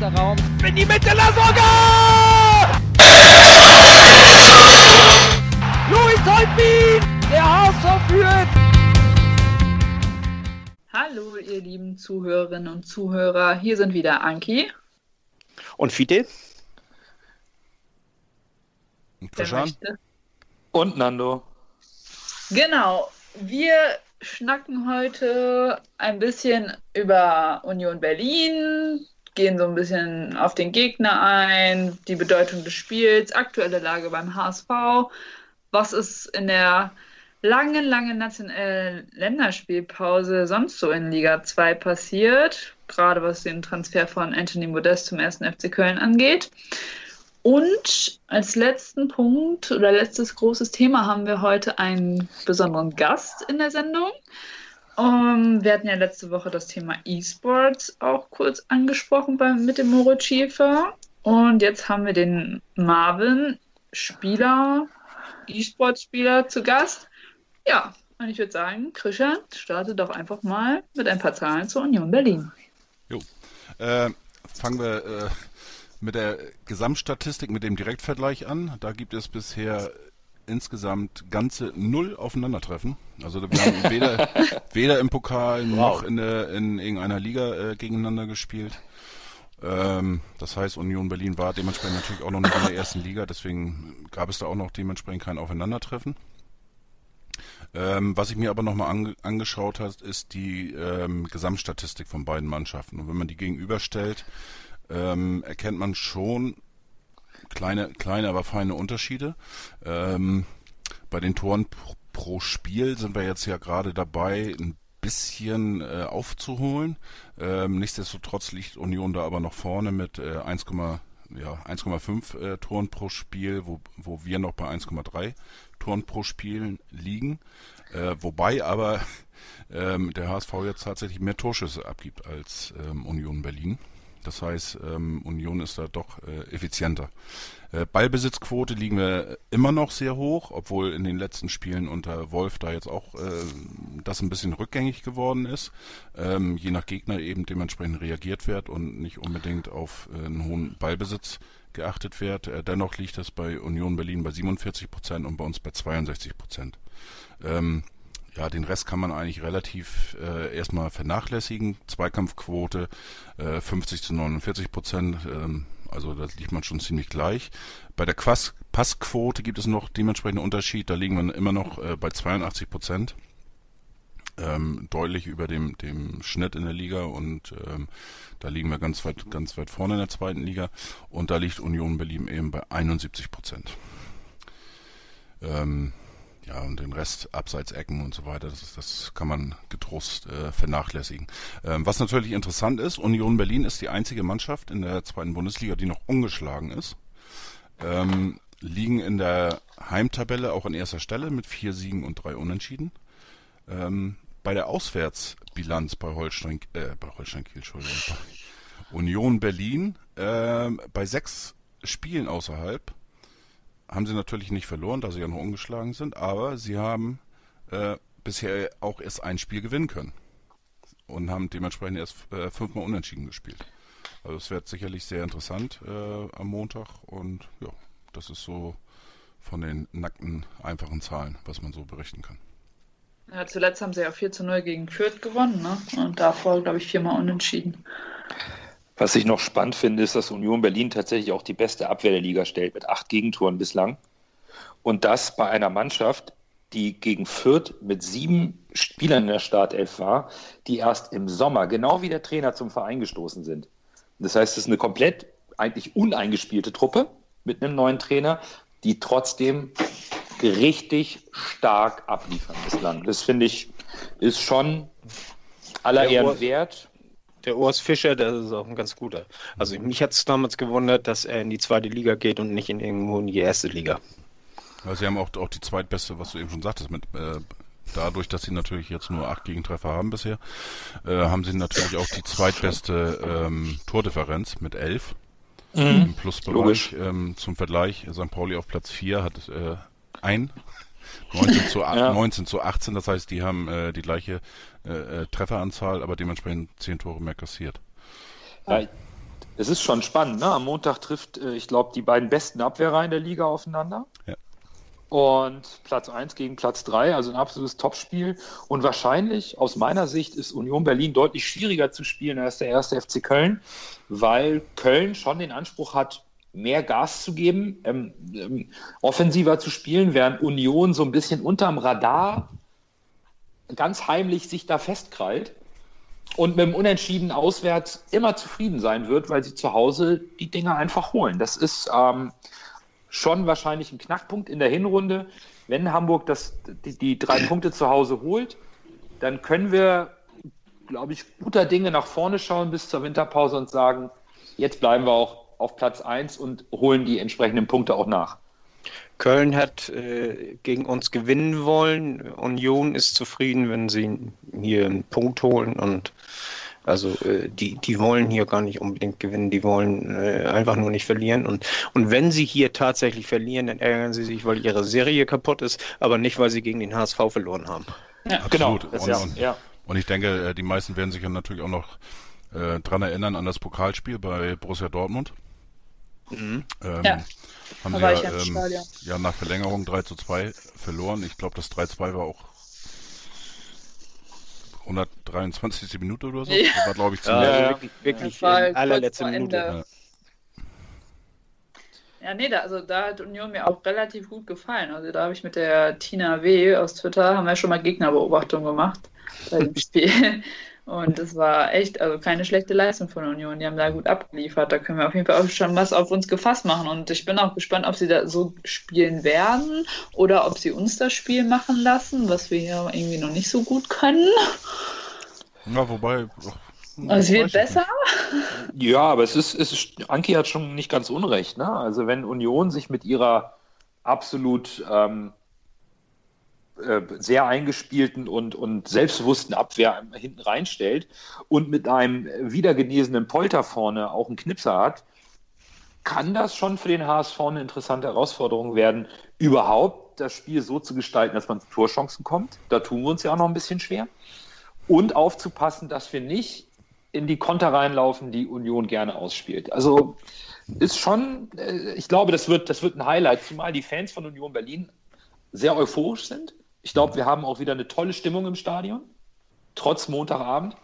weiter Raum. In die Mitte, Lasogga! Luis Holtbein! Der HSV führt! Hallo, ihr lieben Zuhörerinnen und Zuhörer. Hier sind wieder Anki. Und Fide. Und Christian. Und Nando. Genau. Wir schnacken heute ein bisschen über Union Berlin, gehen so ein bisschen auf den Gegner ein, die Bedeutung des Spiels, aktuelle Lage beim HSV, was ist in der langen, langen Nation äh, Länderspielpause sonst so in Liga 2 passiert, gerade was den Transfer von Anthony Modest zum ersten FC Köln angeht. Und als letzten Punkt oder letztes großes Thema haben wir heute einen besonderen Gast in der Sendung. Um, ähm, wir hatten ja letzte Woche das Thema E-Sports auch kurz angesprochen beim, mit dem Moritz Schiefer. Und jetzt haben wir den Marvin, Spieler, E-Sports-Spieler zu Gast. Ja, und ich würde sagen, Christian, starte doch einfach mal mit ein paar Zahlen zur Union Berlin. Jo. Äh, fangen wir äh, mit der Gesamtstatistik, mit dem Direktvergleich an. Da gibt es bisher insgesamt ganze null Aufeinandertreffen. Also wir haben weder, weder im Pokal wow. noch in, der, in irgendeiner Liga äh, gegeneinander gespielt. Ähm, das heißt, Union Berlin war dementsprechend natürlich auch noch nicht in der ersten Liga, deswegen gab es da auch noch dementsprechend kein Aufeinandertreffen. Ähm, was ich mir aber nochmal ange angeschaut habe, ist die ähm, Gesamtstatistik von beiden Mannschaften. Und wenn man die gegenüberstellt, ähm, erkennt man schon kleine, kleine, aber feine Unterschiede. Ähm, bei den Toren pro Spiel sind wir jetzt ja gerade dabei, ein bisschen äh, aufzuholen. Ähm, nichtsdestotrotz liegt Union da aber noch vorne mit äh, 1, ja, 1,5 äh, Toren pro Spiel, wo, wo wir noch bei 1,3 Toren pro Spiel liegen. Äh, wobei aber ähm, der HSV jetzt tatsächlich mehr Torschüsse abgibt als ähm, Union Berlin. Das heißt, ähm, Union ist da doch äh, effizienter. Äh, Ballbesitzquote liegen wir immer noch sehr hoch, obwohl in den letzten Spielen unter Wolf da jetzt auch äh, das ein bisschen rückgängig geworden ist. Ähm, je nach Gegner eben dementsprechend reagiert wird und nicht unbedingt auf äh, einen hohen Ballbesitz geachtet wird. Äh, dennoch liegt das bei Union Berlin bei 47 Prozent und bei uns bei 62 Prozent. Ähm, ja, den Rest kann man eigentlich relativ äh, erstmal vernachlässigen. Zweikampfquote äh, 50 zu 49 Prozent, ähm, also da liegt man schon ziemlich gleich. Bei der Quas Passquote gibt es noch dementsprechenden Unterschied, da liegen wir immer noch äh, bei 82 Prozent. Ähm, deutlich über dem, dem Schnitt in der Liga und ähm, da liegen wir ganz weit, ganz weit vorne in der zweiten Liga und da liegt Union Berlin eben bei 71 Prozent. Ähm, ja, und den Rest abseits Ecken und so weiter, das, das kann man getrost äh, vernachlässigen. Ähm, was natürlich interessant ist, Union Berlin ist die einzige Mannschaft in der zweiten Bundesliga, die noch ungeschlagen ist. Ähm, liegen in der Heimtabelle auch an erster Stelle mit vier Siegen und drei Unentschieden. Ähm, bei der Auswärtsbilanz bei Holstein, äh, bei Holstein Kiel, Entschuldigung, bei Union Berlin, äh, bei sechs Spielen außerhalb haben sie natürlich nicht verloren, da sie ja noch ungeschlagen sind, aber sie haben äh, bisher auch erst ein Spiel gewinnen können und haben dementsprechend erst äh, fünfmal unentschieden gespielt. Also es wird sicherlich sehr interessant äh, am Montag und ja, das ist so von den nackten, einfachen Zahlen, was man so berichten kann. Ja, zuletzt haben sie ja 4 zu 0 gegen Fürth gewonnen, ne? Und davor, glaube ich, viermal unentschieden. Was ich noch spannend finde, ist, dass Union Berlin tatsächlich auch die beste Abwehr der Liga stellt, mit acht Gegentoren bislang. Und das bei einer Mannschaft, die gegen Fürth mit sieben Spielern in der Startelf war, die erst im Sommer, genau wie der Trainer, zum Verein gestoßen sind. Das heißt, es ist eine komplett eigentlich uneingespielte Truppe mit einem neuen Trainer, die trotzdem richtig stark abliefern bislang. Das finde ich, ist schon aller Ehren wert der Urs Fischer, das ist auch ein ganz guter. Also mich hat es damals gewundert, dass er in die zweite Liga geht und nicht in irgendwo in die erste Liga. Ja, sie haben auch, auch die zweitbeste, was du eben schon sagtest, mit äh, dadurch, dass sie natürlich jetzt nur acht Gegentreffer haben bisher, äh, haben sie natürlich auch die zweitbeste ähm, Tordifferenz mit elf mhm. im Plusbereich. Ähm, zum Vergleich, St. Pauli auf Platz vier hat äh, ein 19 zu, ja. 19 zu 18, das heißt, die haben äh, die gleiche äh, äh, Trefferanzahl, aber dementsprechend 10 Tore mehr kassiert. Ja, es ist schon spannend. Ne? Am Montag trifft, äh, ich glaube, die beiden besten Abwehrreihen der Liga aufeinander. Ja. Und Platz 1 gegen Platz 3, also ein absolutes Topspiel. Und wahrscheinlich, aus meiner Sicht, ist Union Berlin deutlich schwieriger zu spielen als der erste FC Köln, weil Köln schon den Anspruch hat, mehr Gas zu geben, ähm, ähm, offensiver zu spielen, während Union so ein bisschen unterm Radar ganz heimlich sich da festkrallt und mit dem Unentschieden auswärts immer zufrieden sein wird, weil sie zu Hause die Dinge einfach holen. Das ist ähm, schon wahrscheinlich ein Knackpunkt in der Hinrunde. Wenn Hamburg das, die, die drei Punkte zu Hause holt, dann können wir, glaube ich, guter Dinge nach vorne schauen bis zur Winterpause und sagen, jetzt bleiben wir auch auf Platz 1 und holen die entsprechenden Punkte auch nach. Köln hat äh, gegen uns gewinnen wollen. Union ist zufrieden, wenn sie hier einen Punkt holen und also äh, die, die wollen hier gar nicht unbedingt gewinnen, die wollen äh, einfach nur nicht verlieren. Und, und wenn sie hier tatsächlich verlieren, dann ärgern sie sich, weil ihre Serie kaputt ist, aber nicht, weil sie gegen den HSV verloren haben. Ja, Absolut. Genau, und, ja, und, ja. und ich denke, äh, die meisten werden sich ja natürlich auch noch äh, dran erinnern an das Pokalspiel bei Borussia Dortmund. Mhm. Ähm, ja. Haben sie ja, ähm, ja, nach Verlängerung 3 zu 2 verloren. Ich glaube, das 3-2 war auch 123. Minute oder so. Ja. Das war, glaube ich, ziemlich. Ja, wirklich, wirklich allerletzte Minute. Ja. Ja, nee, da, also da hat Union mir auch relativ gut gefallen. Also da habe ich mit der Tina W. aus Twitter, haben wir schon mal Gegnerbeobachtung gemacht bei dem Spiel. Und es war echt, also keine schlechte Leistung von Union. Die haben da gut abgeliefert. Da können wir auf jeden Fall auch schon was auf uns gefasst machen. Und ich bin auch gespannt, ob sie da so spielen werden oder ob sie uns das Spiel machen lassen, was wir hier irgendwie noch nicht so gut können. Ja, wobei. Also es wird besser. Ja, aber es ist, es ist, Anki hat schon nicht ganz unrecht. Ne? Also wenn Union sich mit ihrer absolut ähm, äh, sehr eingespielten und, und selbstbewussten Abwehr hinten reinstellt und mit einem wiedergenesenen Polter vorne auch einen Knipser hat, kann das schon für den HSV eine interessante Herausforderung werden, überhaupt das Spiel so zu gestalten, dass man zu Torchancen kommt. Da tun wir uns ja auch noch ein bisschen schwer. Und aufzupassen, dass wir nicht in die Konter reinlaufen, die Union gerne ausspielt. Also ist schon, äh, ich glaube, das wird, das wird ein Highlight, zumal die Fans von Union Berlin sehr euphorisch sind. Ich glaube, wir haben auch wieder eine tolle Stimmung im Stadion, trotz Montagabend.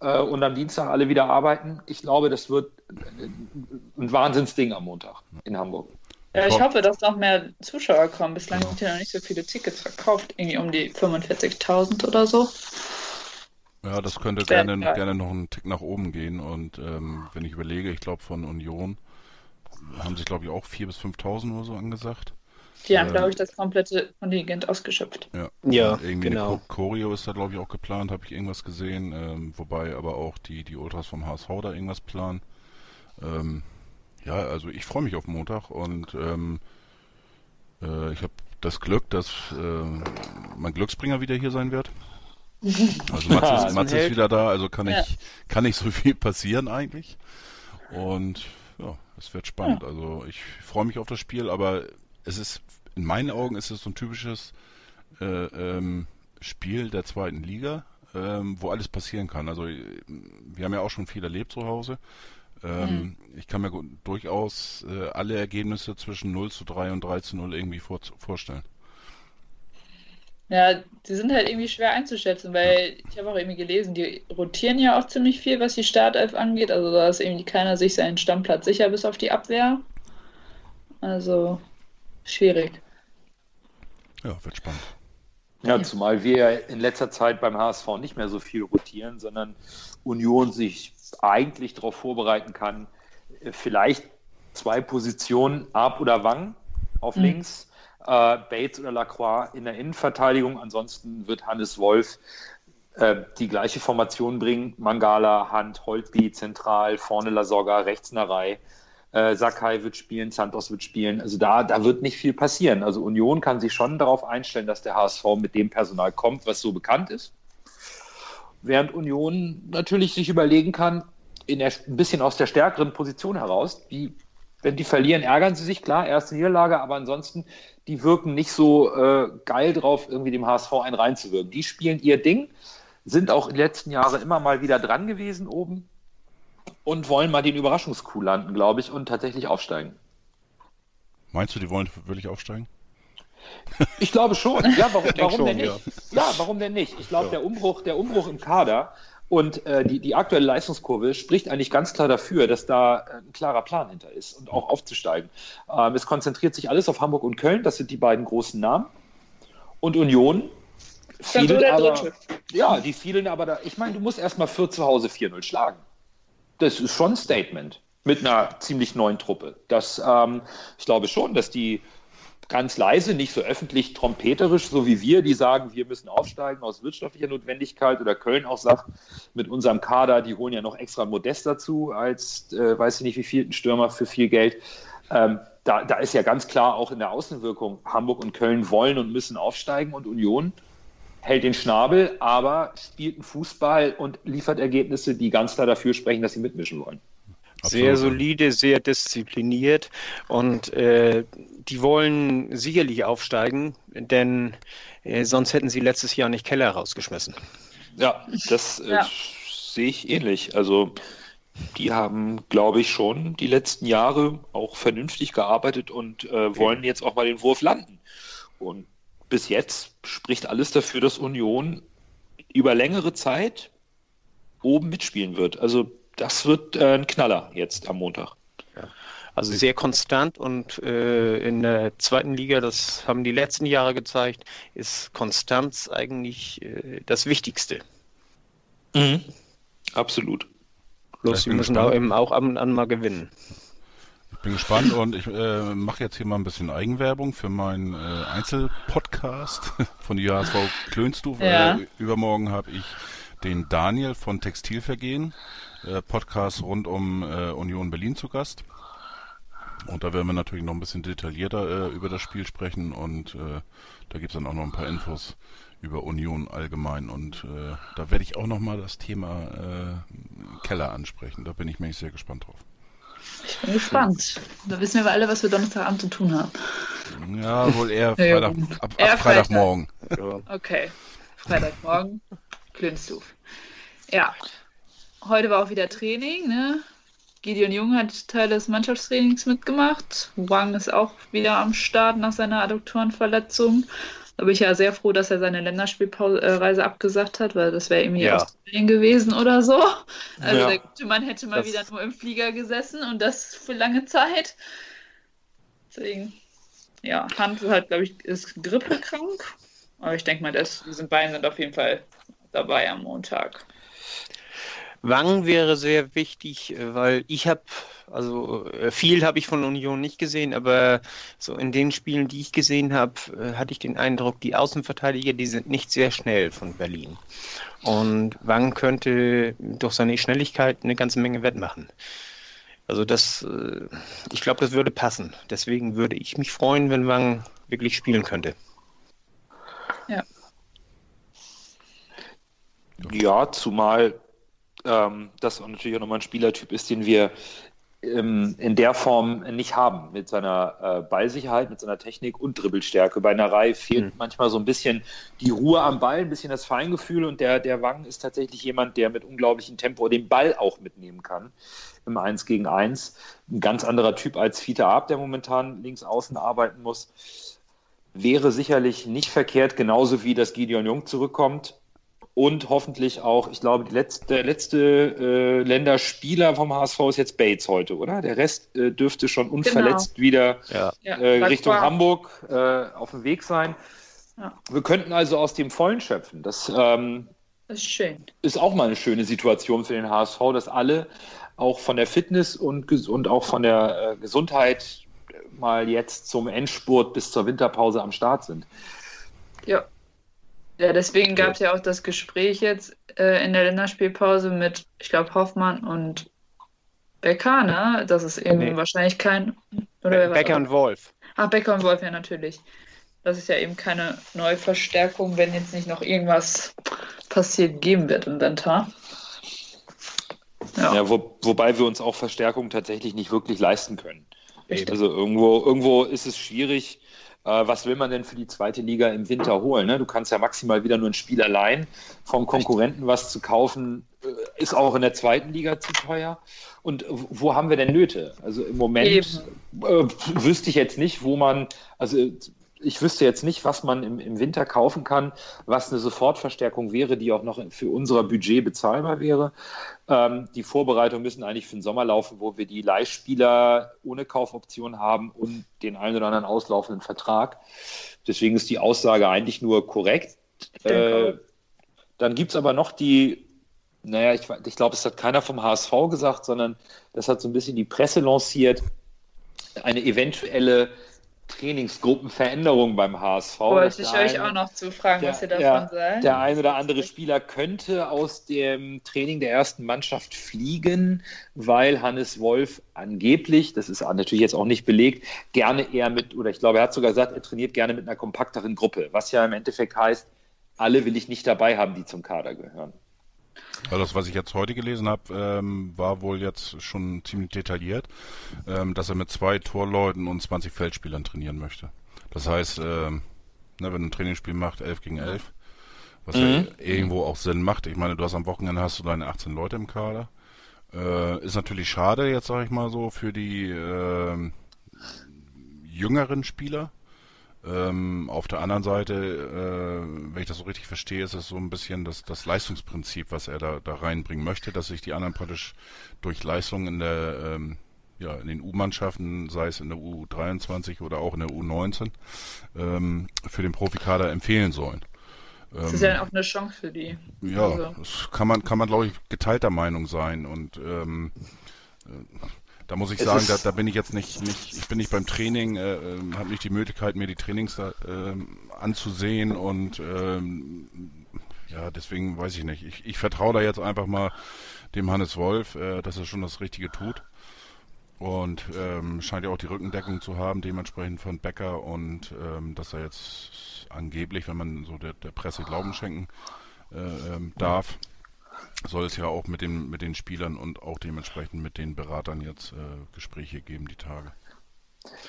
Äh, und am Dienstag alle wieder arbeiten. Ich glaube, das wird ein Wahnsinnsding am Montag in Hamburg. Ja, ich hoffe, dass noch mehr Zuschauer kommen. Bislang sind ja noch nicht so viele Tickets verkauft, irgendwie um die 45.000 oder so. Ja, das könnte gerne, gerne noch einen Tick nach oben gehen. Und ähm, wenn ich überlege, ich glaube von Union haben sich, glaube ich, auch 4.000 bis 5.000 oder so angesagt. Die haben, ähm, glaube ich, das komplette Kontingent ausgeschöpft. Ja, ja irgendwie genau. eine Choreo ist da, glaube ich, auch geplant, habe ich irgendwas gesehen. Ähm, wobei aber auch die, die Ultras vom HSV da irgendwas planen. Ähm, ja, also ich freue mich auf Montag und ähm, äh, ich habe das Glück, dass äh, mein Glücksbringer wieder hier sein wird. Also Mats ist, Mats ist wieder da, also kann ja. ich kann nicht so viel passieren eigentlich. Und ja, es wird spannend. Ja. Also ich freue mich auf das Spiel, aber es ist in meinen Augen ist es so ein typisches äh, ähm, Spiel der zweiten Liga, ähm, wo alles passieren kann. Also wir haben ja auch schon viel erlebt zu Hause. Ähm, mhm. Ich kann mir durchaus äh, alle Ergebnisse zwischen 0 zu 3 und 3 zu 0 irgendwie vor vorstellen. Ja, die sind halt irgendwie schwer einzuschätzen, weil ich habe auch irgendwie gelesen, die rotieren ja auch ziemlich viel, was die Startelf angeht. Also da ist irgendwie keiner sich seinen Stammplatz sicher, bis auf die Abwehr. Also schwierig. Ja, wird spannend. Ja, zumal wir in letzter Zeit beim HSV nicht mehr so viel rotieren, sondern Union sich eigentlich darauf vorbereiten kann, vielleicht zwei Positionen, Ab oder Wang auf mhm. links, äh, Bates oder Lacroix in der Innenverteidigung. Ansonsten wird Hannes Wolf äh, die gleiche Formation bringen. Mangala, Hand, Holtby zentral, vorne Lasogga, rechts Narei. Äh, Sakai wird spielen, Santos wird spielen. Also da, da wird nicht viel passieren. Also Union kann sich schon darauf einstellen, dass der HSV mit dem Personal kommt, was so bekannt ist. Während Union natürlich sich überlegen kann, in der, ein bisschen aus der stärkeren Position heraus, die, wenn die verlieren, ärgern sie sich, klar, erste Niederlage, aber ansonsten, die wirken nicht so äh, geil drauf, irgendwie dem HSV einen reinzuwirken. Die spielen ihr Ding, sind auch in den letzten Jahren immer mal wieder dran gewesen oben, und wollen mal den Überraschungskuh landen, glaube ich, und tatsächlich aufsteigen. Meinst du, die wollen wirklich aufsteigen? Ich glaube schon. Ja, warum, warum schon, denn nicht? Ja. ja. warum denn nicht? Ich glaube, ja. der, Umbruch, der Umbruch im Kader und äh, die, die aktuelle Leistungskurve spricht eigentlich ganz klar dafür, dass da äh, ein klarer Plan hinter ist und auch aufzusteigen. Ähm, es konzentriert sich alles auf Hamburg und Köln, das sind die beiden großen Namen. Und Union. Vielen aber, ja, die vielen aber da. Ich meine, du musst erstmal für zu Hause 4-0 schlagen. Das ist schon ein Statement mit einer ziemlich neuen Truppe. Das, ähm, ich glaube schon, dass die ganz leise, nicht so öffentlich trompeterisch, so wie wir, die sagen, wir müssen aufsteigen aus wirtschaftlicher Notwendigkeit oder Köln auch sagt, mit unserem Kader, die holen ja noch extra Modest dazu als, äh, weiß ich nicht wie viel, ein Stürmer für viel Geld. Ähm, da, da ist ja ganz klar auch in der Außenwirkung, Hamburg und Köln wollen und müssen aufsteigen und Union hält den Schnabel, aber spielt einen Fußball und liefert Ergebnisse, die ganz klar dafür sprechen, dass sie mitmischen wollen. Sehr solide, sehr diszipliniert und äh, die wollen sicherlich aufsteigen, denn äh, sonst hätten sie letztes Jahr nicht Keller rausgeschmissen. Ja, das äh, ja. sehe ich ähnlich. Also die haben, glaube ich, schon die letzten Jahre auch vernünftig gearbeitet und äh, wollen jetzt auch mal den Wurf landen. Und bis jetzt spricht alles dafür, dass Union über längere Zeit oben mitspielen wird. Also das wird äh, ein Knaller jetzt am Montag. Ja. Also sehr konstant und äh, in der zweiten Liga, das haben die letzten Jahre gezeigt, ist Konstanz eigentlich äh, das Wichtigste. Mhm. Absolut. Bloß sie müssen auch eben auch ab und an mal gewinnen. Ich bin gespannt und ich äh, mache jetzt hier mal ein bisschen Eigenwerbung für meinen äh, Einzelpodcast von der HSV Klönstuf. Ja. Äh, übermorgen habe ich den Daniel von Textilvergehen äh, Podcast rund um äh, Union Berlin zu Gast. Und da werden wir natürlich noch ein bisschen detaillierter äh, über das Spiel sprechen und äh, da gibt es dann auch noch ein paar Infos über Union allgemein und äh, da werde ich auch noch mal das Thema äh, Keller ansprechen. Da bin ich mir sehr gespannt drauf. Ich bin gespannt. Da wissen wir alle, was wir Donnerstagabend zu tun haben. Ja, wohl eher Freitag, ab, eher ab Freitagmorgen. Freitag. Okay, Freitagmorgen, Klönstuf. Ja, heute war auch wieder Training. Ne? Gideon Jung hat Teil des Mannschaftstrainings mitgemacht. Wang ist auch wieder am Start nach seiner Adduktorenverletzung. Da bin ich ja sehr froh, dass er seine Länderspielreise abgesagt hat, weil das wäre irgendwie ja. Australien gewesen oder so. Also ja. der gute Mann hätte mal das... wieder nur im Flieger gesessen und das für lange Zeit. Deswegen, ja, Hand halt, glaube ich, ist grippekrank. Aber ich denke mal, das, diese beiden sind auf jeden Fall dabei am Montag. Wang wäre sehr wichtig, äh, weil ich habe, also äh, viel habe ich von Union nicht gesehen, aber so in den Spielen, die ich gesehen habe, äh, hatte ich den Eindruck, die Außenverteidiger, die sind nicht sehr schnell von Berlin. Und Wang könnte durch seine Schnelligkeit eine ganze Menge wettmachen. Also das, ich glaube, das würde passen. Deswegen würde ich mich freuen, wenn Wang wirklich spielen könnte. Ja. Ja, zumal ähm, das natürlich auch nochmal ein Spielertyp ist, den wir ähm, in der Form nicht haben, mit seiner äh, Ballsicherheit, mit seiner Technik und Dribbelstärke. Bei einer Reihe fehlt mhm. manchmal so ein bisschen die Ruhe am Ball, ein bisschen das Feingefühl und der, der Wang ist tatsächlich jemand, der mit unglaublichem Tempo den Ball auch mitnehmen kann im 1 gegen 1. Ein ganz anderer Typ als Fiete Ab, der momentan links außen arbeiten muss. Wäre sicherlich nicht verkehrt, genauso wie das Gideon Jung zurückkommt und hoffentlich auch, ich glaube, letzte, der letzte äh, Länderspieler vom HSV ist jetzt Bates heute, oder? Der Rest äh, dürfte schon unverletzt genau. wieder ja. äh, Richtung war. Hamburg äh, auf dem Weg sein. Ja. Wir könnten also aus dem Vollen schöpfen. Das, ähm, das ist schön. Ist auch mal eine schöne Situation für den HSV, dass alle auch von der Fitness und, und auch von der äh, Gesundheit mal jetzt zum Endspurt bis zur Winterpause am Start sind. Ja, ja, deswegen gab es ja auch das Gespräch jetzt äh, in der Länderspielpause mit, ich glaube, Hoffmann und Becker, ne? Das ist irgendwie nee. wahrscheinlich kein. Oder Be Becker und Wolf. Ach, Becker und Wolf, ja, natürlich. Das ist ja eben keine Neuverstärkung, wenn jetzt nicht noch irgendwas passiert geben wird im Winter. Ja, ja wo, wobei wir uns auch Verstärkungen tatsächlich nicht wirklich leisten können. Echt? Also irgendwo, irgendwo ist es schwierig, was will man denn für die zweite Liga im Winter holen? Ne? Du kannst ja maximal wieder nur ein Spiel allein vom Konkurrenten was zu kaufen, äh, ist auch in der zweiten Liga zu teuer. Und wo haben wir denn Nöte? Also im Moment äh, wüsste ich jetzt nicht, wo man, also ich wüsste jetzt nicht, was man im, im Winter kaufen kann, was eine Sofortverstärkung wäre, die auch noch für unser Budget bezahlbar wäre. Ähm, die Vorbereitungen müssen eigentlich für den Sommer laufen, wo wir die Leihspieler ohne Kaufoption haben und den einen oder anderen auslaufenden Vertrag. Deswegen ist die Aussage eigentlich nur korrekt. Äh, dann gibt es aber noch die naja, ich, ich glaube, es hat keiner vom HSV gesagt, sondern das hat so ein bisschen die Presse lanciert, eine eventuelle Trainingsgruppenveränderung beim HSV. Wollte ich euch auch noch zu fragen, der, was ihr davon ja, sagt. Der ein oder andere Spieler könnte aus dem Training der ersten Mannschaft fliegen, weil Hannes Wolf angeblich, das ist natürlich jetzt auch nicht belegt, gerne eher mit, oder ich glaube, er hat sogar gesagt, er trainiert gerne mit einer kompakteren Gruppe, was ja im Endeffekt heißt, alle will ich nicht dabei haben, die zum Kader gehören. Also das, was ich jetzt heute gelesen habe, ähm, war wohl jetzt schon ziemlich detailliert, ähm, dass er mit zwei Torleuten und 20 Feldspielern trainieren möchte. Das heißt, ähm, ne, wenn ein Trainingsspiel macht, 11 gegen 11, was mhm. ja irgendwo auch Sinn macht. Ich meine, du hast am Wochenende hast du deine 18 Leute im Kader. Äh, ist natürlich schade jetzt, sag ich mal so, für die äh, jüngeren Spieler, ähm, auf der anderen Seite, äh, wenn ich das so richtig verstehe, ist es so ein bisschen das, das Leistungsprinzip, was er da, da reinbringen möchte, dass sich die anderen praktisch durch Leistung in der ähm, ja, in den U-Mannschaften, sei es in der U23 oder auch in der U19, ähm, für den Profikader empfehlen sollen. Das ist ja auch eine Chance für die. Ja, also. das kann man, kann man, glaube ich, geteilter Meinung sein und ähm, äh, da muss ich es sagen, da, da, bin ich jetzt nicht, nicht, ich bin nicht beim Training, äh, äh, habe nicht die Möglichkeit, mir die Trainings da, äh, anzusehen und ähm, ja, deswegen weiß ich nicht. Ich, ich vertraue da jetzt einfach mal dem Hannes Wolf, äh, dass er schon das Richtige tut. Und ähm, scheint ja auch die Rückendeckung zu haben, dementsprechend von Becker und ähm, dass er jetzt angeblich, wenn man so der, der Presse Glauben schenken äh, ähm, darf, soll es ja auch mit, dem, mit den Spielern und auch dementsprechend mit den Beratern jetzt äh, Gespräche geben, die Tage.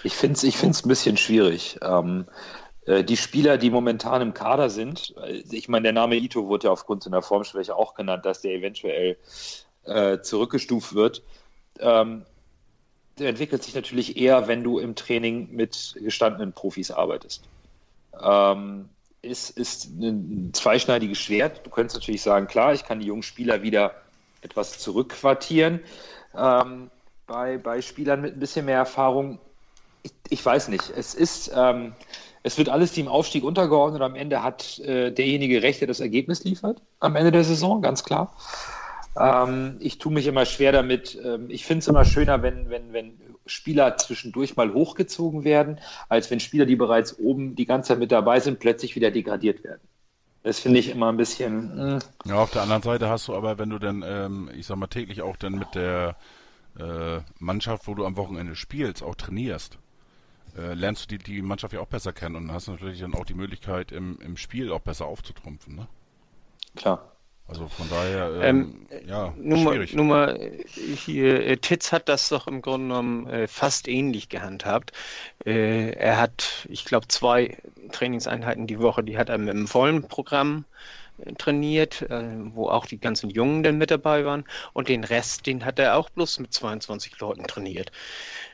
Ich finde es ich ein bisschen schwierig. Ähm, äh, die Spieler, die momentan im Kader sind, äh, ich meine, der Name Ito wurde ja aufgrund seiner Formschwäche auch genannt, dass der eventuell äh, zurückgestuft wird. Ähm, der entwickelt sich natürlich eher, wenn du im Training mit gestandenen Profis arbeitest. Ähm, ist, ist ein zweischneidiges Schwert. Du könntest natürlich sagen, klar, ich kann die jungen Spieler wieder etwas zurückquartieren. Ähm, bei, bei Spielern mit ein bisschen mehr Erfahrung, ich, ich weiß nicht. Es ist, ähm, es wird alles dem Aufstieg untergeordnet. Am Ende hat äh, derjenige Recht, der das Ergebnis liefert, am Ende der Saison, ganz klar. Ähm, ich tue mich immer schwer damit. Ähm, ich finde es immer schöner, wenn, wenn, wenn Spieler zwischendurch mal hochgezogen werden, als wenn Spieler, die bereits oben die ganze Zeit mit dabei sind, plötzlich wieder degradiert werden. Das finde ich immer ein bisschen. Mh. Ja, auf der anderen Seite hast du aber, wenn du dann, ähm, ich sag mal, täglich auch dann mit der äh, Mannschaft, wo du am Wochenende spielst, auch trainierst, äh, lernst du die, die Mannschaft ja auch besser kennen und hast natürlich dann auch die Möglichkeit, im, im Spiel auch besser aufzutrumpfen. Ne? Klar. Also von daher, ähm, ähm, ja, Nummer, schwierig. Nummer hier, äh, Titz hat das doch im Grunde genommen äh, fast ähnlich gehandhabt. Äh, er hat, ich glaube, zwei Trainingseinheiten die Woche, die hat er mit einem vollen Programm äh, trainiert, äh, wo auch die ganzen Jungen dann mit dabei waren. Und den Rest, den hat er auch bloß mit 22 Leuten trainiert.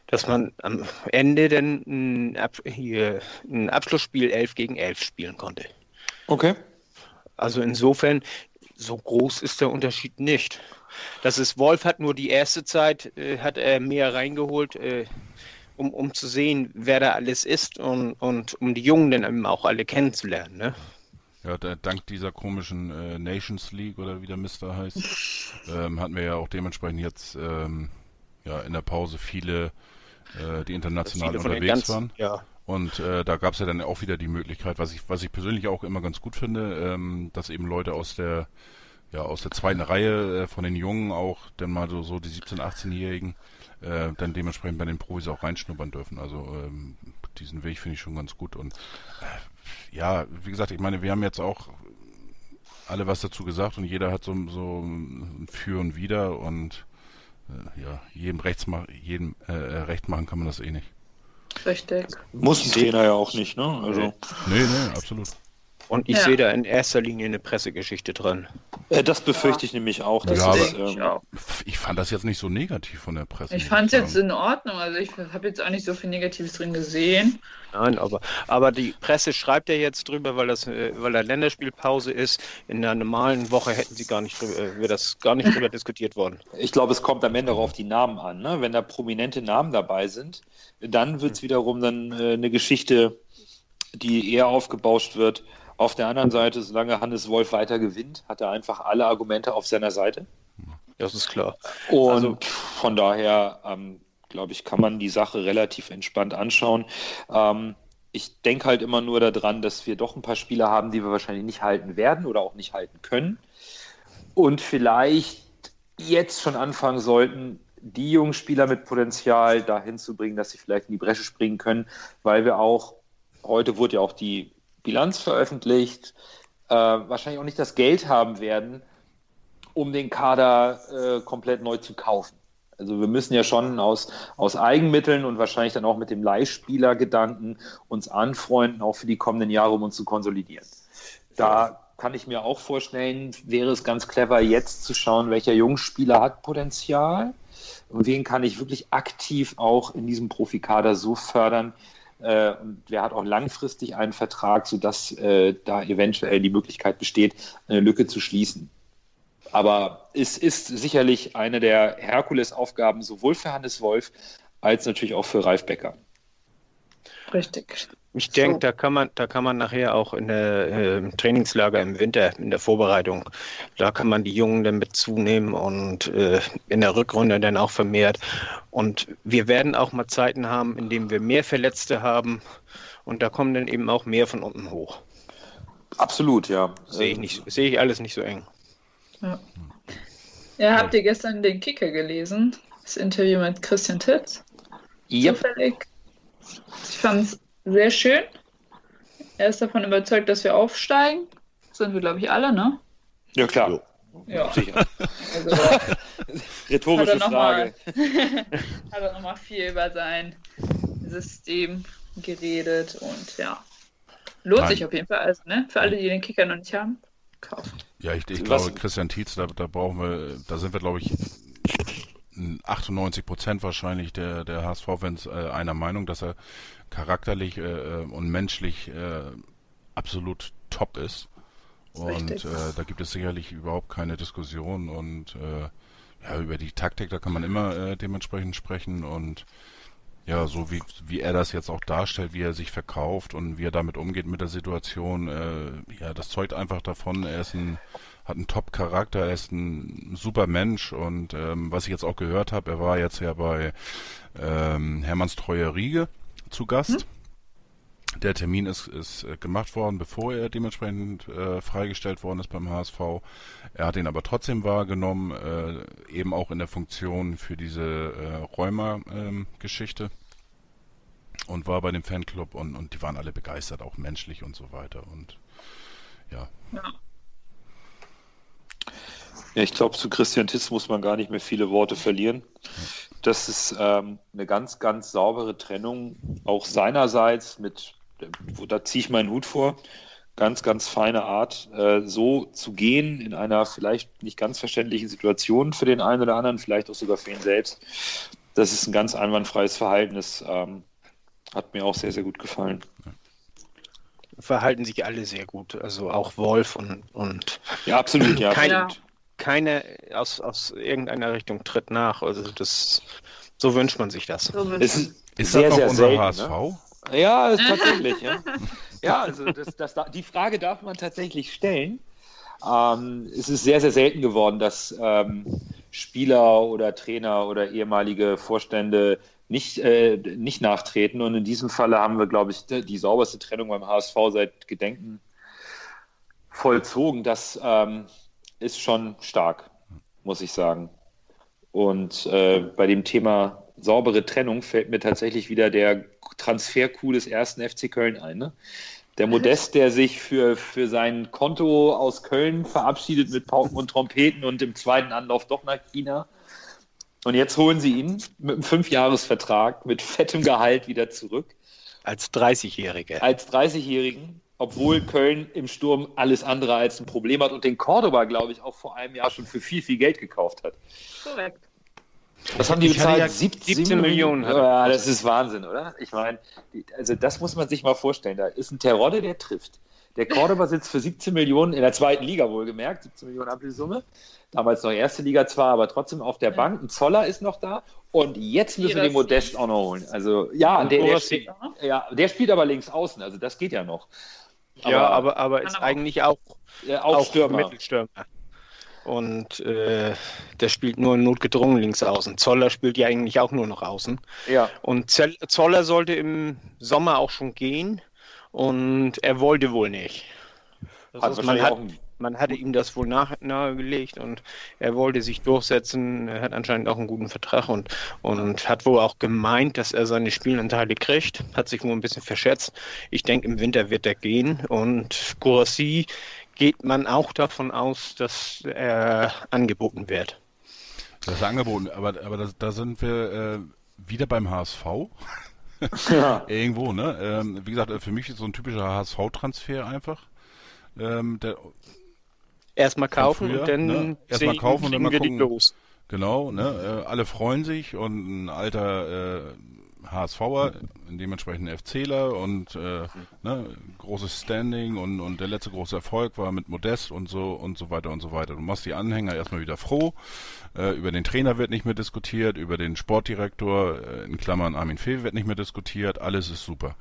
Dass man am Ende dann ein, Ab hier, ein Abschlussspiel 11 gegen 11 spielen konnte. Okay. Also insofern, so groß ist der Unterschied nicht. Das ist, Wolf hat nur die erste Zeit, äh, hat er mehr reingeholt, äh, um, um zu sehen, wer da alles ist und, und um die Jungen dann eben auch alle kennenzulernen. Ne? Ja, da, dank dieser komischen äh, Nations League oder wie der Mister heißt, ähm, hatten wir ja auch dementsprechend jetzt ähm, ja, in der Pause viele, äh, die international viele unterwegs ganz, waren. Ja. Und äh, da gab es ja dann auch wieder die Möglichkeit, was ich, was ich persönlich auch immer ganz gut finde, ähm, dass eben Leute aus der, ja, aus der zweiten Reihe äh, von den Jungen auch, dann mal so, so die 17-, 18-Jährigen, äh, dann dementsprechend bei den Profis auch reinschnuppern dürfen. Also ähm, diesen Weg finde ich schon ganz gut. Und äh, ja, wie gesagt, ich meine, wir haben jetzt auch alle was dazu gesagt und jeder hat so, so ein Für und Wider und äh, ja, jedem, Rechts jedem äh, Recht machen kann man das eh nicht. Richtig. Muss ein Trainer ja auch nicht, ne? Also. Nee, nee, absolut. Und ich Ja. sehe da in erster Linie eine Pressegeschichte dran. Äh, das befürchte ich nämlich auch. Das Ja, aber- denke ich ähm, auch. Ich fand das jetzt nicht so negativ von der Presse. Ich fand es jetzt in Ordnung. Also ich habe jetzt auch nicht so viel Negatives drin gesehen. Nein, aber, aber die Presse schreibt ja jetzt drüber, weil das, äh, weil da Länderspielpause ist. In einer normalen Woche hätten sie gar nicht drüber, äh, wäre das gar nicht drüber diskutiert worden. Ich glaube, es kommt am Ende auch auf die Namen an. Ne? Wenn da prominente Namen dabei sind, dann wird es wiederum dann äh, eine Geschichte, die eher aufgebauscht wird. Auf der anderen Seite, solange Hannes Wolf weiter gewinnt, hat er einfach alle Argumente auf seiner Seite. Das ist klar. Und Also- von daher, ähm, glaube ich, kann man die Sache relativ entspannt anschauen. Ähm, ich denke halt immer nur daran, dass wir doch ein paar Spieler haben, die wir wahrscheinlich nicht halten werden oder auch nicht halten können. Und vielleicht jetzt schon anfangen sollten, die jungen Spieler mit Potenzial dahin zu bringen, dass sie vielleicht in die Bresche springen können, weil wir auch, heute wurde ja auch die Bilanz veröffentlicht, äh, wahrscheinlich auch nicht das Geld haben werden, um den Kader äh, komplett neu zu kaufen. Also wir müssen ja schon aus, aus Eigenmitteln und wahrscheinlich dann auch mit dem Leihspielergedanken uns anfreunden, auch für die kommenden Jahre, um uns zu konsolidieren. Da kann ich mir auch vorstellen, wäre es ganz clever, jetzt zu schauen, welcher Jungspieler hat Potenzial und wen kann ich wirklich aktiv auch in diesem Profikader so fördern, und wer hat auch langfristig einen Vertrag, sodass äh, da eventuell die Möglichkeit besteht, eine Lücke zu schließen. Aber es ist sicherlich eine der Herkulesaufgaben sowohl für Hannes Wolf als natürlich auch für Ralf Becker. Richtig. Ich denke, So. da kann man, da kann man nachher auch in der äh, im Trainingslager im Winter, in der Vorbereitung, da kann man die Jungen dann mit zunehmen und äh, in der Rückrunde dann auch vermehrt. Und wir werden auch mal Zeiten haben, in denen wir mehr Verletzte haben und da kommen dann eben auch mehr von unten hoch. Absolut, ja. Sehe ich nicht, sehe ich alles nicht so eng. Ja. ja, habt ihr gestern den Kicker gelesen? Das Interview mit Christian Titz? Yep. Zufällig. Ich fand es sehr schön. Er ist davon überzeugt, dass wir aufsteigen. Sind wir, glaube ich, alle, ne? Ja, klar. Ja. Sicher. Also, hat Rhetorische er nochmal Frage. hat er noch mal viel über sein System geredet und ja. Lohnt Nein. sich auf jeden Fall. Also, ne? Für alle, die den Kicker noch nicht haben, kaufen. Ja, ich, ich glaube, Christian Tietz, da, da brauchen wir, da sind wir, glaube ich, 98 Prozent wahrscheinlich der, der HSV-Fans äh, einer Meinung, dass er charakterlich äh, und menschlich äh, absolut top ist. Und äh, da gibt es sicherlich überhaupt keine Diskussion und äh, ja, über die Taktik, da kann man immer äh, dementsprechend sprechen und ja, so wie, wie er das jetzt auch darstellt, wie er sich verkauft und wie er damit umgeht mit der Situation, äh, ja, das zeugt einfach davon, er ist ein, hat einen Top-Charakter, er ist ein super Mensch und ähm, was ich jetzt auch gehört habe, er war jetzt ja bei ähm, Hermanns Treuer Riege zu Gast. Der Termin ist, ist äh, gemacht worden, bevor er dementsprechend äh, freigestellt worden ist beim HSV. Er hat ihn aber trotzdem wahrgenommen, äh, eben auch in der Funktion für diese äh, Rheuma-Geschichte und war bei dem Fanclub und, und die waren alle begeistert, auch menschlich und so weiter. Und ja, Ja, ich glaube, zu Christian Titz muss man gar nicht mehr viele Worte verlieren. Das ist ähm, eine ganz, ganz saubere Trennung, auch seinerseits mit, da ziehe ich meinen Hut vor, ganz, ganz feine Art, äh, so zu gehen in einer vielleicht nicht ganz verständlichen Situation für den einen oder anderen, vielleicht auch sogar für ihn selbst. Das ist ein ganz einwandfreies Verhalten. Das ähm, hat mir auch sehr, sehr gut gefallen. Verhalten sich alle sehr gut. Also auch Wolf und, und Ja, absolut, ja. Kein- Ja. Keiner aus, aus irgendeiner Richtung tritt nach. Also das, so wünscht man sich das. So ist, ist sehr, das noch sehr unser selten, HSV? Ne? Ja, ist tatsächlich, ja. Ja, also das, das, die Frage darf man tatsächlich stellen. Ähm, es ist sehr, sehr selten geworden, dass ähm, Spieler oder Trainer oder ehemalige Vorstände nicht, äh, nicht nachtreten. Und in diesem Falle haben wir, glaube ich, die sauberste Trennung beim HSV seit Gedenken vollzogen. Das ähm, ist schon stark, muss ich sagen. Und äh, bei dem Thema saubere Trennung fällt mir tatsächlich wieder der Transfer-Coup des ersten FC Köln ein. Ne? Der Modest, der sich für, für sein Konto aus Köln verabschiedet mit Pauken und Trompeten und im zweiten Anlauf doch nach China. Und jetzt holen sie ihn mit einem Fünfjahresvertrag mit fettem Gehalt wieder zurück Als 30-Jähriger. als 30-Jährigen, obwohl Köln im Sturm alles andere als ein Problem hat und den Cordoba, glaube ich, auch vor einem Jahr schon für viel, viel Geld gekauft hat. Korrekt. Was haben die Ich bezahlt? ja 17, 17 Millionen er Ja, das ist Wahnsinn, oder? Ich meine, also das muss man sich mal vorstellen. Da ist ein Terodde, der trifft. Der Cordoba sitzt für 17 Millionen in der zweiten Liga wohlgemerkt, 17 Millionen Ablösesumme. Damals noch erste Liga zwar, aber trotzdem auf der. Bank. Ein Zoller ist noch da. Und jetzt müssen wir den. Modest auch noch holen. Also ja, Und der, der, spielt, ja, der spielt aber links außen. Also das geht ja noch. Ja, aber, aber ist aber eigentlich auch, auch, auch Stürmer. Mittelstürmer. Und äh, der spielt nur notgedrungen links außen. Zoller spielt ja eigentlich auch nur noch außen. Ja. Und Zoller sollte im Sommer auch schon gehen und er wollte wohl nicht. Hat Also man, hat, auch einen- man hatte ihm das wohl nach, nahegelegt und er wollte sich durchsetzen. Er hat anscheinend auch einen guten Vertrag und, und hat wohl auch gemeint, dass er seine Spielanteile kriegt. Hat sich wohl ein bisschen verschätzt. Ich denke, im Winter wird er gehen und Gourcy geht man auch davon aus, dass er angeboten wird. Das ist angeboten, aber, aber das, da sind wir äh, wieder beim HSV. Ja. Irgendwo, ne? Ähm, wie gesagt, für mich ist so ein typischer HSV-Transfer einfach. Ähm, der, Erstmal kaufen früher, und dann ne? Erstmal sehen- kaufen und dann mal gucken. los. Genau, ne? Äh, alle freuen sich und ein alter äh, HSVer, dementsprechend FCler und äh, ne, großes Standing und, und der letzte große Erfolg war mit Modest und so und so weiter und so weiter. Du machst die Anhänger erstmal wieder froh. Äh, über den Trainer wird nicht mehr diskutiert, über den Sportdirektor, äh, in Klammern Armin Fee, wird nicht mehr diskutiert, alles ist super.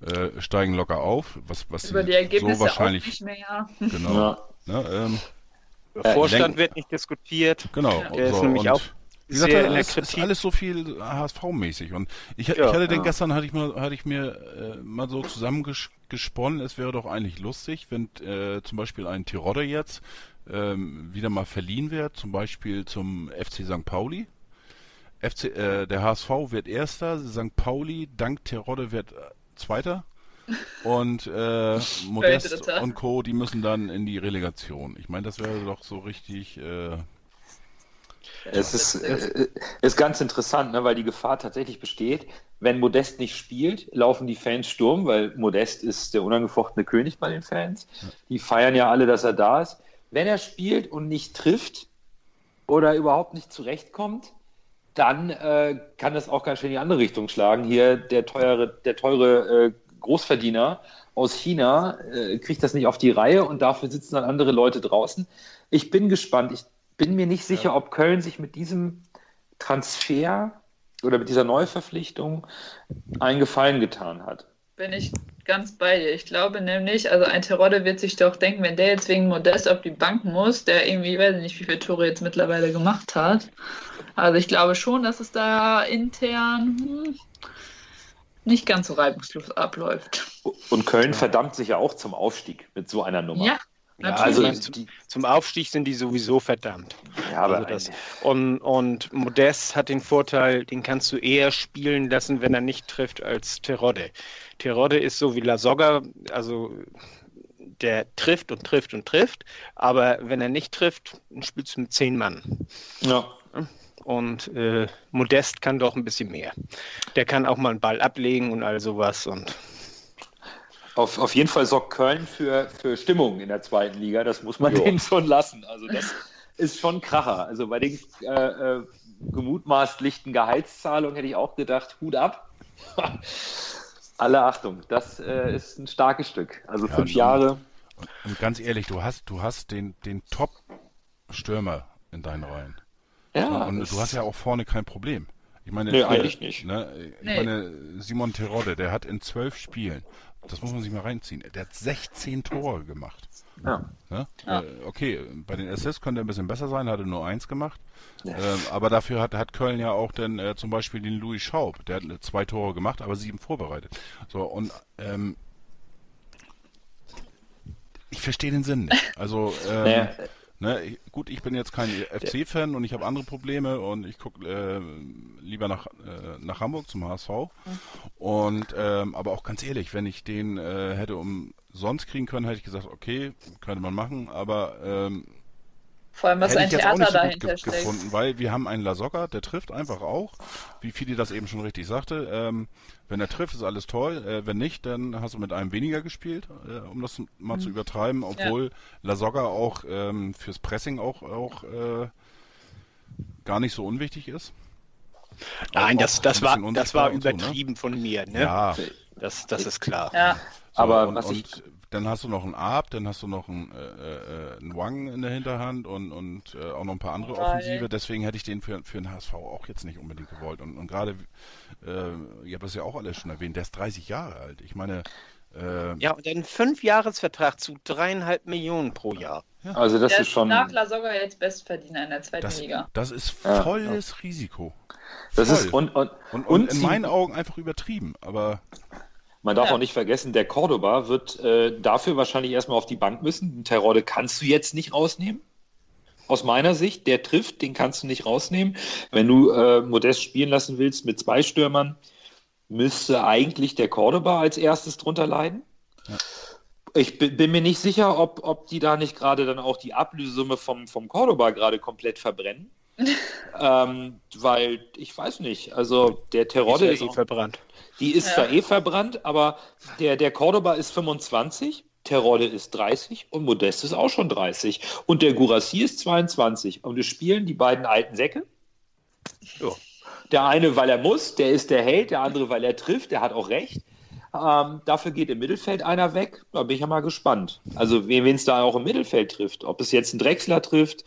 Äh, steigen locker auf, was, was Über die Ergebnisse so wahrscheinlich, auch nicht mehr. genau. Ja. Ne, ähm, Der Vorstand wird nicht diskutiert. Genau. Der ist so, nämlich und auch wie gesagt, sehr es ist alles so viel HSV-mäßig. Und ich, ich Ja, hatte den ja. gestern, hatte ich mir, hatte ich mir äh, mal so zusammengesponnen, es wäre doch eigentlich lustig, wenn äh, zum Beispiel ein Tirode jetzt ähm, wieder mal verliehen wird, zum Beispiel zum FC St. Pauli. FC, äh, der HSV wird Erster, St. Pauli dank Tirode wird äh, Zweiter. Und äh, Modest und Co., die müssen dann in die Relegation. Ich meine, das wäre doch so richtig äh, Es ist, äh, ist ganz interessant, ne, weil die Gefahr tatsächlich besteht, wenn Modest nicht spielt, laufen die Fans Sturm, weil Modest ist der unangefochtene König bei den Fans. Die feiern ja alle, dass er da ist. Wenn er spielt und nicht trifft oder überhaupt nicht zurechtkommt, dann äh, kann das auch ganz schön in die andere Richtung schlagen. Hier der teure, der teure äh, Großverdiener aus China äh, kriegt das nicht auf die Reihe und dafür sitzen dann andere Leute draußen. Ich bin gespannt. Ich bin mir nicht sicher, ob Köln sich mit diesem Transfer oder mit dieser Neuverpflichtung einen Gefallen getan hat. Bin ich ganz bei dir. Ich glaube nämlich, also ein Terodde wird sich doch denken, wenn der jetzt wegen Modest auf die Bank muss, der irgendwie, ich weiß nicht, wie viele Tore jetzt mittlerweile gemacht hat. Also ich glaube schon, dass es da intern hm, nicht ganz so reibungslos abläuft. Und Köln verdammt sich ja auch zum Aufstieg mit so einer Nummer. Ja, Ja, natürlich. also die, Zum Aufstieg sind die sowieso verdammt. ja, aber Also das, und, und Modest hat den Vorteil, den kannst du eher spielen lassen, wenn er nicht trifft, als Terodde. Terodde ist so wie Lasogga, also der trifft und trifft und trifft, aber wenn er nicht trifft, dann spielst du mit zehn Mann. ja. Und äh, Modest kann doch ein bisschen mehr. Der kann auch mal einen Ball ablegen und all sowas. Und Auf, auf jeden Fall sorgt Köln für, für Stimmung in der zweiten Liga. Das muss man Jo. denen schon lassen. Also das ist schon Kracher. Also bei den äh, äh, gemutmaßt lichten Gehaltszahlungen hätte ich auch gedacht, Hut ab. Alle Achtung, das äh, ist ein starkes Stück. Also Ja, fünf und- Jahre. Und ganz ehrlich, du hast, du hast den, den Top-Stürmer in deinen Reihen. Ja, und du hast ja auch vorne kein Problem. Ich meine, Nee, eigentlich nicht. Ne, ich Nee. meine, Simon Terodde, der hat in zwölf Spielen, das muss man sich mal reinziehen, der hat 16 Tore gemacht. ja. Ne? Ja. Äh, okay, bei den Assists könnte er ein bisschen besser sein, hat er nur eins gemacht. Ja. Ähm, aber dafür hat, hat Köln ja auch dann äh, zum Beispiel den Louis Schaub, der hat äh, zwei Tore gemacht, aber sieben vorbereitet. So, und ähm, ich verstehe den Sinn nicht. Also, ähm, Naja, Ne, gut, ich bin jetzt kein FC-Fan und ich habe andere Probleme und ich gucke äh, lieber nach, äh, nach Hamburg zum HSV. Und ähm, aber auch ganz ehrlich, wenn ich den äh, hätte umsonst kriegen können, hätte ich gesagt, okay, könnte man machen, aber ähm, Vor allem, was Hätte ein ich jetzt auch Theater nicht so gut dahinter steckt. gefunden, weil wir haben einen Lasogga, der trifft einfach auch, wie Fidi das eben schon richtig sagte. Ähm, wenn er trifft, ist alles toll. Äh, wenn nicht, dann hast du mit einem weniger gespielt, äh, um das mal Mhm. zu übertreiben, obwohl Lasogga auch ähm, fürs Pressing auch, auch äh, gar nicht so unwichtig ist. Nein, Auch das, das, war, das war und so, ne? übertrieben von mir. Ne? Ja, Das, das ist klar. Ja, So, Aber und, was ich- und dann hast du noch einen Arp, dann hast du noch einen, äh, äh, einen Wang in der Hinterhand und, und äh, auch noch ein paar andere. Offensive. Deswegen hätte ich den für, für den HSV auch jetzt nicht unbedingt gewollt. Und, und gerade, äh, ihr habt das ja auch alles schon erwähnt, der ist 30 Jahre alt. Ich meine, äh, Ja, und einen Fünfjahresvertrag zu dreieinhalb Millionen pro Jahr. Also das der ist schon, nach Lasogga jetzt Bestverdiener in der zweiten das, Liga. das ist Ja, volles Risiko. das ist Voll. und, und, Und, und, und in meinen Augen einfach übertrieben. Aber Man darf Ja. auch nicht vergessen, der Cordoba wird äh, dafür wahrscheinlich erstmal auf die Bank müssen. Den Terodde kannst du jetzt nicht rausnehmen. Aus meiner Sicht, der trifft, den kannst du nicht rausnehmen. Wenn du äh, Modest spielen lassen willst mit zwei Stürmern, müsste eigentlich der Cordoba als erstes drunter leiden. Ich bin, bin mir nicht sicher, ob, ob die da nicht gerade dann auch die Ablösesumme vom, vom Cordoba gerade komplett verbrennen. Ähm, weil ich weiß nicht, also der Terodde Ist ja eh auch verbrannt. die ist Ja. zwar eh verbrannt, aber der, der Cordoba ist 25, Terodde ist 30 und Modest ist auch schon 30. Und der Gurassi ist 22. Und es spielen die beiden alten Säcke. Ja. Der eine, weil er muss, der ist der Held, der andere, weil er trifft, der hat auch recht. Ähm, dafür geht im Mittelfeld einer weg. Da bin ich ja mal gespannt. Also, wen es da auch im Mittelfeld trifft. Ob es jetzt ein Drechsler trifft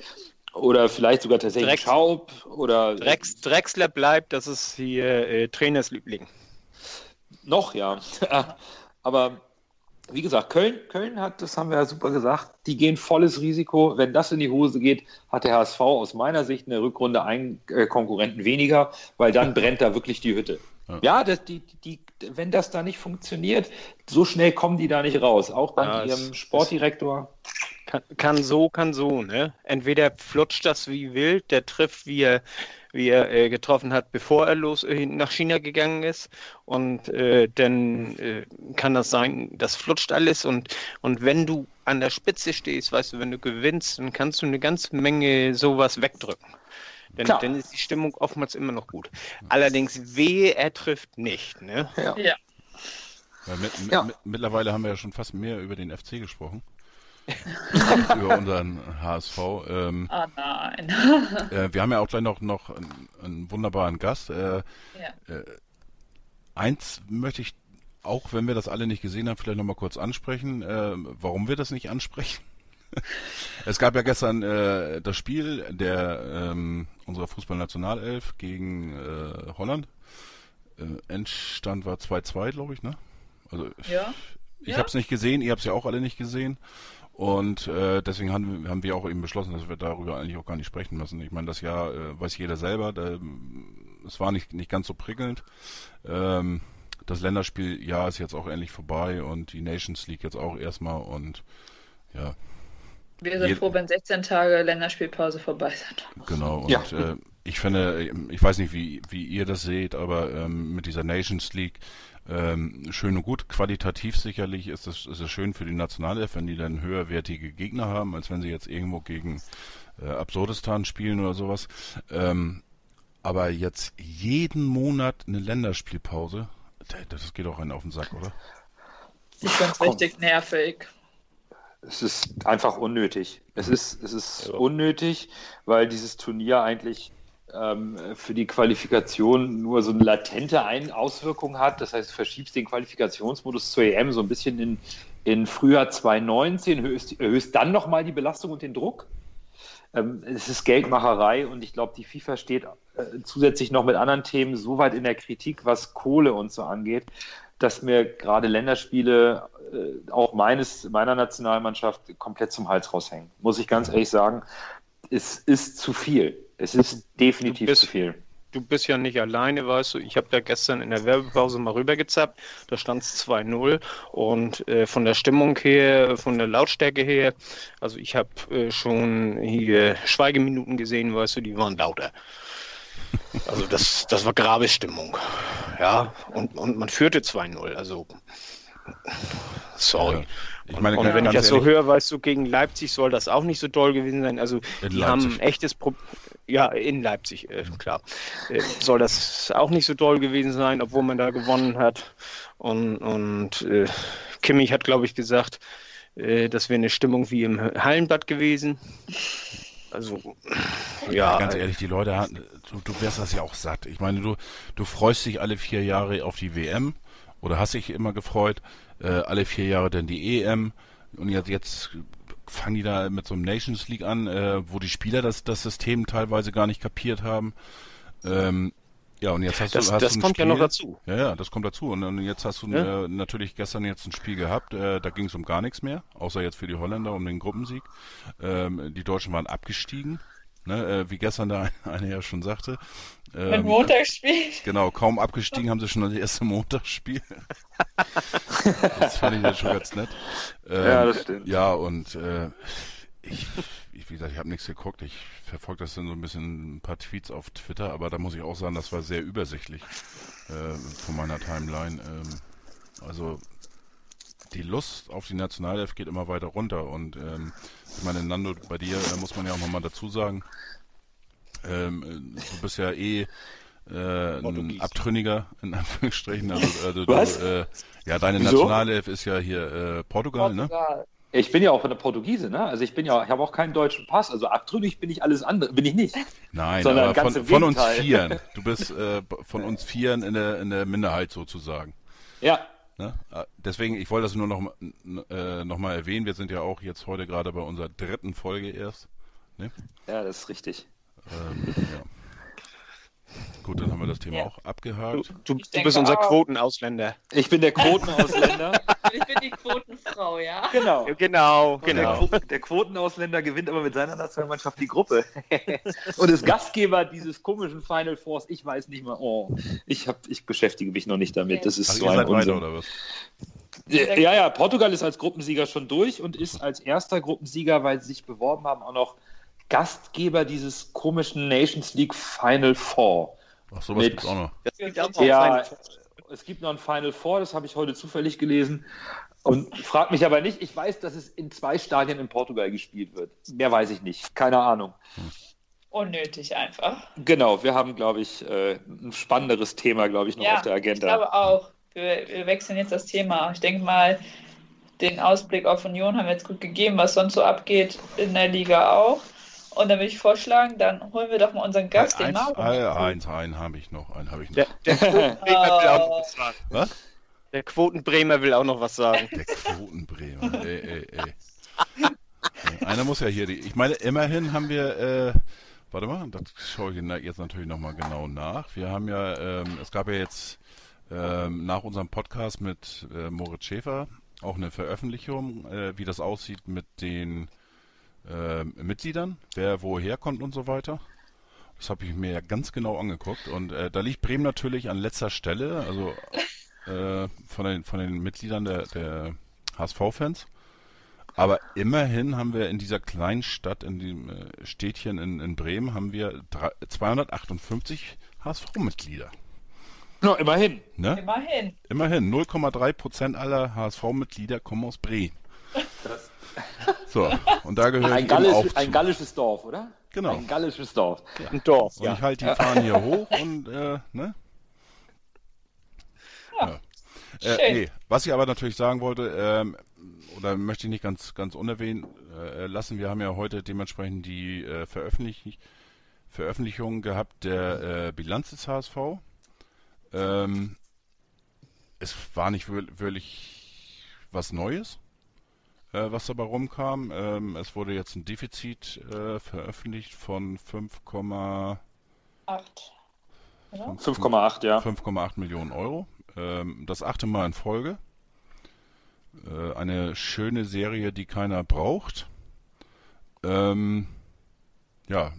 oder vielleicht sogar tatsächlich Drex- Schaub oder Drex, Drexler bleibt, das ist hier äh, Trainersliebling. Noch, ja. Aber wie gesagt, Köln, Köln hat, das haben wir ja super gesagt, die gehen volles Risiko. Wenn das in die Hose geht, hat der HSV aus meiner Sicht in der Rückrunde einen äh, Konkurrenten weniger, weil dann brennt da wirklich die Hütte. Ja. Ja, das, die, die, wenn das da nicht funktioniert, so schnell kommen die da nicht raus. Auch bei Ja, es- ihrem Sportdirektor. Kann, kann so, kann so, ne? Entweder flutscht das wie wild, der trifft, wie er, wie er äh, getroffen hat, bevor er los äh, nach China gegangen ist. Und äh, dann äh, kann das sein, das flutscht alles. Und, und wenn du an der Spitze stehst, weißt du, wenn du gewinnst, dann kannst du eine ganze Menge sowas wegdrücken. Denn, dann ist die Stimmung oftmals immer noch gut. Allerdings, wehe, er trifft nicht, ne? Ja. Ja. Weil mit, mit, Ja. mit, mittlerweile haben wir ja schon fast mehr über den FC gesprochen. über unseren HSV. Ähm, Ah nein. äh, wir haben ja auch gleich noch, noch einen, einen wunderbaren Gast. Äh, ja. eins möchte ich, auch wenn wir das alle nicht gesehen haben, vielleicht nochmal kurz ansprechen, äh, warum wir das nicht ansprechen. es gab ja gestern äh, das Spiel der ähm, unserer Fußballnationalelf gegen äh, Holland. Äh, Endstand war 2-2, glaube ich, ne? Also Ja. ich Ja. habe es nicht gesehen, ihr habt es ja auch alle nicht gesehen. Und äh, deswegen haben, haben wir auch eben beschlossen, dass wir darüber eigentlich auch gar nicht sprechen müssen. Ich meine, das Jahr äh, weiß jeder selber, da, es war nicht, nicht ganz so prickelnd. Ähm, das Länderspieljahr ist jetzt auch endlich vorbei und die Nations League jetzt auch erstmal und ja, Wir sind froh, wenn 16 Tage Länderspielpause vorbei sind. Genau, und Ja. äh, ich finde, ich weiß nicht, wie, wie ihr das seht, aber ähm, mit dieser Nations League ähm, schön und gut, qualitativ sicherlich ist es, ist es schön für die Nationalelf, wenn die dann höherwertige Gegner haben, als wenn sie jetzt irgendwo gegen äh, Absurdistan spielen oder sowas. Ähm, aber jetzt jeden Monat eine Länderspielpause, das das geht auch einen auf den Sack, oder? Ich finde es richtig nervig. Es ist einfach unnötig. Es ist, es ist Ja. unnötig, weil dieses Turnier eigentlich ähm, für die Qualifikation nur so eine latente Ein Auswirkung hat. Das heißt, du verschiebst den Qualifikationsmodus zur EM so ein bisschen in, in Frühjahr 2019, erhöhst, erhöhst dann nochmal die Belastung und den Druck. Ähm, es ist Geldmacherei und ich glaube, die FIFA steht äh, zusätzlich noch mit anderen Themen so weit in der Kritik, was Kohle und so angeht, dass mir gerade Länderspiele äh, auch meines, meiner Nationalmannschaft komplett zum Hals raushängen. Muss ich ganz ehrlich sagen, es ist zu viel. Es ist definitiv bist- zu viel. Du bist ja nicht alleine, weißt du. Ich habe da gestern in der Werbepause mal rübergezappt. Da stand es 2-0. Und äh, von der Stimmung her, von der Lautstärke her, also ich habe äh, schon hier Schweigeminuten gesehen, weißt du, die waren lauter. Also das, das war Grabesstimmung. Ja, und, und man führte 2-0. Also, sorry. Ja. Ich meine, und wenn ich das so höre, weißt du, gegen Leipzig soll das auch nicht so doll gewesen sein. Also die Leipzig. haben ein echtes Problem. Ja, in Leipzig, äh, klar. Äh, soll das auch nicht so doll gewesen sein, obwohl man da gewonnen hat. Und, und äh, Kimmich hat, glaube ich, gesagt, äh, das wäre eine Stimmung wie im Hallenbad gewesen. Also, ja. Ganz ehrlich, die Leute, du, du wärst das ja auch satt. Ich meine, du, du freust dich alle vier Jahre auf die WM oder hast dich immer gefreut, äh, alle vier Jahre dann die EM und jetzt, jetzt fangen die da mit so einem Nations League an, äh, wo die Spieler das, das System teilweise gar nicht kapiert haben. Ähm, ja, und jetzt hast das, du. Hast das du kommt Spiel, ja noch dazu. Ja, ja, das kommt dazu. Und, und jetzt hast du ja? äh, natürlich gestern jetzt ein Spiel gehabt, äh, da ging es um gar nichts mehr, außer jetzt für die Holländer um den Gruppensieg. Ähm, die Deutschen waren abgestiegen. Ne, äh, wie gestern der eine ja schon sagte. Ähm, Mit Montagsspiel. Genau, kaum abgestiegen haben sie schon das erste Montagsspiel. das fand ich jetzt schon ganz nett. Ähm, ja, das stimmt. Ja, und äh, ich, ich, wie gesagt, ich habe nichts geguckt. Ich verfolge das dann so ein bisschen ein paar Tweets auf Twitter, aber da muss ich auch sagen, das war sehr übersichtlich äh, von meiner Timeline. Ähm, also die Lust auf die Nationalelf geht immer weiter runter und ähm, ich meine, Nando, bei dir äh, muss man ja auch nochmal dazu sagen, ähm, du bist ja eh äh, ein Abtrünniger, in Anführungsstrichen. Also, also Was? Du, äh, ja, deine Nationalelf ist ja hier äh, Portugal, ne? Portugal, ne? Ich bin ja auch eine Portugiese, ne? Also ich bin ja, ich habe auch keinen deutschen Pass. Also abtrünnig bin ich alles andere, bin ich nicht. Nein, Sondern aber von, von uns Vieren. Du bist äh, von uns Vieren in der, in der Minderheit sozusagen. Ja. Ne? Äh, deswegen, ich wollte das nur noch, äh, noch mal erwähnen. Wir sind ja auch jetzt heute gerade bei unserer dritten Folge erst. Ne? Ja, das ist richtig. Ähm, ja. Gut, dann haben wir das Thema ja. auch abgehakt. Du, du, du bist unser Quotenausländer. Ich bin der Quotenausländer. ich bin die Quotenfrau, ja. Genau. Genau, genau. Der, der, Quotenausländer gewinnt aber mit seiner Nationalmannschaft die Gruppe. Und ist Gastgeber dieses komischen Final Force. Ich weiß nicht mal. Oh, ich, hab, ich beschäftige mich noch nicht damit. Das ist also so ein Unsinn. Weiter, oder was? Ja, ja, Portugal ist als Gruppensieger schon durch und ist als erster Gruppensieger, weil sie sich beworben haben, auch noch Gastgeber dieses komischen Nations League Final Four. Ach, sowas gibt es auch noch. Auch ja, es gibt noch ein Final Four, das habe ich heute zufällig gelesen. Und frag mich aber nicht, ich weiß, dass es in zwei Stadien in Portugal gespielt wird. Mehr weiß ich nicht. Keine Ahnung. Unnötig einfach. Genau, wir haben, glaube ich, äh, ein spannenderes Thema, glaube ich, noch ja, auf der Agenda. Ich glaube auch. Wir, wir wechseln jetzt das Thema. Ich denke mal, den Ausblick auf Union haben wir jetzt gut gegeben, was sonst so abgeht in der Liga auch. Und dann würde ich vorschlagen, dann holen wir doch mal unseren Gast, den Marvin. Eins, einen habe ich noch, einen habe ich noch. Der, der Quotenbremer will auch noch was sagen. Was? Der Quotenbremer will auch noch was sagen. Der Quotenbremer, ey, ey, ey. Einer muss ja hier die. Ich meine, immerhin haben wir, äh, warte mal, das schaue ich jetzt natürlich nochmal genau nach. Wir haben ja, ähm, es gab ja jetzt ähm, nach unserem Podcast mit äh, Moritz Schäfer auch eine Veröffentlichung, äh, wie das aussieht mit den äh, Mitgliedern, wer woher kommt und so weiter. Das habe ich mir ja ganz genau angeguckt. Und äh, da liegt Bremen natürlich an letzter Stelle, also äh, von, den, von den Mitgliedern der, der HSV-Fans. Aber immerhin haben wir in dieser kleinen Stadt, in dem äh, Städtchen in, in Bremen, haben wir 3, 258 HSV-Mitglieder. No, immerhin. Ne? Immerhin. Immerhin. 0,3 Prozent aller HSV-Mitglieder kommen aus Bremen. Das so, und da gehört ein, Gallisch, auch ein gallisches Dorf, oder? Genau. Ein gallisches Dorf. Ja. Ein Dorf, und ja. ich halte die Fahnen hier hoch und, äh, ne? Ja. ja. Äh, nee, was ich aber natürlich sagen wollte, ähm, oder möchte ich nicht ganz, ganz unerwähnt äh, lassen, wir haben ja heute dementsprechend die äh, Veröffentlich Veröffentlichung gehabt der äh, Bilanz des HSV. Ähm, es war nicht wirklich was Neues was dabei rumkam. Ähm, es wurde jetzt ein Defizit äh, veröffentlicht von 5,8 5,8 ja. 5,8 Millionen Euro. Ähm, das achte Mal in Folge. Äh, eine schöne Serie, die keiner braucht. Ähm, ja,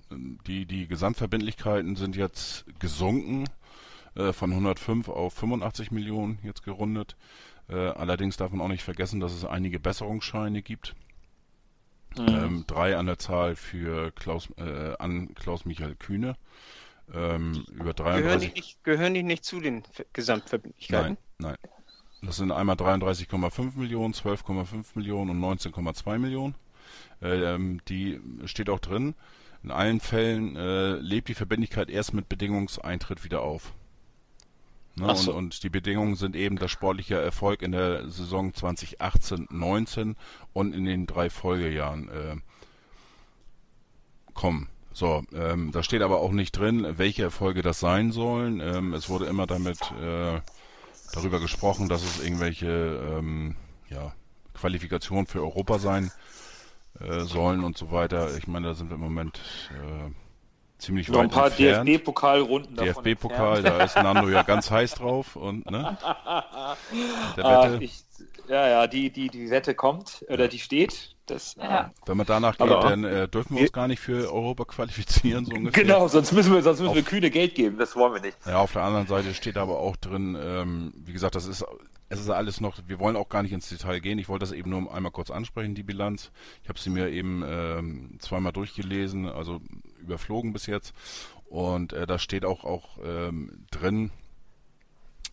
die, die Gesamtverbindlichkeiten sind jetzt gesunken äh, von 105 auf 85 Millionen jetzt gerundet. Äh, allerdings darf man auch nicht vergessen, dass es einige Besserungsscheine gibt. Mhm. Ähm, drei an der Zahl für Klaus, äh, an Klaus-Michael Kühne. Ähm, über 33. Gehören die, nicht, gehören die nicht zu den Gesamtverbindlichkeiten? Nein, nein. Das sind einmal 33,5 Millionen, 12,5 Millionen und 19,2 Millionen. Ähm, die steht auch drin. In allen Fällen äh, lebt die Verbindlichkeit erst mit Bedingungseintritt wieder auf. Ne? So. Und, und, die Bedingungen sind eben das sportliche Erfolg in der Saison 2018-19 und in den drei Folgejahren äh, kommen. So, ähm, da steht aber auch nicht drin, welche Erfolge das sein sollen. Ähm, es wurde immer damit äh, darüber gesprochen, dass es irgendwelche ähm, ja, Qualifikationen für Europa sein äh, sollen und so weiter. Ich meine, da sind wir im Moment äh, ziemlich Noch weit ein paar entfernt. DFB-Pokalrunden DFB-Pokal, entfernt. da ist Nando ja ganz heiß drauf und ne? Der Ah, Wette. ich, ja, ja, die, die, die Wette kommt, oder die steht. Das, Ja. Wenn man danach geht, Aber- dann äh, dürfen wir uns gar nicht für Europa qualifizieren, so ungefähr. Genau, sonst müssen wir, sonst müssen wir Auf- kühne Geld geben. Das wollen wir nicht. Ja, auf der anderen Seite steht aber auch drin, ähm, wie gesagt, das ist, es ist alles noch, wir wollen auch gar nicht ins Detail gehen. Ich wollte das eben nur einmal kurz ansprechen, die Bilanz. Ich habe sie mir eben ähm, zweimal durchgelesen, also überflogen bis jetzt. Und äh, da steht auch, auch ähm, drin,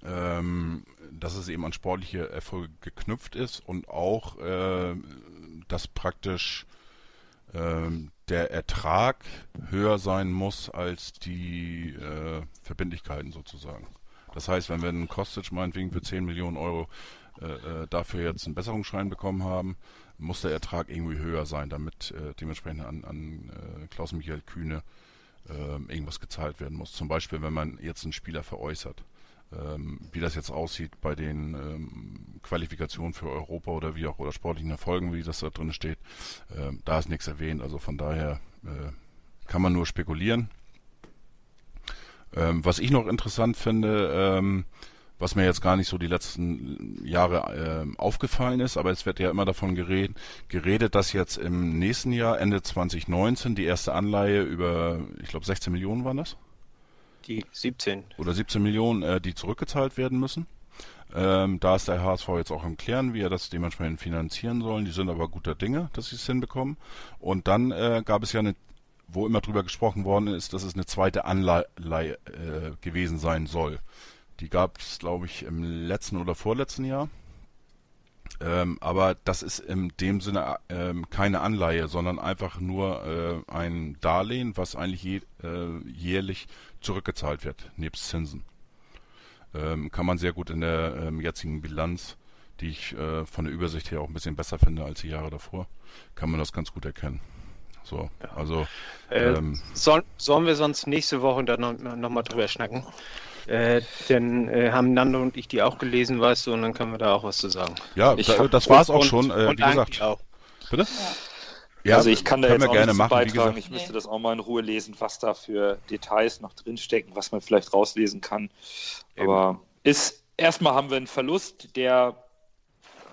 ähm, dass es eben an sportliche Erfolge geknüpft ist und auch, äh, dass praktisch ähm, der Ertrag höher sein muss als die äh, Verbindlichkeiten sozusagen. Das heißt, wenn wir einen Kostic meinetwegen für 10 Millionen Euro äh, äh, dafür jetzt einen Besserungsschein bekommen haben, muss der Ertrag irgendwie höher sein, damit äh, dementsprechend an, an äh, Klaus-Michael Kühne ähm, irgendwas gezahlt werden muss. Zum Beispiel, wenn man jetzt einen Spieler veräußert. Ähm, wie das jetzt aussieht bei den ähm, Qualifikationen für Europa oder wie auch oder sportlichen Erfolgen, wie das da drin steht, ähm, da ist nichts erwähnt. Also von daher äh, kann man nur spekulieren. Ähm, was ich noch interessant finde, ähm, was mir jetzt gar nicht so die letzten Jahre ähm, aufgefallen ist, aber es wird ja immer davon geredet, geredet, dass jetzt im nächsten Jahr, Ende 2019, die erste Anleihe über, ich glaube 16 Millionen waren das? Die 17. oder 17 Millionen, äh, die zurückgezahlt werden müssen. Ähm, da ist der HSV jetzt auch im Klären, wie er das dementsprechend finanzieren soll. Die sind aber guter Dinge, dass sie es hinbekommen. Und dann äh, gab es ja eine, wo immer drüber gesprochen worden ist, dass es eine zweite Anleihe äh, gewesen sein soll. Die gab es, glaube ich, im letzten oder vorletzten Jahr. Ähm, aber das ist in dem Sinne ähm, keine Anleihe, sondern einfach nur äh, ein Darlehen, was eigentlich je, äh, jährlich zurückgezahlt wird, nebst Zinsen. Ähm, kann man sehr gut in der ähm, jetzigen Bilanz, die ich äh, von der Übersicht her auch ein bisschen besser finde als die Jahre davor, kann man das ganz gut erkennen. So, also Äh, ähm, soll, sollen wir sonst nächste Woche dann noch, noch mal drüber schnacken? Äh, denn äh, haben Nando und ich die auch gelesen, weißt du, und dann können wir da auch was zu sagen. ja, ich da, das war's auch Und- schon. Äh, und wie gesagt, auch. bitte? Ja, also ich kann da jetzt auch gerne nichts machen. Beitragen. gesagt, Ich müsste Nee. das auch mal in Ruhe lesen, was da für Details noch drinstecken, was man vielleicht rauslesen kann. Aber ist erstmal haben wir einen Verlust, der,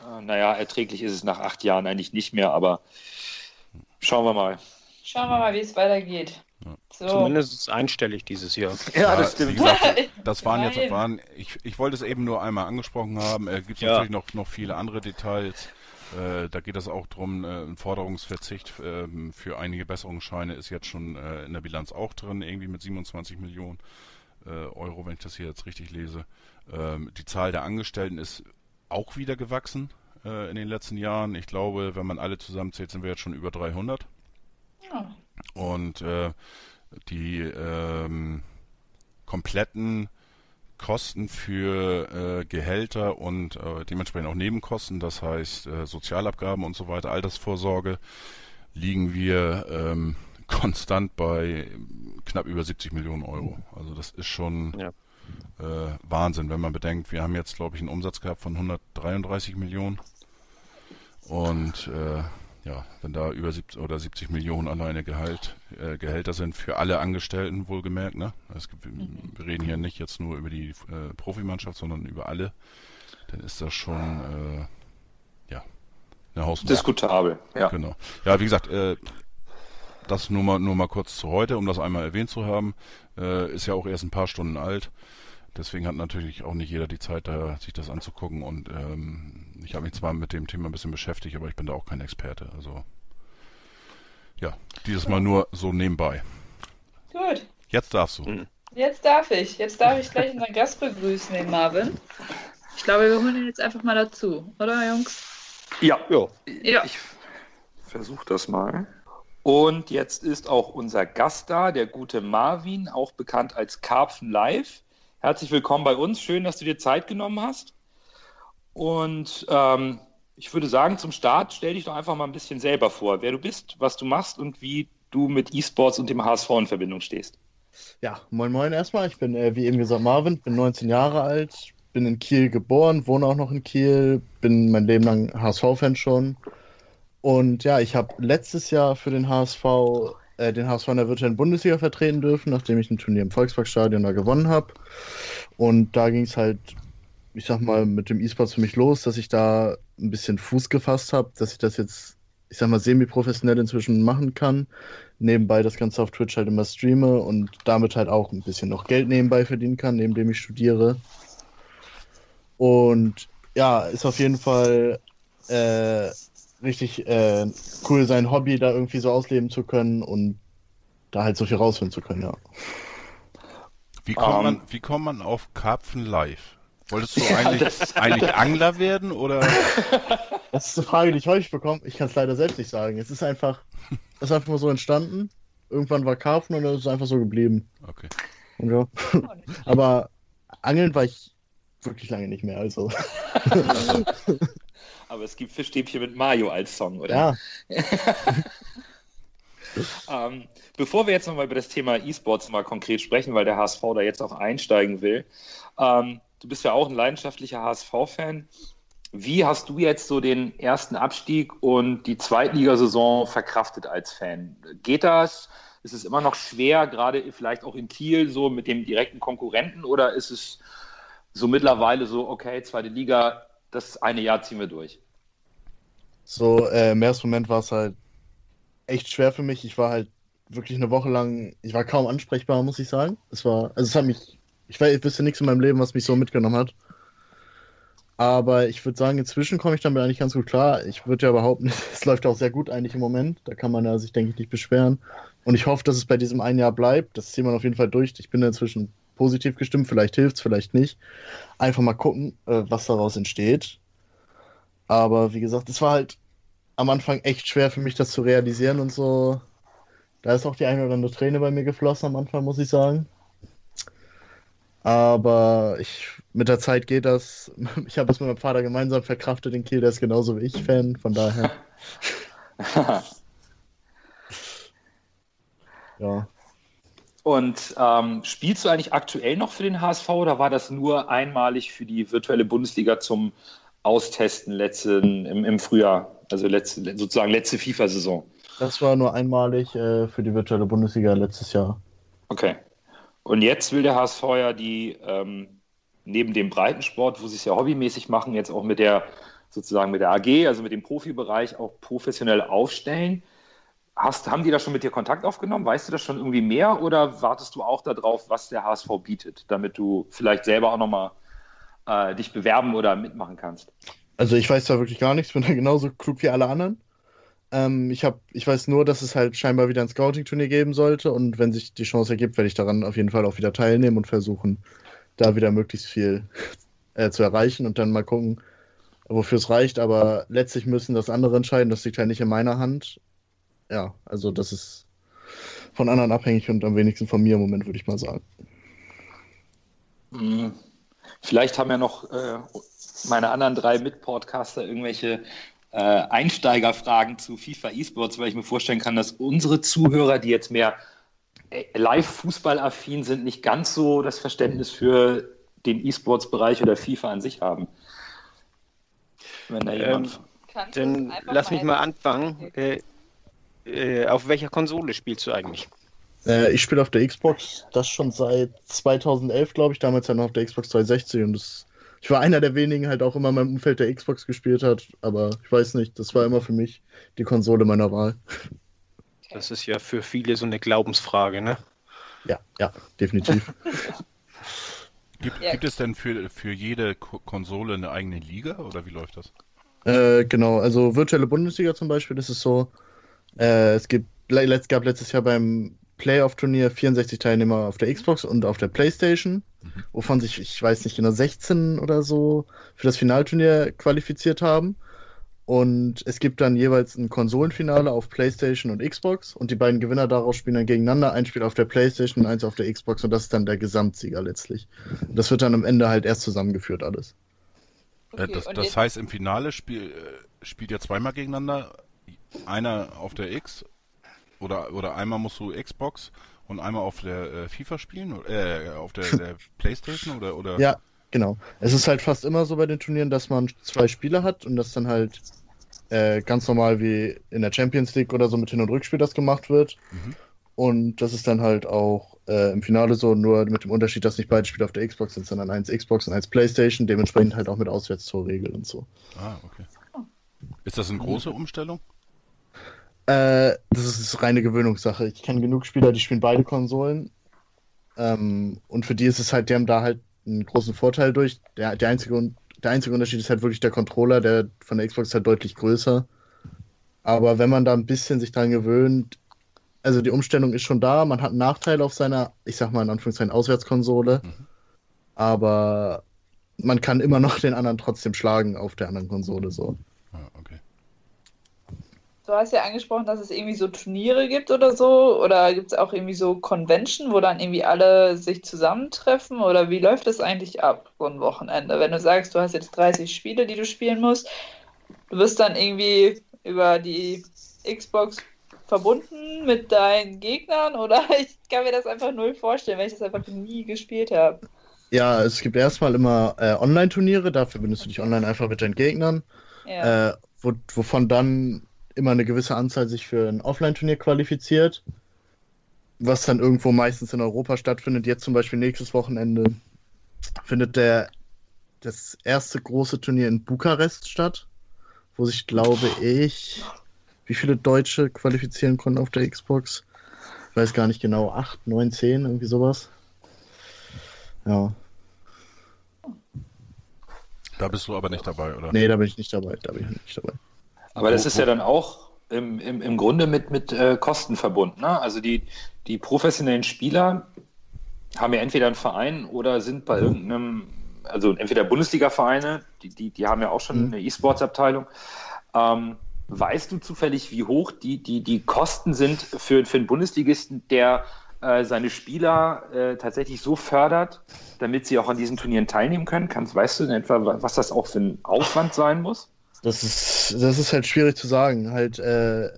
äh, naja, erträglich ist es nach acht Jahren eigentlich nicht mehr, aber schauen wir mal. Schauen wir mal, wie es weitergeht. So. Zumindest ist es einstellig dieses Jahr. Ja, Wie gesagt, Ich das waren jetzt, waren, ich, ich wollte es eben nur einmal angesprochen haben. Äh, Gibt es Ja. natürlich noch, noch viele andere Details. Äh, da geht es auch drum, äh, ein Forderungsverzicht ähm, für einige Besserungsscheine ist jetzt schon äh, in der Bilanz auch drin, irgendwie mit 27 Millionen äh, Euro, wenn ich das hier jetzt richtig lese. Ähm, die Zahl der Angestellten ist auch wieder gewachsen äh, in den letzten Jahren. Ich glaube, wenn man alle zusammenzählt, sind wir jetzt schon über 300. Ja. Und die ähm, kompletten Kosten für äh, Gehälter und äh, dementsprechend auch Nebenkosten, das heißt äh, Sozialabgaben und so weiter, Altersvorsorge, liegen wir ähm, konstant bei knapp über 70 Millionen Euro. Also das ist schon Ja. äh, Wahnsinn, wenn man bedenkt, wir haben jetzt, glaube ich, einen Umsatz gehabt von 133 Millionen. Und äh, ja, wenn da über 70 oder 70 Millionen alleine Gehalt, äh, Gehälter sind für alle Angestellten wohlgemerkt, ne? Es gibt, Wir reden hier nicht jetzt nur über die äh, Profimannschaft, sondern über alle, dann ist das schon äh, ja eine Hausnummer. Diskutabel, ja. Genau. Ja, wie gesagt, äh, das nur mal, nur mal kurz zu heute, um das einmal erwähnt zu haben. Äh, ist ja auch erst ein paar Stunden alt. Deswegen hat natürlich auch nicht jeder die Zeit, da, sich das anzugucken. Und ähm, ich habe mich zwar mit dem Thema ein bisschen beschäftigt, aber ich bin da auch kein Experte. Also ja, dieses Mal nur so nebenbei. Gut, Jetzt darfst du. Mhm. jetzt darf ich. Jetzt darf ich gleich unseren Gast begrüßen, den Marvin. Ich glaube, wir holen ihn jetzt einfach mal dazu, oder Jungs? Ja, Ja. Ja. ich versuche das mal. Und jetzt ist auch unser Gast da, der gute Marvin, auch bekannt als Karpfen Live. Herzlich willkommen bei uns. Schön, dass du dir Zeit genommen hast. Und ähm, ich würde sagen, zum Start stell dich doch einfach mal ein bisschen selber vor, wer du bist, was du machst und wie du mit E-Sports und dem HSV in Verbindung stehst. Ja, moin moin erstmal. Ich bin, äh, wie eben gesagt, Marvin, bin 19 Jahre alt, bin in Kiel geboren, wohne auch noch in Kiel, bin mein Leben lang HSV-Fan schon. Und ja, ich habe letztes Jahr für den HSV, äh, den HSV in der virtuellen Bundesliga vertreten dürfen, nachdem ich ein Turnier im Volksparkstadion da gewonnen habe. Und da ging es halt, ich sag mal, mit dem E-Sports für mich los, dass ich da ein bisschen Fuß gefasst habe, dass ich das jetzt, ich sag mal, semi-professionell inzwischen machen kann nebenbei das Ganze auf Twitch halt immer streame und damit halt auch ein bisschen noch Geld nebenbei verdienen kann, neben dem ich studiere. Und ja, ist auf jeden Fall äh, richtig äh, cool, sein Hobby da irgendwie so ausleben zu können und da halt so viel rausfinden zu können, ja. Wie kommt, Ähm. man, wie kommt man auf Karpfen live? Wolltest du eigentlich, eigentlich Angler werden oder? Das ist eine Frage, die ich häufig bekomme. Ich kann es leider selbst nicht sagen. Es ist einfach, es ist einfach mal so entstanden. Irgendwann war Karpfen und dann ist es einfach so geblieben. Okay. Und ja. Aber Angeln war ich wirklich lange nicht mehr, also. Aber es gibt Fischstäbchen mit Mario als Song, oder? Ja, Ähm, bevor wir jetzt nochmal über das Thema E-Sports mal konkret sprechen, weil der HSV da jetzt auch einsteigen will. Ähm, du bist ja auch ein leidenschaftlicher HSV-Fan. Wie hast du jetzt so den ersten Abstieg und die Zweitligasaison verkraftet als Fan? Geht das? Ist es immer noch schwer, gerade vielleicht auch in Kiel, so mit dem direkten Konkurrenten? Oder ist es so mittlerweile so, okay, zweite Liga, das eine Jahr ziehen wir durch? so äh, im ersten Moment war es halt echt schwer für mich. Ich war halt wirklich eine Woche lang, ich war kaum ansprechbar, muss ich sagen. Es war, also es hat mich, ich weiß, ich wüsste nichts in meinem Leben, was mich so mitgenommen hat. Aber ich würde sagen, inzwischen komme ich damit eigentlich ganz gut klar. Ich würde ja behaupten, es läuft auch sehr gut eigentlich im Moment. Da kann man ja sich, denke ich, nicht beschweren. Und ich hoffe, dass es bei diesem einen Jahr bleibt. Das ziehen wir auf jeden Fall durch. Ich bin inzwischen positiv gestimmt. Vielleicht hilft es, vielleicht nicht. Einfach mal gucken, äh, was daraus entsteht. Aber wie gesagt, es war halt am Anfang echt schwer für mich, das zu realisieren und so. Da ist auch die eine oder andere Träne bei mir geflossen am Anfang, muss ich sagen. Aber ich, mit der Zeit geht das. Ich habe es mit meinem Vater gemeinsam verkraftet in Kiel, der ist genauso wie ich Fan, von daher, ja. Und ähm, spielst du eigentlich aktuell noch für den HSV oder war das nur einmalig für die virtuelle Bundesliga zum Austesten letzten, im, im Frühjahr, also letzte, sozusagen letzte FIFA-Saison? Das war nur einmalig äh, für die virtuelle Bundesliga letztes Jahr. Okay. Und jetzt will der HSV ja die, ähm, neben dem Breitensport, wo sie es ja hobbymäßig machen, jetzt auch mit der, sozusagen mit der AG, also mit dem Profibereich auch professionell aufstellen. Hast, haben die da schon mit dir Kontakt aufgenommen? Weißt du das schon irgendwie mehr oder wartest du auch darauf, was der HSV bietet, damit du vielleicht selber auch nochmal äh, dich bewerben oder mitmachen kannst? Also ich weiß da wirklich gar nichts, bin da genauso klug wie alle anderen. Ähm, ich hab, ich weiß nur, dass es halt scheinbar wieder ein Scouting-Turnier geben sollte und wenn sich die Chance ergibt, werde ich daran auf jeden Fall auch wieder teilnehmen und versuchen, da wieder möglichst viel äh, zu erreichen und dann mal gucken, wofür es reicht. Aber letztlich müssen das andere entscheiden, das liegt halt nicht in meiner Hand. Ja, also das ist von anderen abhängig und am wenigsten von mir im Moment, würde ich mal sagen. Hm. Vielleicht haben ja noch äh, meine anderen drei Mitpodcaster irgendwelche äh, Einsteigerfragen zu FIFA E-Sports, weil ich mir vorstellen kann, dass unsere Zuhörer, die jetzt mehr äh, live-Fußball-affin sind, nicht ganz so das Verständnis für den E-Sports-Bereich oder FIFA an sich haben. Wenn da jemand. Du Dann lass mich mal anfangen. Äh, äh, auf welcher Konsole spielst du eigentlich? Äh, ich spiele auf der Xbox, das schon seit 2011, glaube ich, damals ja noch auf der Xbox 360 und das, ich war einer der wenigen halt auch immer in meinem Umfeld, der Xbox gespielt hat, aber ich weiß nicht, das war immer für mich die Konsole meiner Wahl. Das ist ja für viele so eine Glaubensfrage, ne? Ja, ja, definitiv. Gibt, Ja. gibt es denn für, für jede Ko Konsole eine eigene Liga oder wie läuft das? äh, genau, also virtuelle Bundesliga zum Beispiel, das ist so, äh, es gibt, letzt, gab letztes Jahr beim Playoff-Turnier 64 Teilnehmer auf der Xbox und auf der Playstation. wovon sich, ich weiß nicht genau, 16 oder so für das Finalturnier qualifiziert haben. Und es gibt dann jeweils ein Konsolenfinale auf PlayStation und Xbox und die beiden Gewinner daraus spielen dann gegeneinander. Ein Spiel auf der PlayStation und eins auf der Xbox und das ist dann der Gesamtsieger letztlich. Und das wird dann am Ende halt erst zusammengeführt alles. Äh, Okay, das und das jetzt- heißt, im Finale spiel, äh, spielt ihr zweimal gegeneinander. Einer auf der X oder, oder einmal musst du Xbox und einmal auf der äh, FIFA spielen, äh, auf der, der Playstation oder, oder? Ja, genau. Es ist halt fast immer so bei den Turnieren, dass man zwei Spiele hat und das dann halt äh, ganz normal wie in der Champions League oder so mit Hin- und Rückspiel das gemacht wird. Mhm. Und das ist dann halt auch äh, im Finale so, nur mit dem Unterschied, dass nicht beide Spiele auf der Xbox sind, sondern eins Xbox und eins Playstation, dementsprechend halt auch mit Auswärtstorregel und so. Ah, okay. Ist das eine große Umstellung? Äh, das ist reine Gewöhnungssache. Ich kenne genug Spieler, die spielen beide Konsolen. Ähm, und für die ist es halt, die haben da halt einen großen Vorteil durch. Der, der, einzige, der einzige Unterschied ist halt wirklich der Controller, der von der Xbox ist halt deutlich größer. Aber wenn man da ein bisschen sich dran gewöhnt, also die Umstellung ist schon da, man hat einen Nachteil auf seiner, ich sag mal in Anführungszeichen, Auswärtskonsole. Mhm. Aber man kann immer noch den anderen trotzdem schlagen auf der anderen Konsole so. Du hast ja angesprochen, dass es irgendwie so Turniere gibt oder so. Oder gibt es auch irgendwie so Convention, wo dann irgendwie alle sich zusammentreffen? Oder wie läuft das eigentlich ab, so ein Wochenende? Wenn du sagst, du hast jetzt 30 Spiele, die du spielen musst, du wirst dann irgendwie über die Xbox verbunden mit deinen Gegnern? Oder ich kann mir das einfach null vorstellen, weil ich das einfach nie gespielt habe. Ja, es gibt erstmal immer äh, Online-Turniere, dafür bindest du dich online einfach mit deinen Gegnern. Ja. äh, wo, wovon dann immer eine gewisse Anzahl sich für ein Offline-Turnier qualifiziert, was dann irgendwo meistens in Europa stattfindet. Jetzt zum Beispiel nächstes Wochenende findet der, das erste große Turnier in Bukarest statt, wo sich, glaube ich, wie viele Deutsche qualifizieren konnten auf der Xbox. Ich weiß gar nicht genau, 8, 9, 10, irgendwie sowas. Ja, Da bist du aber nicht dabei, oder? nee, da bin ich nicht dabei, da bin ich nicht dabei. Aber das ist ja dann auch im, im, im Grunde mit, mit äh, Kosten verbunden. Ne? Also die, die professionellen Spieler haben ja entweder einen Verein oder sind bei irgendeinem, also entweder Bundesliga-Vereine, die, die, die haben ja auch schon Mhm. eine E-Sports-Abteilung. Ähm, weißt du zufällig, wie hoch die, die, die Kosten sind für, für einen Bundesligisten, der äh, seine Spieler äh, tatsächlich so fördert, damit sie auch an diesen Turnieren teilnehmen können? Kannst, weißt du in etwa, was das auch für ein Aufwand sein muss? Das ist, das ist halt schwierig zu sagen. Halt, äh,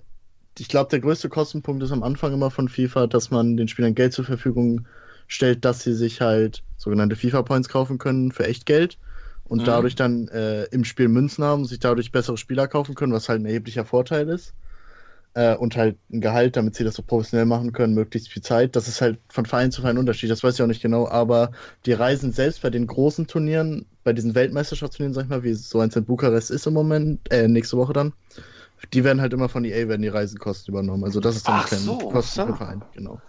ich glaube, der größte Kostenpunkt ist am Anfang immer von FIFA, dass man den Spielern Geld zur Verfügung stellt, dass sie sich halt sogenannte FIFA-Points kaufen können für echt Geld und Mhm. dadurch dann äh, im Spiel Münzen haben und sich dadurch bessere Spieler kaufen können, was halt ein erheblicher Vorteil ist. Äh, und halt ein Gehalt, damit sie das so professionell machen können, möglichst viel Zeit. Das ist halt von Verein zu Verein Unterschied, das weiß ich auch nicht genau, aber die Reisen selbst bei den großen Turnieren, bei diesen Weltmeisterschaftsturnieren, sag ich mal, wie so eins in Bukarest ist im Moment, äh, nächste Woche dann, die werden halt immer von EA, werden die Reisekosten übernommen. Also das ist dann Ach kein so, Kosten für so. den Verein, genau.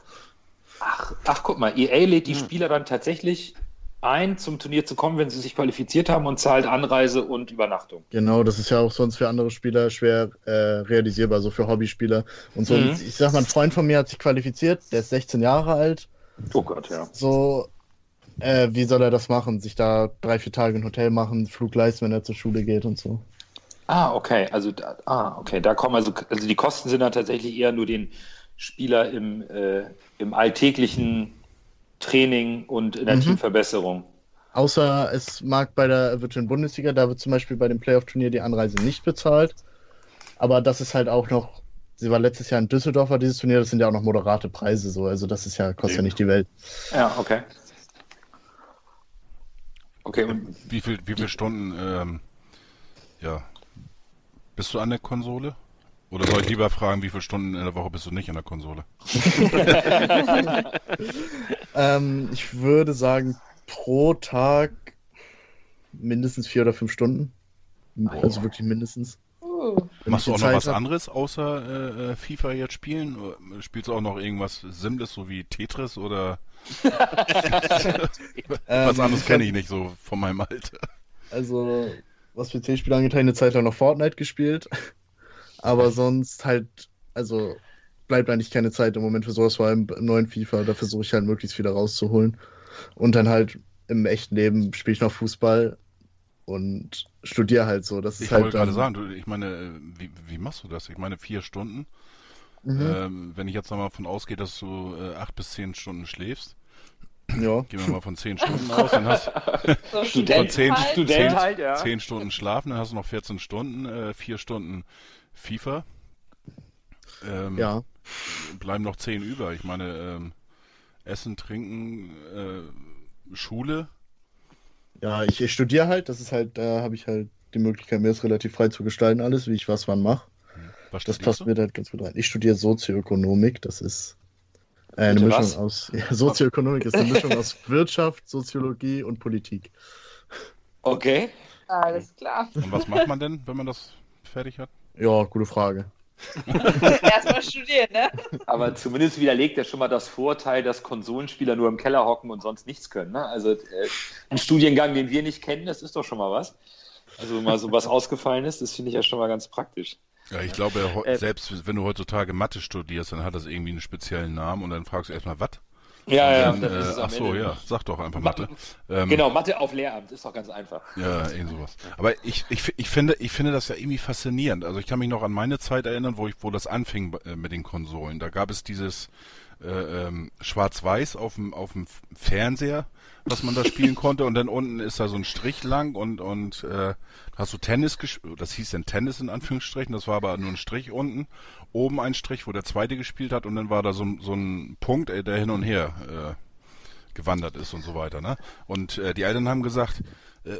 Ach, ach, guck mal, EA lädt die Hm. Spieler dann tatsächlich ein, zum Turnier zu kommen, wenn sie sich qualifiziert haben und zahlt Anreise und Übernachtung. Genau, das ist ja auch sonst für andere Spieler schwer äh, realisierbar, so für Hobbyspieler. Und so, Mhm. ich sag mal, ein Freund von mir hat sich qualifiziert, der ist 16 Jahre alt. Oh Gott, ja. So, äh, wie soll er das machen? Sich da drei, vier Tage ein Hotel machen, Flug leisten, wenn er zur Schule geht und so. Ah, okay, also da, ah, okay, da kommen also, also die Kosten sind dann tatsächlich eher nur den Spieler im, äh, im alltäglichen Training und in der Mhm. Teamverbesserung. Außer es mag bei der virtuellen Bundesliga, da wird zum Beispiel bei dem Playoff-Turnier die Anreise nicht bezahlt. Aber das ist halt auch noch, sie war letztes Jahr in Düsseldorf, war dieses Turnier, das sind ja auch noch moderate Preise so. Also das ist ja, kostet ja nicht die Welt. Ja, okay. Okay, und Wie viel, wie viele Stunden, ähm, ja, bist du an der Konsole? Oder soll ich lieber fragen, wie viele Stunden in der Woche bist du nicht an der Konsole? Ähm, ich würde sagen, pro Tag mindestens vier oder fünf Stunden. Also wirklich mindestens. Wenn Machst du auch noch Zeit was hab. anderes außer äh, äh, FIFA jetzt spielen? Spielst du auch noch irgendwas Simples, so wie Tetris oder was Ähm, anderes kenne ich nicht so von meinem Alter? Also, was PC-Spiele angeht, eine Zeit lang noch Fortnite gespielt. Aber sonst halt, also bleibt eigentlich keine Zeit im Moment für sowas, vor allem im neuen FIFA. Da versuche ich halt möglichst viel rauszuholen. Und dann halt im echten Leben spiele ich noch Fußball und studiere halt so. Das ist Ich halt wollte gerade sagen, du, ich meine, äh, wie, wie machst du das? Ich meine, vier Stunden. Mhm. Ähm, wenn ich jetzt nochmal von ausgehe, dass du äh, acht bis zehn Stunden schläfst, ja. gehen wir mal von zehn Stunden aus, dann hast So Student- halt. Student zehn- halt, ja. zehn Stunden schlafen, dann hast du noch 14 Stunden, äh, vier Stunden FIFA. Ähm, ja. Bleiben noch zehn über. Ich meine, ähm, Essen, Trinken, äh, Schule. Ja, ich, ich studiere halt, das ist halt, da habe ich halt die Möglichkeit, mir das relativ frei zu gestalten, alles, wie ich was wann mache. Was Das passt du? mir halt ganz gut rein. Ich studiere Sozioökonomik, das ist äh, eine Bitte Mischung was? aus. Ja, Sozioökonomik ist eine Mischung aus Wirtschaft, Soziologie und Politik. Okay. Alles klar. Und was macht man denn, wenn man das fertig hat? Ja, gute Frage. Erstmal studieren, ne? Aber zumindest widerlegt er schon mal das Vorteil, dass Konsolenspieler nur im Keller hocken und sonst nichts können. Ne? Also äh, ein Studiengang, den wir nicht kennen, das ist doch schon mal was. Also mal so was ausgefallen ist, das finde ich ja schon mal ganz praktisch. Ja, ich glaube, Äh, selbst wenn du heutzutage Mathe studierst, dann hat das irgendwie einen speziellen Namen und dann fragst du erstmal, was? Ja, ja. Dann, äh, ach so, Ende. ja, sag doch einfach Ma- Mathe. Ähm, Genau, Mathe auf Lehramt ist doch ganz einfach. Ja, irgend sowas. Aber ich, ich, ich finde, ich finde das ja irgendwie faszinierend. Also ich kann mich noch an meine Zeit erinnern, wo ich, wo das anfing äh, mit den Konsolen. Da gab es dieses äh, ähm, Schwarz-Weiß auf dem auf dem Fernseher, was man da spielen konnte, und dann unten ist da so ein Strich lang und und äh, hast du Tennis gespielt. Das hieß dann Tennis in Anführungsstrichen. Das war aber nur ein Strich unten, oben ein Strich, wo der Zweite gespielt hat, und dann war da so, ein- so ein Punkt, äh, der hin und her äh, gewandert ist und so weiter. Ne? Und äh, die Eltern haben gesagt, äh,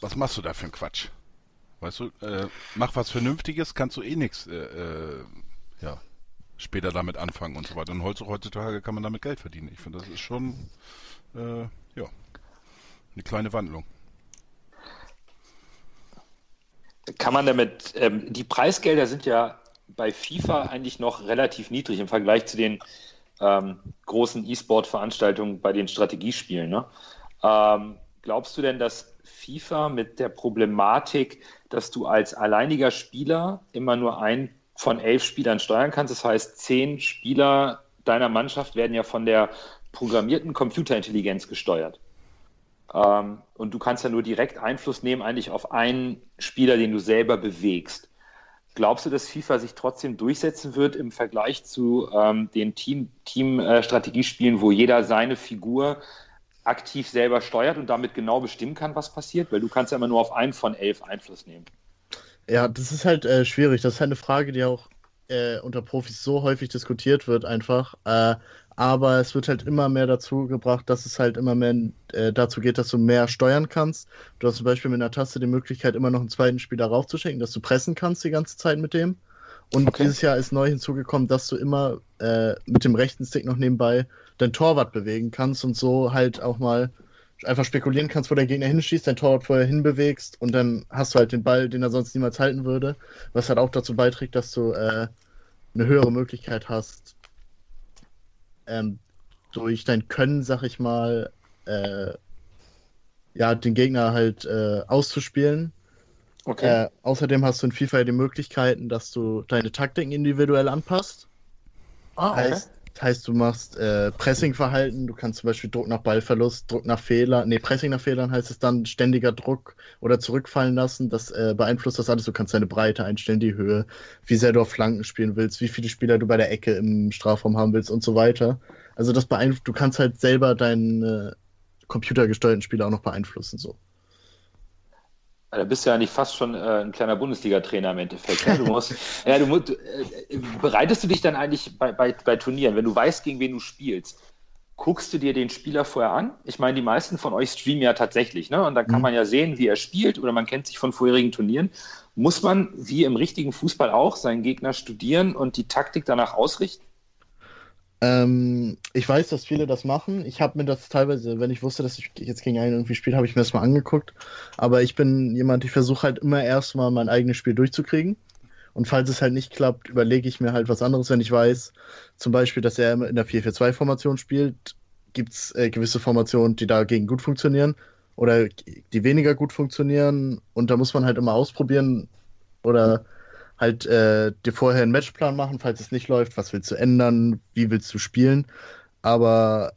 was machst du da für einen Quatsch? Weißt du, äh, mach was Vernünftiges, kannst du eh nichts, äh, äh, ja, später damit anfangen und so weiter. Und heutz- heutzutage kann man damit Geld verdienen. Ich finde, das ist schon, äh, ja, eine kleine Wandlung. Kann man damit, ähm, die Preisgelder sind ja bei FIFA eigentlich noch relativ niedrig im Vergleich zu den ähm, großen E-Sport-Veranstaltungen bei den Strategiespielen. Ne? Ähm, glaubst du denn, dass FIFA mit der Problematik, dass du als alleiniger Spieler immer nur einen von elf Spielern steuern kannst, das heißt, zehn Spieler deiner Mannschaft werden ja von der programmierten Computerintelligenz gesteuert. Ähm, und du kannst ja nur direkt Einfluss nehmen eigentlich auf einen Spieler, den du selber bewegst. Glaubst du, dass FIFA sich trotzdem durchsetzen wird im Vergleich zu ähm, den Team-Strategiespielen, wo jeder seine Figur aktiv selber steuert und damit genau bestimmen kann, was passiert? Weil du kannst ja immer nur auf einen von elf Einfluss nehmen. Ja, das ist halt äh, schwierig. Das ist halt eine Frage, die auch äh, unter Profis so häufig diskutiert wird, einfach. Äh, aber es wird halt immer mehr dazu gebracht, dass es halt immer mehr äh, dazu geht, dass du mehr steuern kannst. Du hast zum Beispiel mit einer Taste die Möglichkeit, immer noch einen zweiten Spieler raufzuschenken, dass du pressen kannst die ganze Zeit mit dem. Und Okay. dieses Jahr ist neu hinzugekommen, dass du immer äh, mit dem rechten Stick noch nebenbei dein Torwart bewegen kannst und so halt auch mal einfach spekulieren kannst, wo der Gegner hinschießt, dein Torwart vorher hinbewegst und dann hast du halt den Ball, den er sonst niemals halten würde, was halt auch dazu beiträgt, dass du äh, eine höhere Möglichkeit hast, ähm, durch dein Können, sag ich mal, äh, ja, den Gegner halt äh, auszuspielen. Okay. Äh, außerdem hast du in FIFA die Möglichkeiten, dass du deine Taktiken individuell anpasst. ah, Heißt, heißt, du machst äh, Pressingverhalten, du kannst zum Beispiel Druck nach Ballverlust, Druck nach Fehler, nee, Pressing nach Fehlern heißt es dann ständiger Druck oder zurückfallen lassen. Das äh, beeinflusst das alles. Du kannst deine Breite einstellen, die Höhe, wie sehr du auf Flanken spielen willst, wie viele Spieler du bei der Ecke im Strafraum haben willst und so weiter. Also das beeinflusst, du kannst halt selber deinen äh, computergesteuerten Spieler auch noch beeinflussen. So. Da bist du ja nicht fast schon äh, ein kleiner Bundesliga-Trainer im Endeffekt. Ne? Du musst, ja, du, musst- äh, bereitest du dich dann eigentlich bei, bei, bei Turnieren, wenn du weißt, gegen wen du spielst, guckst du dir den Spieler vorher an? Ich meine, die meisten von euch streamen ja tatsächlich, ne? Und dann kann Mhm. man ja sehen, wie er spielt oder man kennt sich von vorherigen Turnieren. Muss man, wie im richtigen Fußball auch, seinen Gegner studieren und die Taktik danach ausrichten? Ähm, ich weiß, dass viele das machen. Ich habe mir das teilweise, wenn ich wusste, dass ich jetzt gegen einen irgendwie spiele, habe ich mir das mal angeguckt. Aber ich bin jemand, ich versuche halt immer erstmal mein eigenes Spiel durchzukriegen. Und falls es halt nicht klappt, überlege ich mir halt was anderes, wenn ich weiß, zum Beispiel, dass er in der 4-4-2-Formation spielt, gibt es äh, gewisse Formationen, die dagegen gut funktionieren oder die weniger gut funktionieren. Und da muss man halt immer ausprobieren oder halt äh, dir vorher einen Matchplan machen, falls es nicht läuft, was willst du ändern, wie willst du spielen. Aber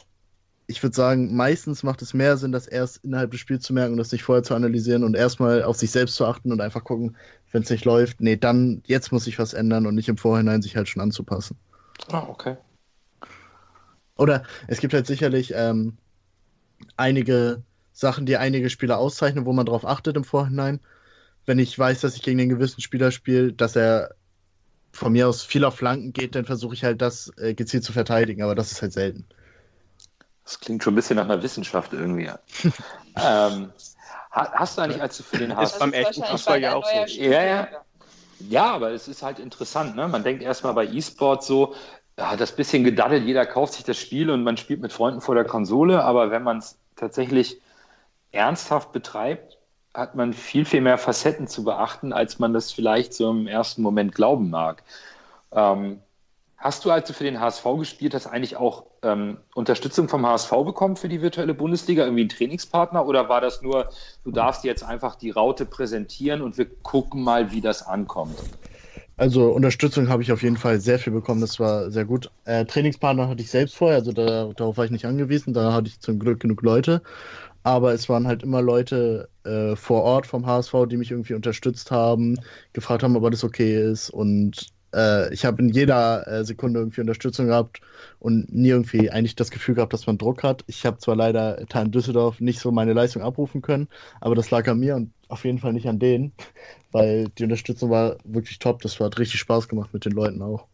ich würde sagen, meistens macht es mehr Sinn, das erst innerhalb des Spiels zu merken und das nicht vorher zu analysieren und erstmal auf sich selbst zu achten und einfach gucken, wenn es nicht läuft, nee, dann jetzt muss ich was ändern und nicht im Vorhinein sich halt schon anzupassen. Ah, okay. Oder es gibt halt sicherlich ähm, einige Sachen, die einige Spieler auszeichnen, wo man darauf achtet im Vorhinein. Wenn ich weiß, dass ich gegen einen gewissen Spieler spiele, dass er von mir aus viel auf Flanken geht, dann versuche ich halt das äh, gezielt zu verteidigen, aber das ist halt selten. Das klingt schon ein bisschen nach einer Wissenschaft irgendwie. ähm, hast du eigentlich, als du für den HSV... Ist beim echten Fußball ja auch so. Ja, ja. Ja, aber es ist halt interessant. Ne? Man denkt erstmal bei E-Sport so, ja, das bisschen gedaddelt, jeder kauft sich das Spiel und man spielt mit Freunden vor der Konsole, aber wenn man es tatsächlich ernsthaft betreibt, hat man viel, viel mehr Facetten zu beachten, als man das vielleicht so im ersten Moment glauben mag. Ähm, Hast du, als du für den HSV gespielt hast, eigentlich auch ähm, Unterstützung vom HSV bekommen für die virtuelle Bundesliga, irgendwie einen Trainingspartner? Oder war das nur, du darfst jetzt einfach die Raute präsentieren und wir gucken mal, wie das ankommt? Also Unterstützung habe ich auf jeden Fall sehr viel bekommen, das war sehr gut. Äh, Trainingspartner hatte ich selbst vorher, also da, darauf war ich nicht angewiesen, da hatte ich zum Glück genug Leute. Aber es waren halt immer Leute äh, vor Ort vom HSV, die mich irgendwie unterstützt haben, gefragt haben, ob alles okay ist und äh, ich habe in jeder äh, Sekunde irgendwie Unterstützung gehabt und nie irgendwie eigentlich das Gefühl gehabt, dass man Druck hat. Ich habe zwar leider in Düsseldorf nicht so meine Leistung abrufen können, aber das lag an mir und auf jeden Fall nicht an denen, weil die Unterstützung war wirklich top. Das hat richtig Spaß gemacht mit den Leuten auch.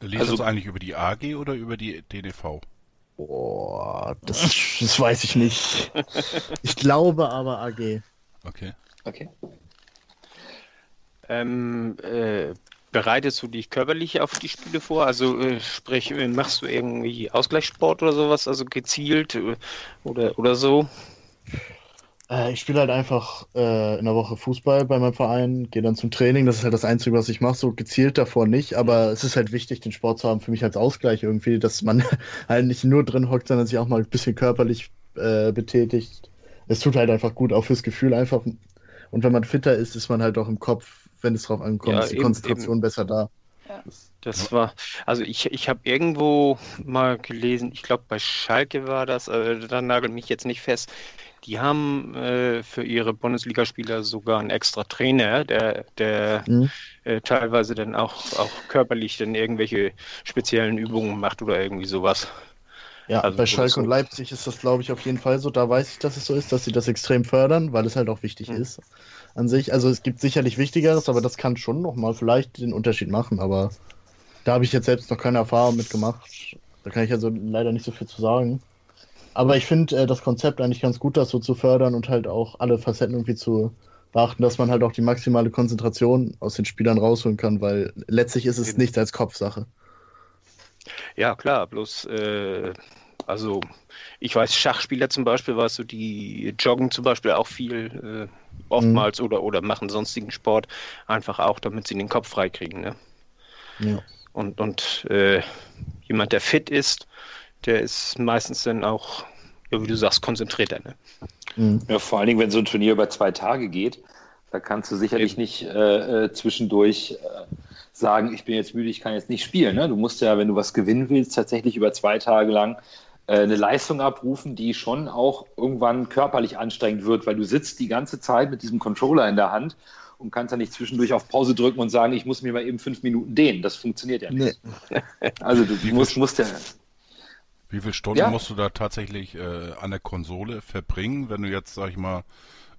Liest also, du eigentlich über die AG oder über die DDV? Boah, das, das weiß ich nicht. Ich glaube aber AG. Okay. Okay. Ähm, äh, bereitest du dich körperlich auf die Spiele vor? Also äh, sprich, äh, machst du irgendwie Ausgleichssport oder sowas, also gezielt äh, oder, oder so? Äh, ich spiele halt einfach äh, in der Woche Fußball bei meinem Verein, gehe dann zum Training. Das ist halt das Einzige, was ich mache. So gezielt davor nicht, aber es ist halt wichtig, den Sport zu haben für mich als Ausgleich irgendwie, dass man halt nicht nur drin hockt, sondern sich auch mal ein bisschen körperlich äh, betätigt. Es tut halt einfach gut, auch fürs Gefühl einfach. Und wenn man fitter ist, ist man halt auch im Kopf wenn es drauf ankommt, ja, ist die eben, Konzentration eben. besser da. Ja. Das war, also ich, ich habe irgendwo mal gelesen, ich glaube bei Schalke war das, äh, da nagelt mich jetzt nicht fest, die haben äh, für ihre Bundesligaspieler sogar einen extra Trainer, der, der mhm. äh, teilweise dann auch, auch körperlich dann irgendwelche speziellen Übungen macht oder irgendwie sowas. Ja, also bei Schalke so. und Leipzig ist das, glaube ich, auf jeden Fall so. Da weiß ich, dass es so ist, dass sie das extrem fördern, weil es halt auch wichtig mhm. ist an sich. Also es gibt sicherlich Wichtigeres, aber das kann schon nochmal vielleicht den Unterschied machen. Aber da habe ich jetzt selbst noch keine Erfahrung mitgemacht. Da kann ich also leider nicht so viel zu sagen. Aber ich finde äh, das Konzept eigentlich ganz gut, das so zu fördern und halt auch alle Facetten irgendwie zu beachten, dass man halt auch die maximale Konzentration aus den Spielern rausholen kann, weil letztlich ist es nichts als Kopfsache. Ja, klar, bloß äh, also ich weiß, Schachspieler zum Beispiel, weißt du, die joggen zum Beispiel auch viel, äh, oftmals mhm. oder, oder machen sonstigen Sport, einfach auch, damit sie den Kopf freikriegen. Ne? Ja. Und, und äh, jemand, der fit ist, der ist meistens dann auch, ja, wie du sagst, konzentrierter. Ne? Mhm. Ja, vor allen Dingen, wenn so ein Turnier über zwei Tage geht, da kannst du sicherlich Eben. nicht äh, äh zwischendurch äh, sagen, ich bin jetzt müde, ich kann jetzt nicht spielen. Ne? Du musst ja, wenn du was gewinnen willst, tatsächlich über zwei Tage lang äh, eine Leistung abrufen, die schon auch irgendwann körperlich anstrengend wird, weil du sitzt die ganze Zeit mit diesem Controller in der Hand und kannst dann nicht zwischendurch auf Pause drücken und sagen, ich muss mir mal eben fünf Minuten dehnen. Das funktioniert ja nicht. Nee. Also du musst, musst ja. Wie viele Stunden ja? musst du da tatsächlich äh, an der Konsole verbringen, wenn du jetzt, sag ich mal,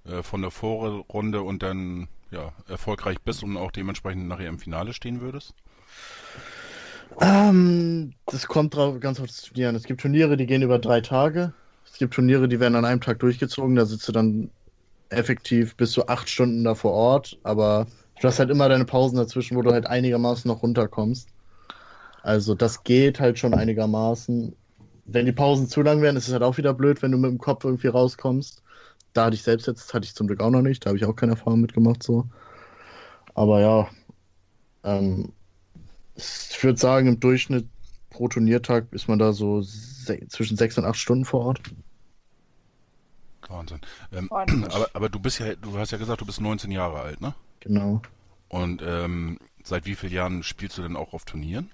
äh, von der Vorrunde und dann ja, erfolgreich bist und auch dementsprechend nachher im Finale stehen würdest? Ähm, das kommt drauf, ganz auf das Turnier an. Es gibt Turniere, die gehen über drei Tage. Es gibt Turniere, die werden an einem Tag durchgezogen. Da sitzt du dann effektiv bis zu acht Stunden da vor Ort. Aber du hast halt immer deine Pausen dazwischen, wo du halt einigermaßen noch runterkommst. Also das geht halt schon einigermaßen. Wenn die Pausen zu lang werden, ist es halt auch wieder blöd, wenn du mit dem Kopf irgendwie rauskommst. Da hatte ich selbst jetzt, hatte ich zum Glück auch noch nicht. Da habe ich auch keine Erfahrung mitgemacht so. Aber ja, ähm, ich würde sagen, im Durchschnitt pro Turniertag ist man da so se zwischen sechs und acht Stunden vor Ort. Wahnsinn. Ähm, aber, aber du bist ja, du hast ja gesagt, du bist 19 Jahre alt, ne? Genau. Und ähm, seit wie vielen Jahren spielst du denn auch auf Turnieren?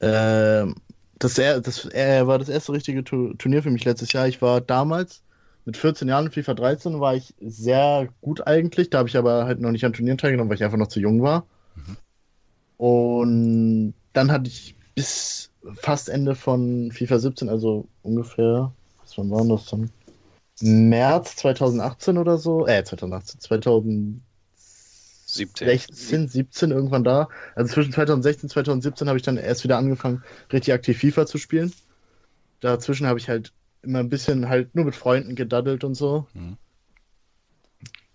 Ähm, das, er, das er war das erste richtige Tu- Turnier für mich letztes Jahr. Ich war damals mit 14 Jahren in FIFA 13 war ich sehr gut eigentlich. Da habe ich aber halt noch nicht an Turnieren teilgenommen, weil ich einfach noch zu jung war. Und dann hatte ich bis fast Ende von FIFA 17, also ungefähr, was wann war das dann? März 2018 oder so, äh, 2018, 2016, 17. 17 irgendwann da. Also zwischen 2016 und 2017 habe ich dann erst wieder angefangen, richtig aktiv FIFA zu spielen. Dazwischen habe ich halt immer ein bisschen halt nur mit Freunden gedaddelt und so. Mhm.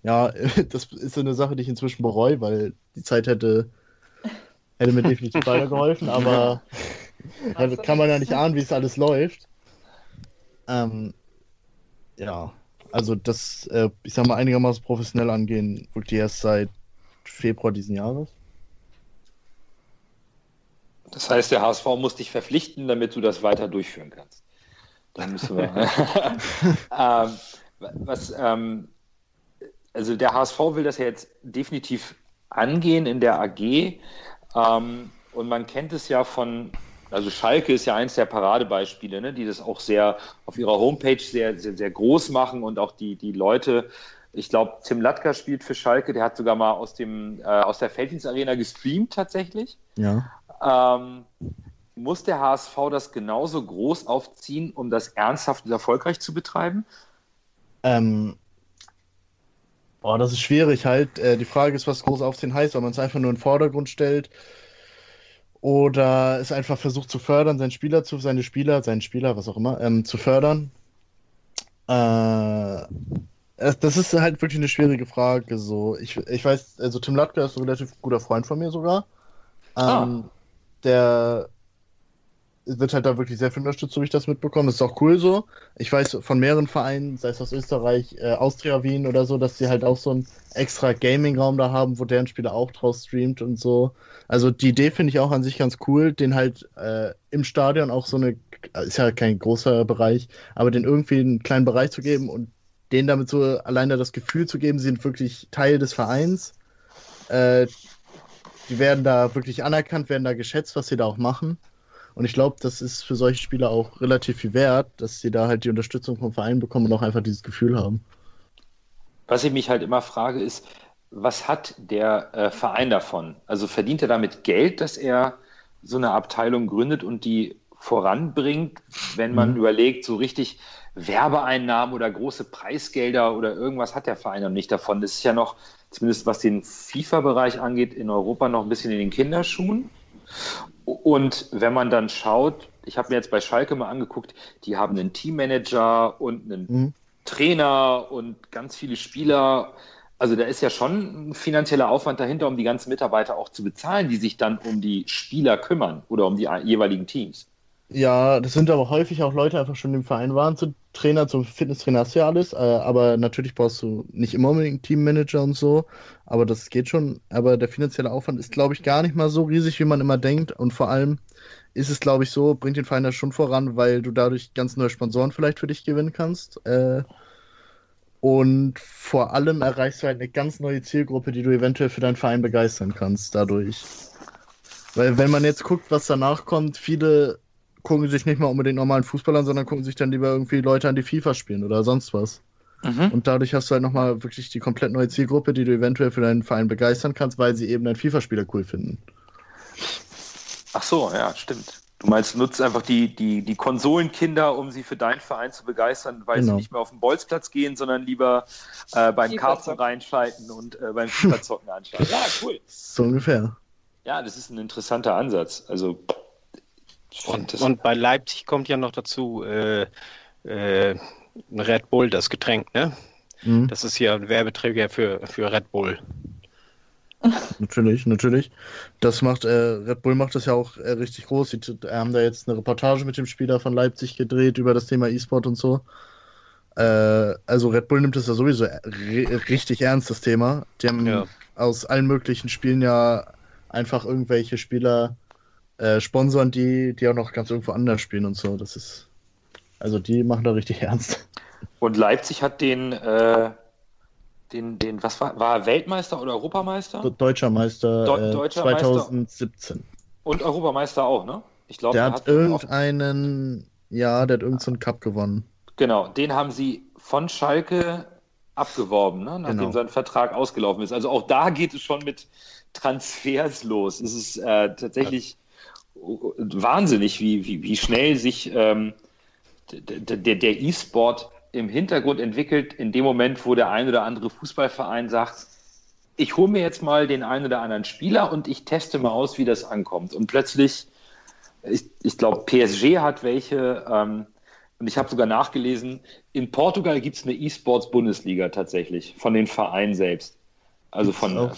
Ja, das ist so eine Sache, die ich inzwischen bereue, weil die Zeit hätte, hätte mir definitiv weitergeholfen, aber da kann man ja nicht ahnen, wie es alles läuft. Ähm, ja, also das, äh, ich sag mal, einigermaßen professionell angehen, wirklich erst seit Februar diesen Jahres. Das heißt, der HSV muss dich verpflichten, damit du das weiter durchführen kannst. Dann müssen wir. ähm, was, ähm, also der HSV will das ja jetzt definitiv angehen in der AG. Ähm, und man kennt es ja von, also Schalke ist ja eins der Paradebeispiele, ne, die das auch sehr auf ihrer Homepage sehr, sehr, sehr groß machen und auch die, die Leute. Ich glaube, Tim Latka spielt für Schalke, der hat sogar mal aus, dem, äh, aus der Felddienstarena gestreamt tatsächlich. Ja. Ähm, muss der HSV das genauso groß aufziehen, um das ernsthaft und erfolgreich zu betreiben? Ähm, boah, das ist schwierig halt. Äh, die Frage ist, was groß aufziehen heißt, ob man es einfach nur in den Vordergrund stellt oder es einfach versucht zu fördern, seinen Spieler zu, seine Spieler, seinen Spieler, was auch immer, ähm, zu fördern. Äh, das ist halt wirklich eine schwierige Frage. So, ich, ich weiß, also Tim Latka ist ein relativ guter Freund von mir sogar. Ähm, Der wird halt da wirklich sehr viel unterstützt, so wie ich das mitbekomme. Das ist auch cool so. Ich weiß von mehreren Vereinen, sei es aus Österreich, äh, Austria Wien oder so, dass sie halt auch so einen extra Gaming-Raum da haben, wo deren Spieler auch draus streamt und so. Also die Idee finde ich auch an sich ganz cool, den halt äh, im Stadion auch so eine, ist ja kein großer Bereich, aber den irgendwie einen kleinen Bereich zu geben und denen damit so alleine das Gefühl zu geben, sie sind wirklich Teil des Vereins. Äh, die werden da wirklich anerkannt, werden da geschätzt, was sie da auch machen. Und ich glaube, das ist für solche Spieler auch relativ viel wert, dass sie da halt die Unterstützung vom Verein bekommen und auch einfach dieses Gefühl haben. Was ich mich halt immer frage, ist, was hat der äh, Verein davon? Also verdient er damit Geld, dass er so eine Abteilung gründet und die voranbringt, wenn man Mhm. überlegt, so richtig Werbeeinnahmen oder große Preisgelder oder irgendwas hat der Verein noch nicht davon. Das ist ja noch, zumindest was den FIFA-Bereich angeht, in Europa noch ein bisschen in den Kinderschuhen. Und wenn man dann schaut, ich habe mir jetzt bei Schalke mal angeguckt, die haben einen Teammanager und einen Mhm. Trainer und ganz viele Spieler. Also da ist ja schon ein finanzieller Aufwand dahinter, um die ganzen Mitarbeiter auch zu bezahlen, die sich dann um die Spieler kümmern oder um die jeweiligen Teams. Ja, das sind aber häufig auch Leute einfach schon im Verein waren, zu Trainer, zum Fitnesstrainer hast du ja alles, äh, aber natürlich brauchst du nicht immer unbedingt einen Teammanager und so, aber das geht schon, aber der finanzielle Aufwand ist, glaube ich, gar nicht mal so riesig, wie man immer denkt und vor allem ist es, glaube ich, so, bringt den Verein das schon voran, weil du dadurch ganz neue Sponsoren vielleicht für dich gewinnen kannst äh, und vor allem erreichst du halt eine ganz neue Zielgruppe, die du eventuell für deinen Verein begeistern kannst dadurch. Weil wenn man jetzt guckt, was danach kommt, viele gucken sich nicht mal unbedingt normalen Fußball an, sondern gucken sich dann lieber irgendwie Leute an, die FIFA spielen oder sonst was. Und dadurch hast du halt nochmal wirklich die komplett neue Zielgruppe, die du eventuell für deinen Verein begeistern kannst, weil sie eben deinen FIFA-Spieler cool finden. Ach so, ja, stimmt. Du meinst, du nutzt einfach die, die, die Konsolenkinder, um sie für deinen Verein zu begeistern, weil sie Genau. nicht mehr auf den Bolzplatz gehen, sondern lieber äh, beim Karten reinschalten und äh, beim FIFA-Zocken anschalten. Ja, cool. So ungefähr. Ja, das ist ein interessanter Ansatz. Also, Und, und bei Leipzig kommt ja noch dazu äh, äh, Red Bull, das Getränk, ne? Mhm. Das ist ja ein Werbeträger für, für Red Bull. Natürlich, natürlich. Das macht, äh, Red Bull macht das ja auch äh, richtig groß. Sie haben da jetzt eine Reportage mit dem Spieler von Leipzig gedreht über das Thema E-Sport und so. Äh, also Red Bull nimmt das ja sowieso ri- richtig ernst, das Thema. Die haben Ja. aus allen möglichen Spielen ja einfach irgendwelche Spieler äh, sponsern, die, die auch noch ganz irgendwo anders spielen und so. Das ist, also die machen da richtig ernst. und Leipzig hat den, äh, den, den, was war, war er Weltmeister oder Europameister? Deutscher Meister Deu- äh, Deutscher Meister. 2017. Und Europameister auch, ne? Ich glaube, Der er hat auch- irgendeinen, ja, der hat irgendeinen Cup gewonnen. Genau, den haben sie von Schalke abgeworben, ne? nachdem Genau. sein Vertrag ausgelaufen ist. Also auch da geht es schon mit Transfers los. Es ist äh, tatsächlich wahnsinnig, wie, wie, wie schnell sich ähm, der, der, E-Sport im Hintergrund entwickelt, in dem Moment, wo der ein oder andere Fußballverein sagt, ich hole mir jetzt mal den einen oder anderen Spieler und ich teste mal aus, wie das ankommt. Und plötzlich, ich, ich glaube, PSG hat welche, ähm, und ich habe sogar nachgelesen, in Portugal gibt es eine E-Sports-Bundesliga tatsächlich, von den Vereinen selbst. Also von,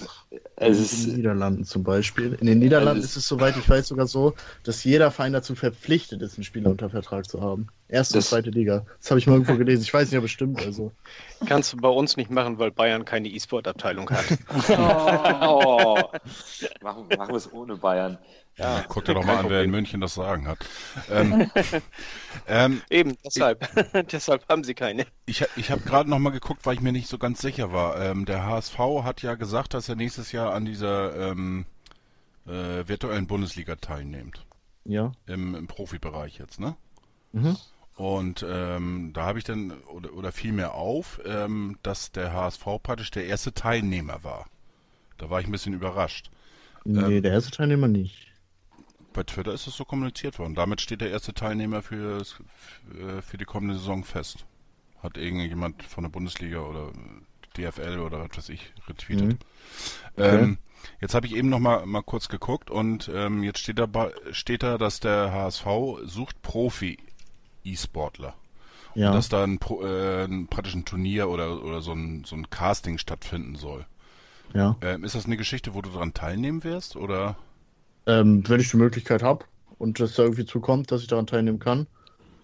es in ist, den Niederlanden zum Beispiel. In den Niederlanden Also ist es, soweit ich weiß, sogar so, dass jeder Verein dazu verpflichtet ist, einen Spieler unter Vertrag zu haben. Erste und Das- zweite Liga. Das habe ich mal irgendwo gelesen. Ich weiß nicht, aber bestimmt. Also. Kannst du bei uns nicht machen, weil Bayern keine E-Sport-Abteilung hat. oh, machen, machen wir es ohne Bayern. Ja, Guck dir doch mal an, wer in München das Sagen hat. Ähm, ähm, Eben, deshalb. deshalb haben sie keine. ich ich habe gerade noch mal geguckt, weil ich mir nicht so ganz sicher war. Ähm, der HSV hat ja gesagt, dass er nächstes Jahr an dieser ähm, äh, virtuellen Bundesliga teilnimmt. Ja. Im, im Profibereich jetzt, ne? Mhm. Und ähm, da habe ich dann, oder, oder fiel mir auf, ähm, dass der HSV praktisch der erste Teilnehmer war. Da war ich ein bisschen überrascht. Nee, der erste Teilnehmer nicht. Bei Twitter ist es so kommuniziert worden. Damit steht der erste Teilnehmer für, für die kommende Saison fest. Hat irgendjemand von der Bundesliga oder DFL oder was weiß ich retweetet. Mhm. Ähm, jetzt habe ich eben noch mal, mal kurz geguckt und ähm, jetzt steht da, steht da, dass der HSV sucht Profi-E-Sportler. Ja. Und dass da ein, äh, ein praktisch ein Turnier oder, oder so, ein, so ein Casting stattfinden soll. ja. Ähm, ist das eine Geschichte, wo du daran teilnehmen wirst? Oder? Ähm, wenn ich die Möglichkeit habe und es da irgendwie zukommt, dass ich daran teilnehmen kann,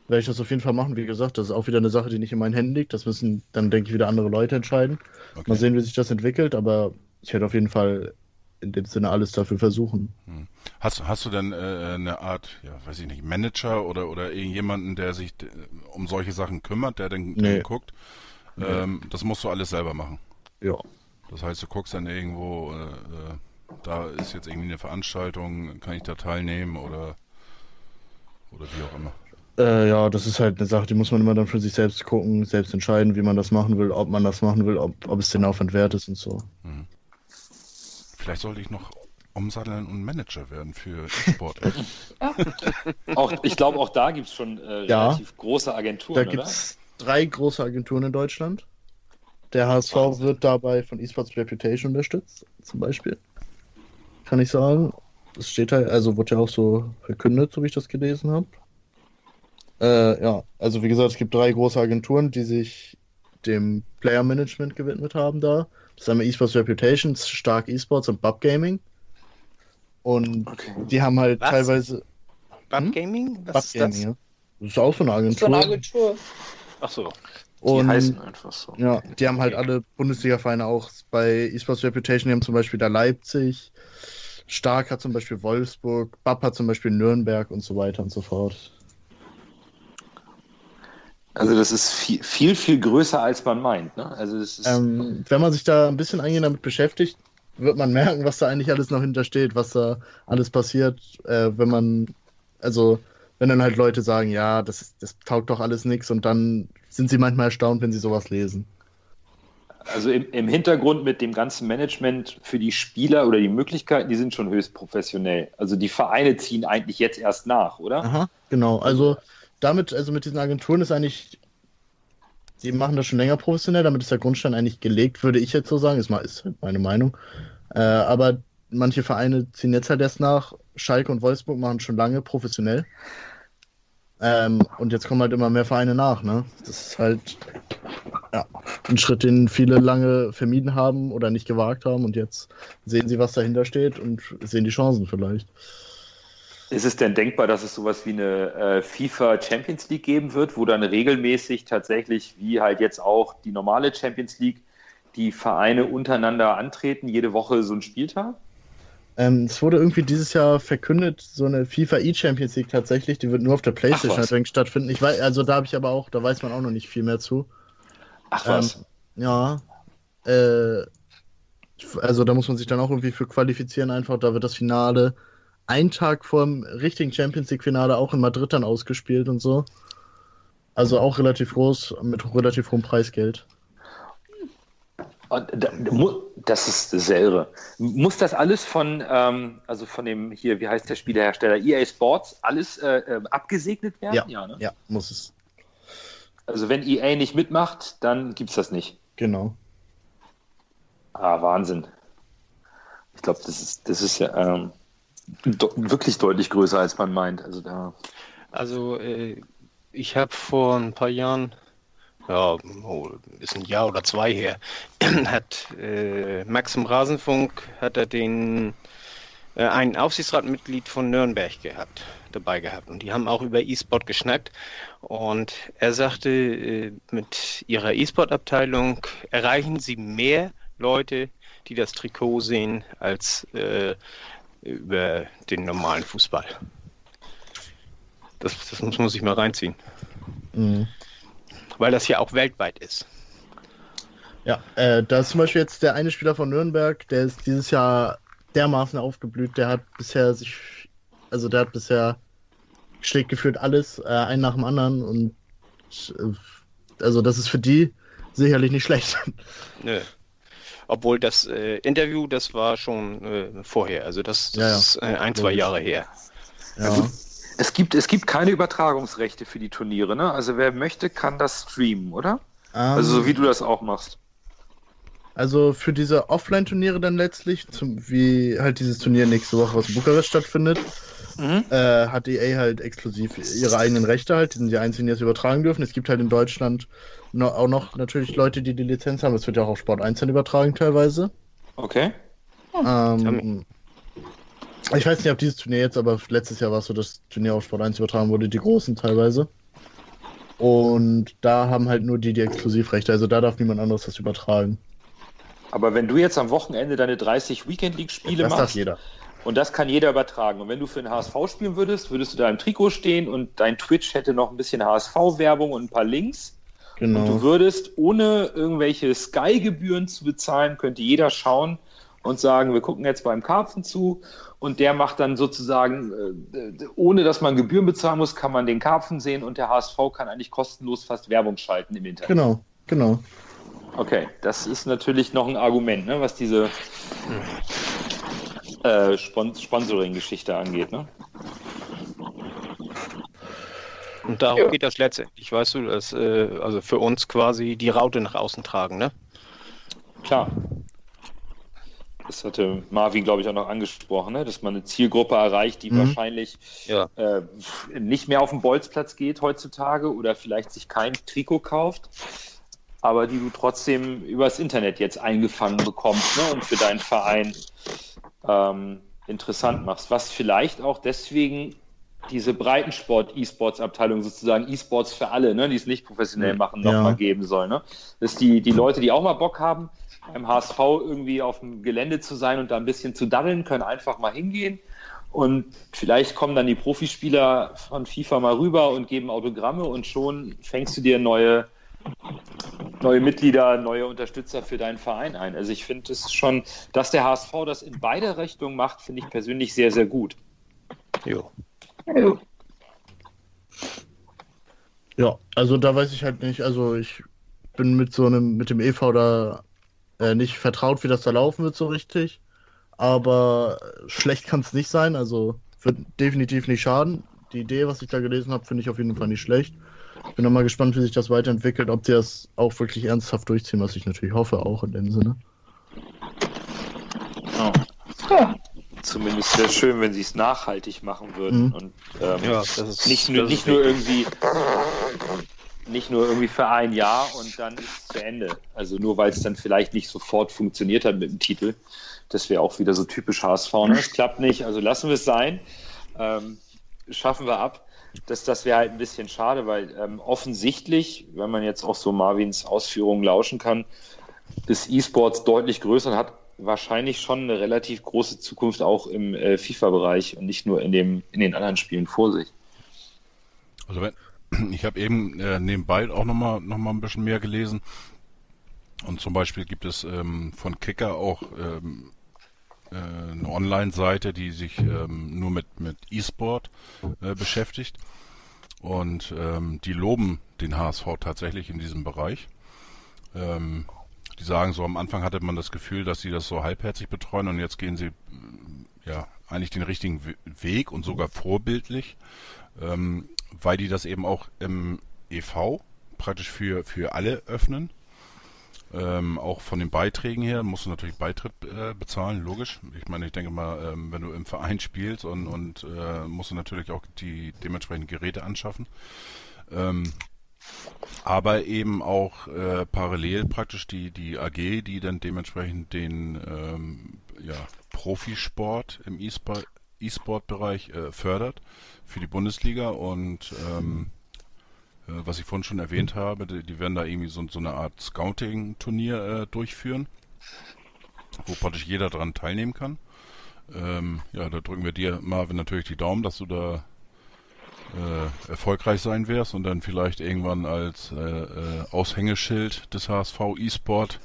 werde ich das auf jeden Fall machen. Wie gesagt, das ist auch wieder eine Sache, die nicht in meinen Händen liegt. Das müssen dann, denke ich, wieder andere Leute entscheiden. Okay. Mal sehen, wie sich das entwickelt, aber ich werde auf jeden Fall in dem Sinne alles dafür versuchen. Hast, hast du denn äh, eine Art, ja, weiß ich nicht, Manager oder, oder irgendjemanden, der sich um solche Sachen kümmert, der dann Nee. guckt? Ähm, das musst du alles selber machen. Ja. Das heißt, du guckst dann irgendwo, äh, äh, da ist jetzt irgendwie eine Veranstaltung, kann ich da teilnehmen oder, oder wie auch immer. Äh, ja, das ist halt eine Sache, die muss man immer dann für sich selbst gucken, selbst entscheiden, wie man das machen will, ob man das machen will, ob, ob es den Aufwand wert ist und so. Vielleicht sollte ich noch umsatteln und Manager werden für E-Sport. Auch, ich glaube, auch da gibt es schon äh, Ja. relativ große Da Agenturen, gibt oder? es drei große Agenturen in Deutschland. Der HSV wird dabei von eSports Reputation unterstützt, zum Beispiel. Kann ich sagen. Das steht halt, also wurde ja auch so verkündet, so wie ich das gelesen habe. Äh, ja, also wie gesagt, es gibt drei große Agenturen, die sich dem Player Management gewidmet haben da. Das ist einmal eSports Reputation, Stark eSports und Bub Gaming. Und Okay. die haben halt Was? teilweise Bud Hm? Gaming? Was Bub ist Gaming, das? ja. Das ist auch so eine Agentur. So eine Agentur. Ach so. Die Und heißen einfach so. Ja, die haben halt alle Bundesliga-Vereine auch bei eSports Reputation, die haben zum Beispiel da Leipzig, Stark hat zum Beispiel Wolfsburg, BAP hat zum Beispiel Nürnberg und so weiter und so fort. Also das ist viel, viel, viel größer, als man meint. Ne? Also Ähm, wenn man sich da ein bisschen eingehend damit beschäftigt, wird man merken, was da eigentlich alles noch hintersteht, was da alles passiert, äh, wenn man, also wenn dann halt Leute sagen, ja, das, das taugt doch alles nichts und dann sind sie manchmal erstaunt, wenn sie sowas lesen. also im, im Hintergrund mit dem ganzen Management für die Spieler oder die Möglichkeiten, die sind schon höchst professionell. Also die Vereine ziehen eigentlich jetzt erst nach, oder? Aha, genau. Also damit, also mit diesen Agenturen ist eigentlich, die machen das schon länger professionell, damit ist der Grundstein eigentlich gelegt, würde ich jetzt so sagen. Ist, mal, ist halt meine Meinung. Äh, aber manche Vereine ziehen jetzt halt erst nach. Schalke und Wolfsburg machen schon lange professionell. Ähm, und jetzt kommen halt immer mehr Vereine nach, ne? Das ist halt ja, ein Schritt, den viele lange vermieden haben oder nicht gewagt haben und jetzt sehen sie, was dahinter steht und sehen die Chancen vielleicht. Ist es denn denkbar, dass es sowas wie eine äh, FIFA Champions League geben wird, wo dann regelmäßig tatsächlich, wie halt jetzt auch die normale Champions League, die Vereine untereinander antreten, jede Woche so ein Spieltag? Ähm, es wurde irgendwie dieses Jahr verkündet, so eine FIFA E-Champions League tatsächlich, die wird nur auf der PlayStation allerdings stattfinden. Ich weiß, also da habe ich aber auch, da weiß man auch noch nicht viel mehr zu. Ach was. Ähm, ja. Äh, also da muss man sich dann auch irgendwie für qualifizieren einfach. Da wird das Finale einen Tag vor dem richtigen Champions League-Finale auch in Madrid dann ausgespielt und so. Also auch relativ groß, mit relativ hohem Preisgeld. Das ist dasselbe. Muss das alles von, ähm, also von dem hier, wie heißt der Spielehersteller, EA Sports, alles äh, äh, abgesegnet werden? Ja, ne? ja, muss es. Also wenn EA nicht mitmacht, dann gibt's das nicht. Genau. Ah, Wahnsinn. Ich glaube, das ist, das ist ja ähm, wirklich deutlich größer, als man meint. Also da. Also, äh, ich habe vor ein paar Jahren, ja, oh, ist ein Jahr oder zwei her, hat äh, Max im Rasenfunk, hat er den, äh, ein Aufsichtsratmitglied von Nürnberg gehabt, dabei gehabt. Und die haben auch über E-Sport geschnackt. Und er sagte, äh, mit ihrer E-Sport-Abteilung erreichen sie mehr Leute, die das Trikot sehen, als äh, über den normalen Fußball. Das, das muss man sich mal reinziehen. Mhm. Weil das ja auch weltweit ist. Ja, äh, da ist zum Beispiel jetzt der eine Spieler von Nürnberg, der ist dieses Jahr dermaßen aufgeblüht, der hat bisher sich, also der hat bisher schlägt geführt alles, äh, einen nach dem anderen und äh, also das ist für die sicherlich nicht schlecht. Nö. Obwohl das äh, Interview, das war schon äh, vorher. Also das, das Ja, ja. ist äh, ein, zwei Jahre her. Ja, Es gibt, es gibt keine Übertragungsrechte für die Turniere, ne? Also wer möchte, kann das streamen, oder? Also so Ähm, wie du das auch machst. Also für diese Offline-Turniere dann letztlich, zum, wie halt dieses Turnier nächste Woche, was in Bukarest stattfindet, Mhm. äh, hat EA halt exklusiv ihre eigenen Rechte halt, die sind die einzigen, die das übertragen dürfen. Es gibt halt in Deutschland no, auch noch natürlich Leute, die die Lizenz haben. Es wird ja auch auf Sport 1 dann übertragen teilweise. Okay. Ähm, ich weiß nicht, ob dieses Turnier jetzt, aber letztes Jahr war es so, dass das Turnier auf Sport 1 übertragen wurde, die großen teilweise. Und da haben halt nur die die Exklusivrechte, also da darf niemand anderes das übertragen. Aber wenn du jetzt am Wochenende deine 30 Weekend League Spiele Das darf machst jeder. und das kann jeder übertragen und wenn du für den HSV spielen würdest, würdest du da im Trikot stehen und dein Twitch hätte noch ein bisschen HSV-Werbung und ein paar Links und du Genau. würdest ohne irgendwelche Sky-Gebühren zu bezahlen, könnte jeder schauen und sagen, wir gucken jetzt beim Karpfen zu und der macht dann sozusagen, äh, ohne dass man Gebühren bezahlen muss, kann man den Karpfen sehen und der HSV kann eigentlich kostenlos fast Werbung schalten im Internet. Genau, genau. Okay, das ist natürlich noch ein Argument, ne, was diese äh, Spon Sponsoring-Geschichte angeht. Ne? Und darum geht das letztendlich, weißt du, dass äh, also für uns quasi die Raute nach außen tragen, ne? Klar. Das hatte Marvin, glaube ich, auch noch angesprochen, ne? dass man eine Zielgruppe erreicht, die Mhm. wahrscheinlich Ja. äh, nicht mehr auf den Bolzplatz geht heutzutage oder vielleicht sich kein Trikot kauft, aber die du trotzdem übers Internet jetzt eingefangen bekommst ne? und für deinen Verein ähm, interessant machst. Was vielleicht auch deswegen diese Breitensport-E-Sports-Abteilung sozusagen E-Sports für alle, ne, die es nicht professionell machen, Ja. nochmal geben soll. Ne? Dass die, die Leute, die auch mal Bock haben, beim HSV irgendwie auf dem Gelände zu sein und da ein bisschen zu daddeln, können einfach mal hingehen. Und vielleicht kommen dann die Profispieler von FIFA mal rüber und geben Autogramme und schon fängst du dir neue, neue Mitglieder, neue Unterstützer für deinen Verein ein. Also ich finde es schon, dass der HSV das in beide Richtungen macht, finde ich persönlich sehr, sehr gut. Jo. Ja, also da weiß ich halt nicht, also ich bin mit so einem, mit dem EV da äh, nicht vertraut, wie das da laufen wird so richtig. Aber schlecht kann es nicht sein, also wird definitiv nicht schaden. Die Idee, was ich da gelesen habe, finde ich auf jeden Fall nicht schlecht. Ich bin noch mal gespannt, wie sich das weiterentwickelt, ob die das auch wirklich ernsthaft durchziehen, was ich natürlich hoffe, auch in dem Sinne. Ja. Zumindest wäre schön, wenn sie es nachhaltig machen würden Mhm. und ähm, Ja, das ist nicht, nur, das nicht ist nur irgendwie nicht nur irgendwie für ein Jahr und dann ist es zu Ende. Also nur weil es dann vielleicht nicht sofort funktioniert hat mit dem Titel. Das wäre auch wieder so typisch HSV. Ne? Es klappt nicht, also lassen wir es sein. Ähm, schaffen wir ab. Das, das wäre halt ein bisschen schade, weil ähm, offensichtlich, wenn man jetzt auch so Marvins Ausführungen lauschen kann, ist E-Sports deutlich größer und hat wahrscheinlich schon eine relativ große Zukunft auch im äh, FIFA-Bereich und nicht nur in, dem, in den anderen Spielen vor sich. Also wenn, ich habe eben äh, nebenbei auch nochmal noch mal ein bisschen mehr gelesen. Und zum Beispiel gibt es ähm, von Kicker auch ähm, äh, eine Online-Seite, die sich ähm, nur mit, mit E-Sport äh, beschäftigt. Und ähm, die loben den HSV tatsächlich in diesem Bereich. Ähm, die sagen so, am Anfang hatte man das Gefühl, dass sie das so halbherzig betreuen und jetzt gehen sie äh, ja eigentlich den richtigen Weg und sogar vorbildlich, ähm, weil die das eben auch im EV praktisch für, für alle öffnen. Ähm, auch von den Beiträgen her musst du natürlich Beitritt äh, bezahlen, logisch. Ich meine, ich denke mal, ähm, wenn du im Verein spielst und, und äh, musst du natürlich auch die dementsprechenden Geräte anschaffen. Ähm, aber eben auch äh, parallel praktisch die, die AG, die dann dementsprechend den ähm, ja, Profisport im E-Sport-Bereich äh, fördert für die Bundesliga und ähm, äh, was ich vorhin schon erwähnt habe, die, die werden da irgendwie so, so eine Art Scouting-Turnier äh, durchführen, wo praktisch jeder daran teilnehmen kann. Ähm, ja, da drücken wir dir, Marvin, natürlich die Daumen, dass du da äh, erfolgreich sein wirst und dann vielleicht irgendwann als äh, äh, Aushängeschild des HSV E-Sport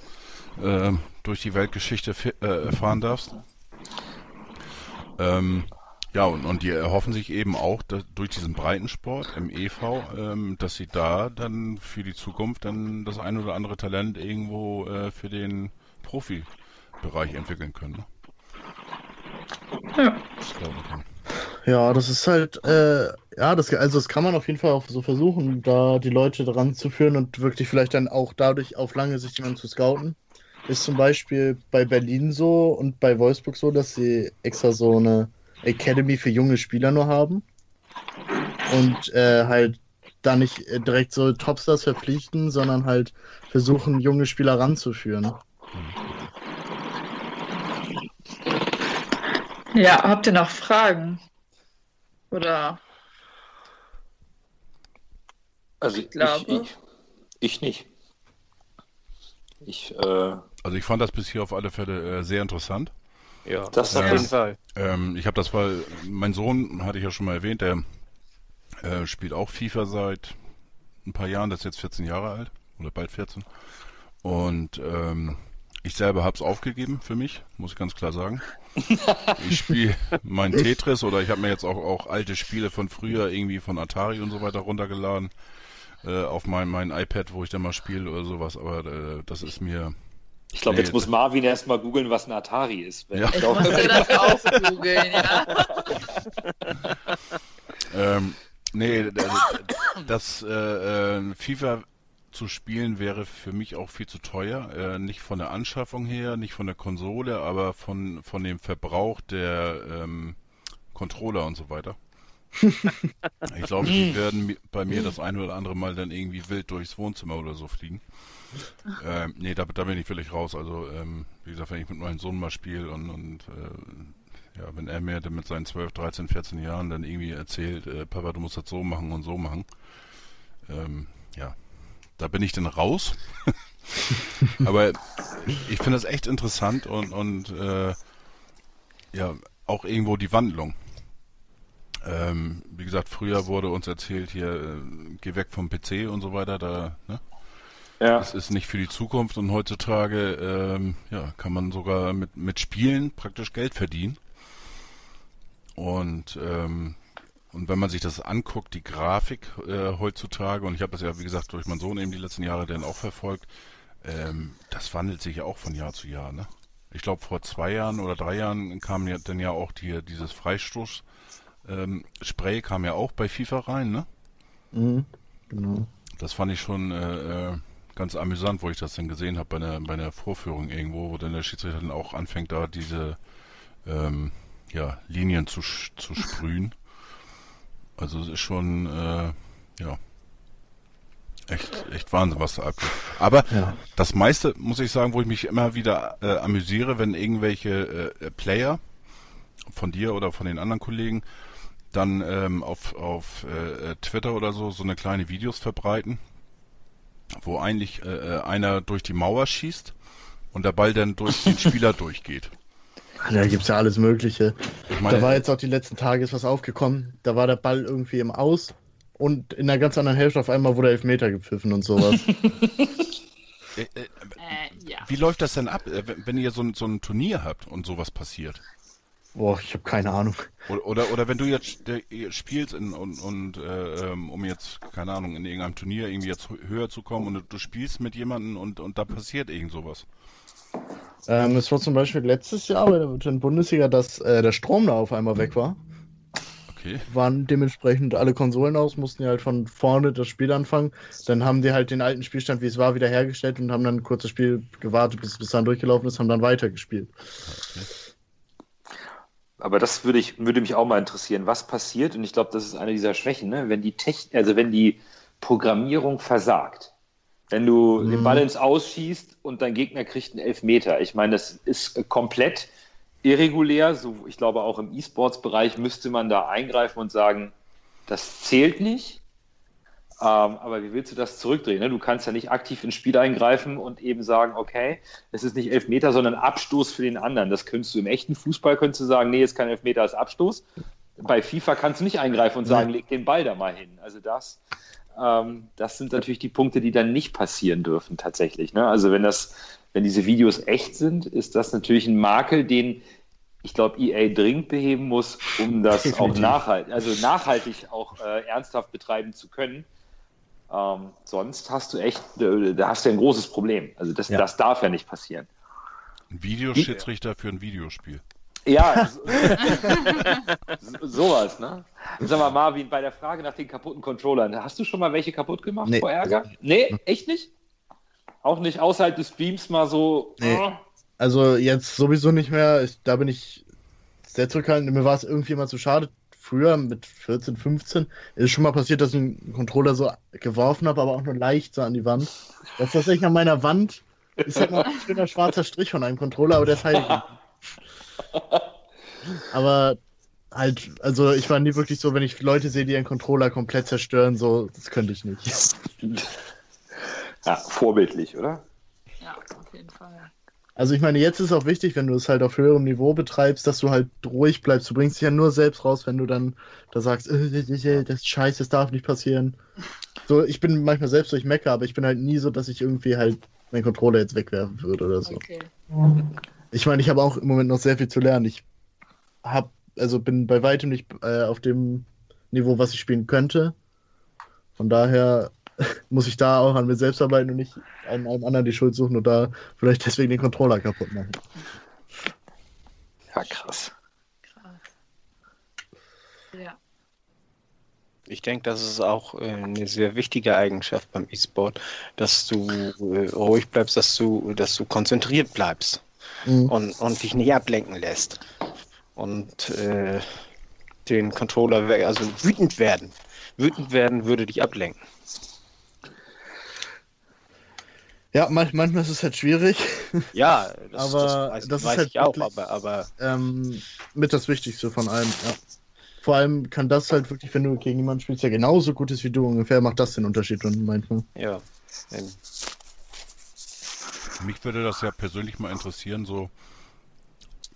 äh, durch die Weltgeschichte äh, fahren darfst. Ähm, ja, und, und die erhoffen sich eben auch dass, durch diesen Breitensport im EV, ähm, dass sie da dann für die Zukunft dann das ein oder andere Talent irgendwo äh, für den Profibereich entwickeln können. Ne? Ja. Das ja, das ist halt, äh, ja, das, also das kann man auf jeden Fall auch so versuchen, da die Leute dran zu führen und wirklich vielleicht dann auch dadurch auf lange Sicht jemanden zu scouten. Ist zum Beispiel bei Berlin so und bei Wolfsburg so, dass sie extra so eine Academy für junge Spieler nur haben und äh, halt da nicht direkt so Topstars verpflichten, sondern halt versuchen, junge Spieler ranzuführen. Ja, habt ihr noch Fragen? Oder? Also ich, glaube. Ich, ich, ich nicht. Ich, äh, also ich fand das bis hier auf alle Fälle äh, sehr interessant. Ja, das auf jeden Fall. Ähm, ich habe das, weil mein Sohn, hatte ich ja schon mal erwähnt, der äh, spielt auch FIFA seit ein paar Jahren, der ist jetzt 14 Jahre alt oder bald 14. Und ähm, ich selber habe es aufgegeben für mich, muss ich ganz klar sagen. ich spiele mein Tetris oder ich habe mir jetzt auch, auch alte Spiele von früher irgendwie von Atari und so weiter runtergeladen äh, auf mein, mein iPad, wo ich dann mal spiele oder sowas. Aber äh, das ist mir ich glaube, nee, jetzt muss Marvin erstmal googeln, was ein Atari ist. Ja. Ich musste das auch googeln, ja. ähm, nee, das äh, äh, FIFA zu spielen wäre für mich auch viel zu teuer. Äh, nicht von der Anschaffung her, nicht von der Konsole, aber von, von dem Verbrauch der ähm, Controller und so weiter. Ich glaube, die werden bei mir das ein oder andere Mal dann irgendwie wild durchs Wohnzimmer oder so fliegen. Ähm, nee, da, da bin ich völlig raus. Also, ähm, wie gesagt, wenn ich mit meinem Sohn mal spiele und, und äh, ja, wenn er mir dann mit seinen 12, 13, 14 Jahren dann irgendwie erzählt, äh, Papa, du musst das so machen und so machen, ähm, ja, da bin ich dann raus. Aber ich finde das echt interessant und, und äh, ja, auch irgendwo die Wandlung. Ähm, wie gesagt, früher wurde uns erzählt, hier, äh, geh weg vom PC und so weiter, da, ne? Ja. Das ist nicht für die Zukunft und heutzutage ähm, ja, kann man sogar mit, mit Spielen praktisch Geld verdienen. Und, ähm, und wenn man sich das anguckt, die Grafik äh, heutzutage, und ich habe das ja, wie gesagt, durch meinen Sohn eben die letzten Jahre dann auch verfolgt, ähm, das wandelt sich ja auch von Jahr zu Jahr. Ne? Ich glaube, vor zwei Jahren oder drei Jahren kam ja dann ja auch die, dieses Freistoß ähm, Spray kam ja auch bei FIFA rein, ne? Mhm, genau. Das fand ich schon äh, äh ganz amüsant, wo ich das dann gesehen habe bei einer, bei einer Vorführung irgendwo, wo dann der Schiedsrichter dann auch anfängt, da diese ähm, ja, Linien zu, zu sprühen. Also es ist schon, äh, ja, echt, echt Wahnsinn, was da abgeht. Aber ja. das meiste, muss ich sagen, wo ich mich immer wieder äh, amüsiere, wenn irgendwelche äh, Player von dir oder von den anderen Kollegen dann ähm, auf, auf äh, Twitter oder so so eine kleine Videos verbreiten, wo eigentlich äh, äh, einer durch die Mauer schießt und der Ball dann durch den Spieler durchgeht. Da gibt es ja alles Mögliche. Meine, da war jetzt auch die letzten Tage ist was aufgekommen. Da war der Ball irgendwie im Aus und in einer ganz anderen Hälfte auf einmal wurde Elfmeter gepfiffen und sowas. Äh, äh, Äh, ja. wie läuft das denn ab, äh, wenn wenn ihr so ein, so ein Turnier habt und sowas passiert? Boah, ich habe keine Ahnung. Oder, oder, oder wenn du jetzt spielst in, und, und äh, ähm, um jetzt, keine Ahnung, in irgendeinem Turnier irgendwie jetzt hö- höher zu kommen und du, spielst mit jemandem und, und da passiert irgend sowas. Ähm, es war zum Beispiel letztes Jahr bei der Bundesliga, dass äh, der Strom da auf einmal weg war. Okay. Waren dementsprechend alle Konsolen aus, mussten ja halt von vorne das Spiel anfangen. Dann haben die halt den alten Spielstand, wie es war, wieder hergestellt und haben dann ein kurzes Spiel gewartet, bis es bis dann durchgelaufen ist, haben dann weitergespielt. Aber das würde, ich, würde mich auch mal interessieren, was passiert, und ich glaube, das ist eine dieser Schwächen, ne? wenn die Technik, also wenn die Programmierung versagt. Wenn du den Ball ins Ausschießt und dein Gegner kriegt einen Elfmeter. Ich meine, das ist komplett irregulär. So, ich glaube, auch im E-Sports-Bereich müsste man da eingreifen und sagen, das zählt nicht. Ähm, aber wie willst du das zurückdrehen? Ne? Du kannst ja nicht aktiv ins Spiel eingreifen und eben sagen, okay, es ist nicht Elfmeter, sondern Abstoß für den anderen. Das könntest du im echten Fußball könntest du sagen, nee, ist kein Elfmeter, ist Abstoß. Bei FIFA kannst du nicht eingreifen und sagen, leg den Ball da mal hin. Also das, ähm, das sind natürlich die Punkte, die dann nicht passieren dürfen tatsächlich. Ne? Also wenn das, wenn diese Videos echt sind, ist das natürlich ein Makel, den ich glaube, EA dringend beheben muss, um das auch Definitiv. nachhaltig, also nachhaltig auch äh, ernsthaft betreiben zu können. Ähm, sonst hast du echt, äh, da hast du ein großes Problem. Also das, Ja. das darf ja nicht passieren. Ein Videoschiedsrichter für ein Videospiel. Ja, so, so- sowas, ne? Sag mal, Marvin, bei der Frage nach den kaputten Controllern, hast du schon mal welche kaputt gemacht Nee. vor Ärger? Nee, echt nicht? Auch nicht außerhalb des Streams mal so. Nee. oh, Also jetzt sowieso nicht mehr. Ich, da bin ich sehr zurückhaltend. Mir war es irgendwie immer zu schade. Früher mit 14, 15 ist schon mal passiert, dass ich einen Controller so geworfen habe, aber auch nur leicht so an die Wand. Das ist tatsächlich an meiner Wand. Ist halt noch ein schöner schwarzer Strich von einem Controller, aber der ist halt. aber halt, also ich war nie wirklich so, wenn ich Leute sehe, die ihren Controller komplett zerstören, so, das könnte ich nicht. Ja, vorbildlich, oder? Ja, auf jeden Fall. Also ich meine, jetzt ist auch wichtig, wenn du es halt auf höherem Niveau betreibst, dass du halt ruhig bleibst. Du bringst dich ja nur selbst raus, wenn du dann da sagst, äh, äh, äh, das ist scheiße, das darf nicht passieren. So, ich bin manchmal selbst durch Mecker, aber ich bin halt nie so, dass ich irgendwie halt meinen Controller jetzt wegwerfen würde oder so. Okay. Ich meine, ich habe auch im Moment noch sehr viel zu lernen. Ich hab, also bin bei weitem nicht äh, auf dem Niveau, was ich spielen könnte. Von daher muss ich da auch an mir selbst arbeiten und nicht an einem anderen die Schuld suchen und da vielleicht deswegen den Controller kaputt machen. Ja, krass. Krass. Ja. Ich denke, das ist auch äh, eine sehr wichtige Eigenschaft beim E-Sport, dass du äh, ruhig bleibst, dass du, dass du konzentriert bleibst Mhm. und, und dich nicht ablenken lässt. Und äh, den Controller, also wütend werden. Wütend werden würde dich ablenken. Ja, man, manchmal ist es halt schwierig. Ja, das, Aber das weiß, das ist weiß halt ich auch, wirklich- aber, aber ähm, mit das Wichtigste von allem, ja. Vor allem kann das halt wirklich, wenn du gegen jemanden spielst, der genauso gut ist wie du ungefähr, macht das den Unterschied dann manchmal. ja. Mich würde das ja persönlich mal interessieren, so,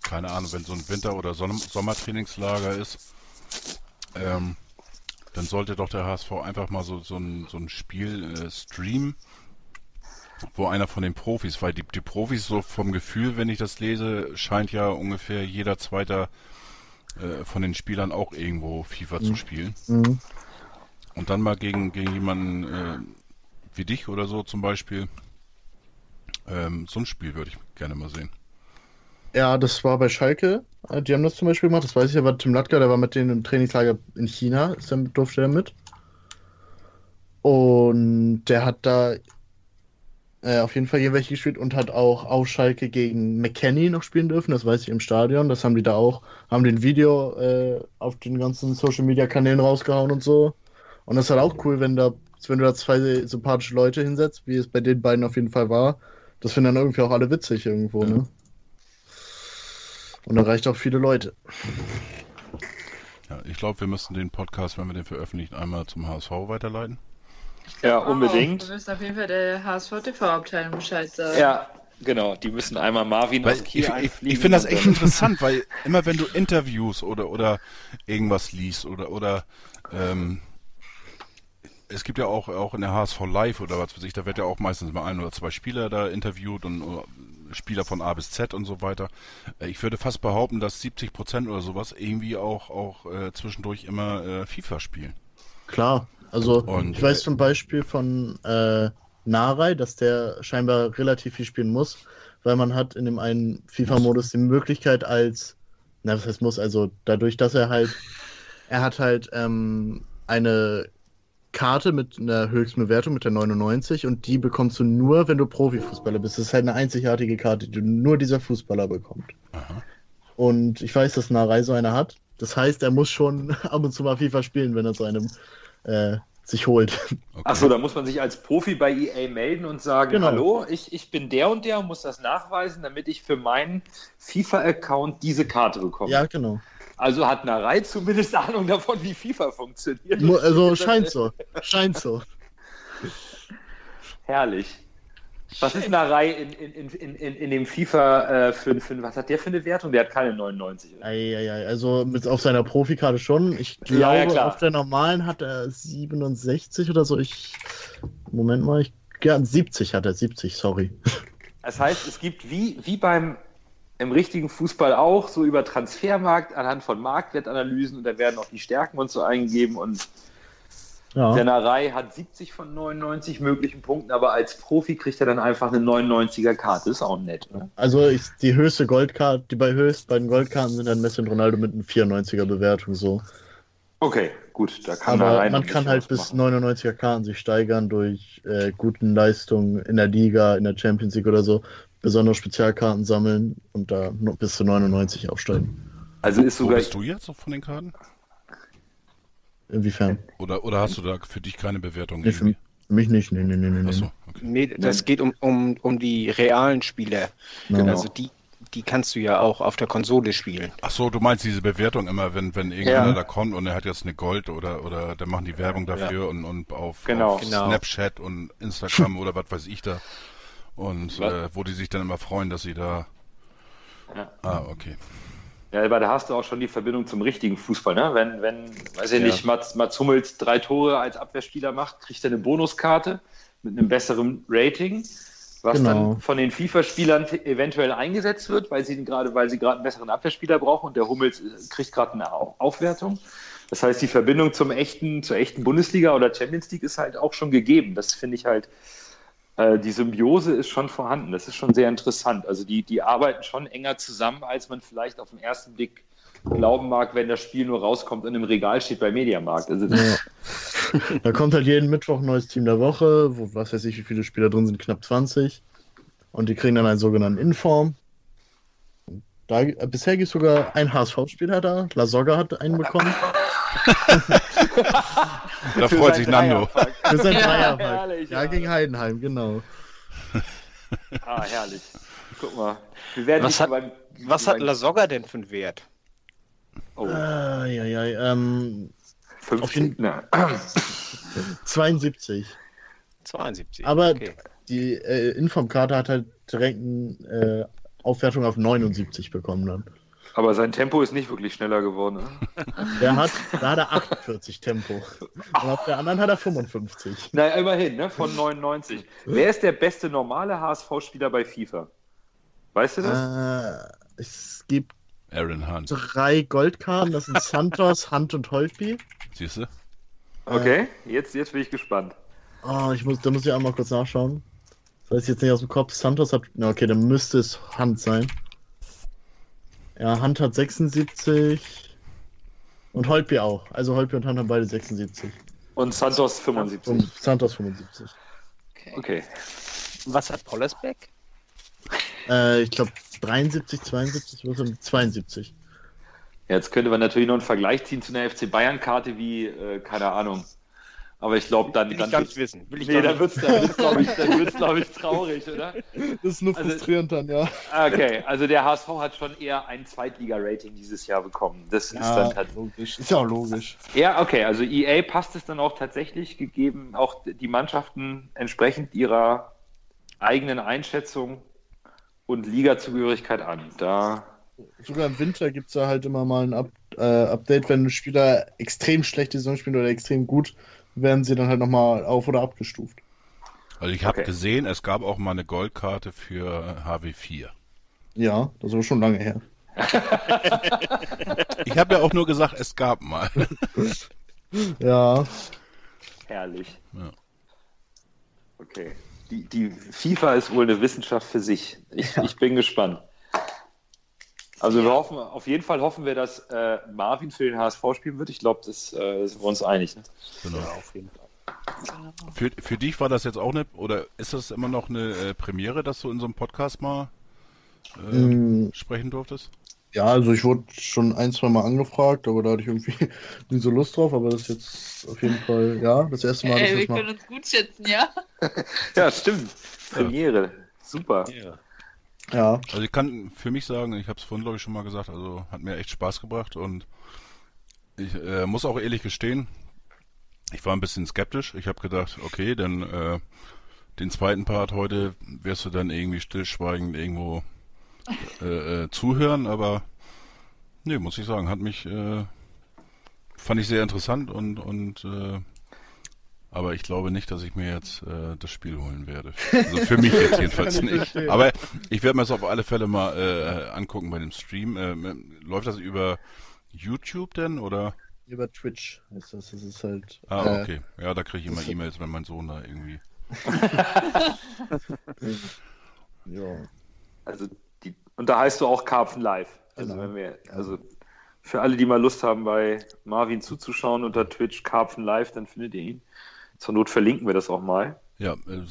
keine Ahnung, wenn so ein Winter- oder Sonn Sommertrainingslager ist, ähm, dann sollte doch der HSV einfach mal so, so, ein, so ein Spiel äh, streamen, wo einer von den Profis, weil die, die Profis so vom Gefühl, wenn ich das lese, scheint ja ungefähr jeder Zweiter äh, von den Spielern auch irgendwo FIFA zu spielen. Mhm. Und dann mal gegen, gegen jemanden äh, wie dich oder so zum Beispiel. Ähm, so ein Spiel würde ich gerne mal sehen. Ja, das war bei Schalke. Äh, Die haben das zum Beispiel gemacht. Das weiß ich aber. Tim Latka, der war mit denen im Trainingslager in China. Ist dann, durfte er mit. Und der hat da äh, auf jeden Fall hier welche gespielt und hat auch auf Schalke gegen McKenny noch spielen dürfen. Das weiß ich im Stadion. Das haben die da auch. Haben den Video äh, auf den ganzen Social Media Kanälen rausgehauen und so. Und das ist halt auch cool, wenn da, wenn du da zwei sympathische Leute hinsetzt, wie es bei den beiden auf jeden Fall war. Das finden dann irgendwie auch alle witzig irgendwo, ne? Und erreicht auch viele Leute. Ja, ich glaube, wir müssen den Podcast, wenn wir den veröffentlichen, einmal zum HSV weiterleiten. Ja, Du unbedingt. wirst auf jeden Fall der HSV-TV-Abteilung Bescheid sagen. Ja, genau. Die müssen einmal Marvin Weil aus ich Kiel ich, einfliegen ich finde das echt interessant, weil immer wenn du Interviews oder, oder irgendwas liest oder, oder ähm, es gibt ja auch, auch in der HSV Live oder was weiß ich, da wird ja auch meistens mal ein oder zwei Spieler da interviewt und uh, Spieler von A bis Z und so weiter. Äh, ich würde fast behaupten, dass 70 Prozent oder sowas irgendwie auch, auch äh, zwischendurch immer äh, FIFA spielen. Klar, also Und, ich weiß äh, zum Beispiel von äh, Narei, dass der scheinbar relativ viel spielen muss, weil man hat in dem einen FIFA-Modus die Möglichkeit als, na was heißt muss, also dadurch, dass er halt, er hat halt ähm, eine Karte mit einer höchsten Bewertung, mit der 99 und die bekommst du nur, wenn du Profifußballer bist. Das ist halt eine einzigartige Karte, die nur dieser Fußballer bekommt. Aha. Und ich weiß, dass Narei so eine hat. Das heißt, er muss schon ab und zu mal FIFA spielen, wenn er so eine äh, sich holt. Okay. Achso, da muss man sich als Profi bei EA melden und sagen, Genau. hallo, ich, ich bin der und der und muss das nachweisen, damit ich für meinen FIFA-Account diese Karte bekomme. Ja, genau. Also hat Narei zumindest Ahnung davon, wie FIFA funktioniert. Also scheint so. Scheint so. Herrlich. Was ist Narei in, in, in, in, in, dem FIFA äh, für, für, was hat der für eine Wertung? Der hat keine 99. Oder? Eieiei, also mit auf seiner Profikarte schon. Ich Ja, ja, glaube, klar. auf der normalen hat er 67 oder so. Ich. Moment mal, ich. Ja, 70 hat er, 70, sorry. Das heißt, es gibt wie, wie beim im richtigen Fußball auch, so über Transfermarkt anhand von Marktwertanalysen und da werden auch die Stärken und so eingegeben und Ja. der Narei hat 70 von 99 möglichen Punkten, aber als Profi kriegt er dann einfach eine 99er Karte. Ist auch nett. Ne? Also ich, die höchste Goldkarte, die bei höchst bei den Goldkarten sind dann Messi und Ronaldo mit einer 94er Bewertung so. Okay, gut, da kann Aber noch man ein kann halt bis machen. 99er Karten sich steigern durch äh, guten Leistungen in der Liga, in der Champions League oder so. Besondere Spezialkarten sammeln und da noch bis zu 99 aufsteigen. Also ist Wo sogar bist du jetzt so von den Karten? Inwiefern? Oder, oder hast du da für dich keine Bewertung? Nee, für, mich nicht. Nee, nee, nee, nee. nee. Achso, okay. Nee, das geht um, um, um die realen Spieler. Genau. Also die, die kannst du ja auch auf der Konsole spielen. Ach so, du meinst diese Bewertung immer, wenn, wenn irgendeiner Ja. da kommt und er hat jetzt eine Gold oder, oder da machen die Werbung dafür und, und auf, Genau. auf Genau. Snapchat und Instagram oder was weiß ich da. Und Was? äh, wo die sich dann immer freuen, dass sie da. Ja. Ah, okay. Ja, aber da hast du auch schon die Verbindung zum richtigen Fußball, ne? Wenn, wenn, weiß ich Ja. nicht, Mats, Mats Hummels drei Tore als Abwehrspieler macht, kriegt er eine Bonuskarte mit einem besseren Rating, was Genau. dann von den FIFA-Spielern eventuell eingesetzt wird, weil sie gerade, weil sie gerade einen besseren Abwehrspieler brauchen und der Hummels äh, kriegt gerade eine Au- Aufwertung. Das heißt, die Verbindung zum echten, zur echten Bundesliga oder Champions League ist halt auch schon gegeben. Das finde ich halt, äh, die Symbiose ist schon vorhanden. Das ist schon sehr interessant. Also die, die arbeiten schon enger zusammen, als man vielleicht auf den ersten Blick glauben mag, wenn das Spiel nur rauskommt und im Regal steht bei Mediamarkt. Also Ja. da kommt halt jeden Mittwoch ein neues Team der Woche, wo was weiß ich, wie viele Spieler drin sind, knapp 20. Und die kriegen dann einen sogenannten Inform. Da, äh, bisher gibt es sogar einen HSV-Spieler da. La Soga hat einen bekommen. Da freut sich Nando. Das ist ein Ja, Dreierpack. herrlich, Ja, ja. gegen Heidenheim, genau. Ah, herrlich. Guck mal. Wir werden Was hat- beim, Was hat beim- La Soga denn für einen Wert? Oh, Ah, ja, ja, ähm, 50, na. 72. 72. Aber okay. die äh, Inform-Karte hat halt direkt eine äh, Aufwertung auf 79 bekommen dann. Aber sein Tempo ist nicht wirklich schneller geworden. Ne? Der hat, da hat er 48 Tempo. Und auf der anderen hat er 55. Na, immerhin, ne? von 99. Wer ist der beste normale HSV-Spieler bei FIFA? Weißt du das? Äh, es gibt Aaron Hunt. drei Goldkarten, das sind Santos, Hunt und Holtby. Siehst du? Okay, jetzt, jetzt bin ich gespannt. Oh, ich muss, da muss ich einmal kurz nachschauen. Das weiß ich jetzt nicht aus dem Kopf. Santos hat. Na, okay, dann müsste es Hunt sein. Ja, Hunt hat 76. Und Holtby auch. Also Holtby und Hunt haben beide 76. Und Santos 75. Und Santos 75. Okay. Was hat Pollersbeck? Äh, ich glaube 73, 72, was sind 72. Jetzt könnte man natürlich noch einen Vergleich ziehen zu einer FC Bayern-Karte wie, äh, keine Ahnung. Aber ich glaube, dann. Will dann ich wird's- wissen. Will ich Nee, dann wird es, glaube ich, dann wird's, glaub ich, traurig, oder? Das ist nur Also- frustrierend dann, ja. Okay, also der HSV hat schon eher ein Zweitliga-Rating dieses Jahr bekommen. Das ist dann halt. logisch. Ist ja auch logisch. Ja, okay, also EA passt es dann auch tatsächlich, gegeben auch die Mannschaften entsprechend ihrer eigenen Einschätzung und Ligazugehörigkeit an. Da Sogar im Winter gibt es da halt immer mal ein Up äh, Update, wenn ein Spieler extrem schlechte Saison spielt oder extrem gut, werden sie dann halt nochmal auf- oder abgestuft. Also ich habe Okay. gesehen, es gab auch mal eine Goldkarte für HW4. Ja, das war schon lange her. Ich habe ja auch nur gesagt, es gab mal. Ja, Herrlich. Ja. Okay. Die, die FIFA ist wohl eine Wissenschaft für sich. Ich, ich bin gespannt. Also wir hoffen, auf jeden Fall hoffen wir, dass äh, Marvin für den HSV spielen wird. Ich glaube, das äh, sind wir uns einig. Ne? Genau. auf jeden Fall. Für, für dich war das jetzt auch eine, oder ist das immer noch eine äh, Premiere, dass du in so einem Podcast mal äh, Mm. sprechen durftest? ja, also ich wurde schon ein, zwei Mal angefragt, aber da hatte ich irgendwie nie so Lust drauf, aber das ist jetzt auf jeden Fall, ja, das erste Mal, dass Ey, wir können mal. uns gut schätzen, ja? Ja, stimmt. Premiere. Super. Ja. Ja, Also ich kann für mich sagen, ich habe es vorhin glaube ich schon mal gesagt, also hat mir echt Spaß gebracht und ich äh, muss auch ehrlich gestehen, ich war ein bisschen skeptisch. Ich habe gedacht, okay, dann äh, den zweiten Part heute wirst du dann irgendwie stillschweigend irgendwo äh, äh, zuhören, aber nee, muss ich sagen, hat mich äh, fand ich sehr interessant und und äh, aber ich glaube nicht, dass ich mir jetzt äh, das Spiel holen werde. Also für mich jetzt jedenfalls nicht. Aber ich werde mir das auf alle Fälle mal äh, angucken bei dem Stream. Ähm, läuft das über YouTube denn oder? über Twitch ist das. Das ist halt. Ah, äh, okay. Ja, da kriege ich immer E-Mails, wenn mein Sohn da irgendwie. Ja. Also die, und da heißt du auch Karpfen Live. Also Genau. wenn wir, also für alle, die mal Lust haben, bei Marvin zuzuschauen unter Twitch Karpfen Live, dann findet ihr ihn. Zur Not verlinken wir das auch mal. Ja, äh,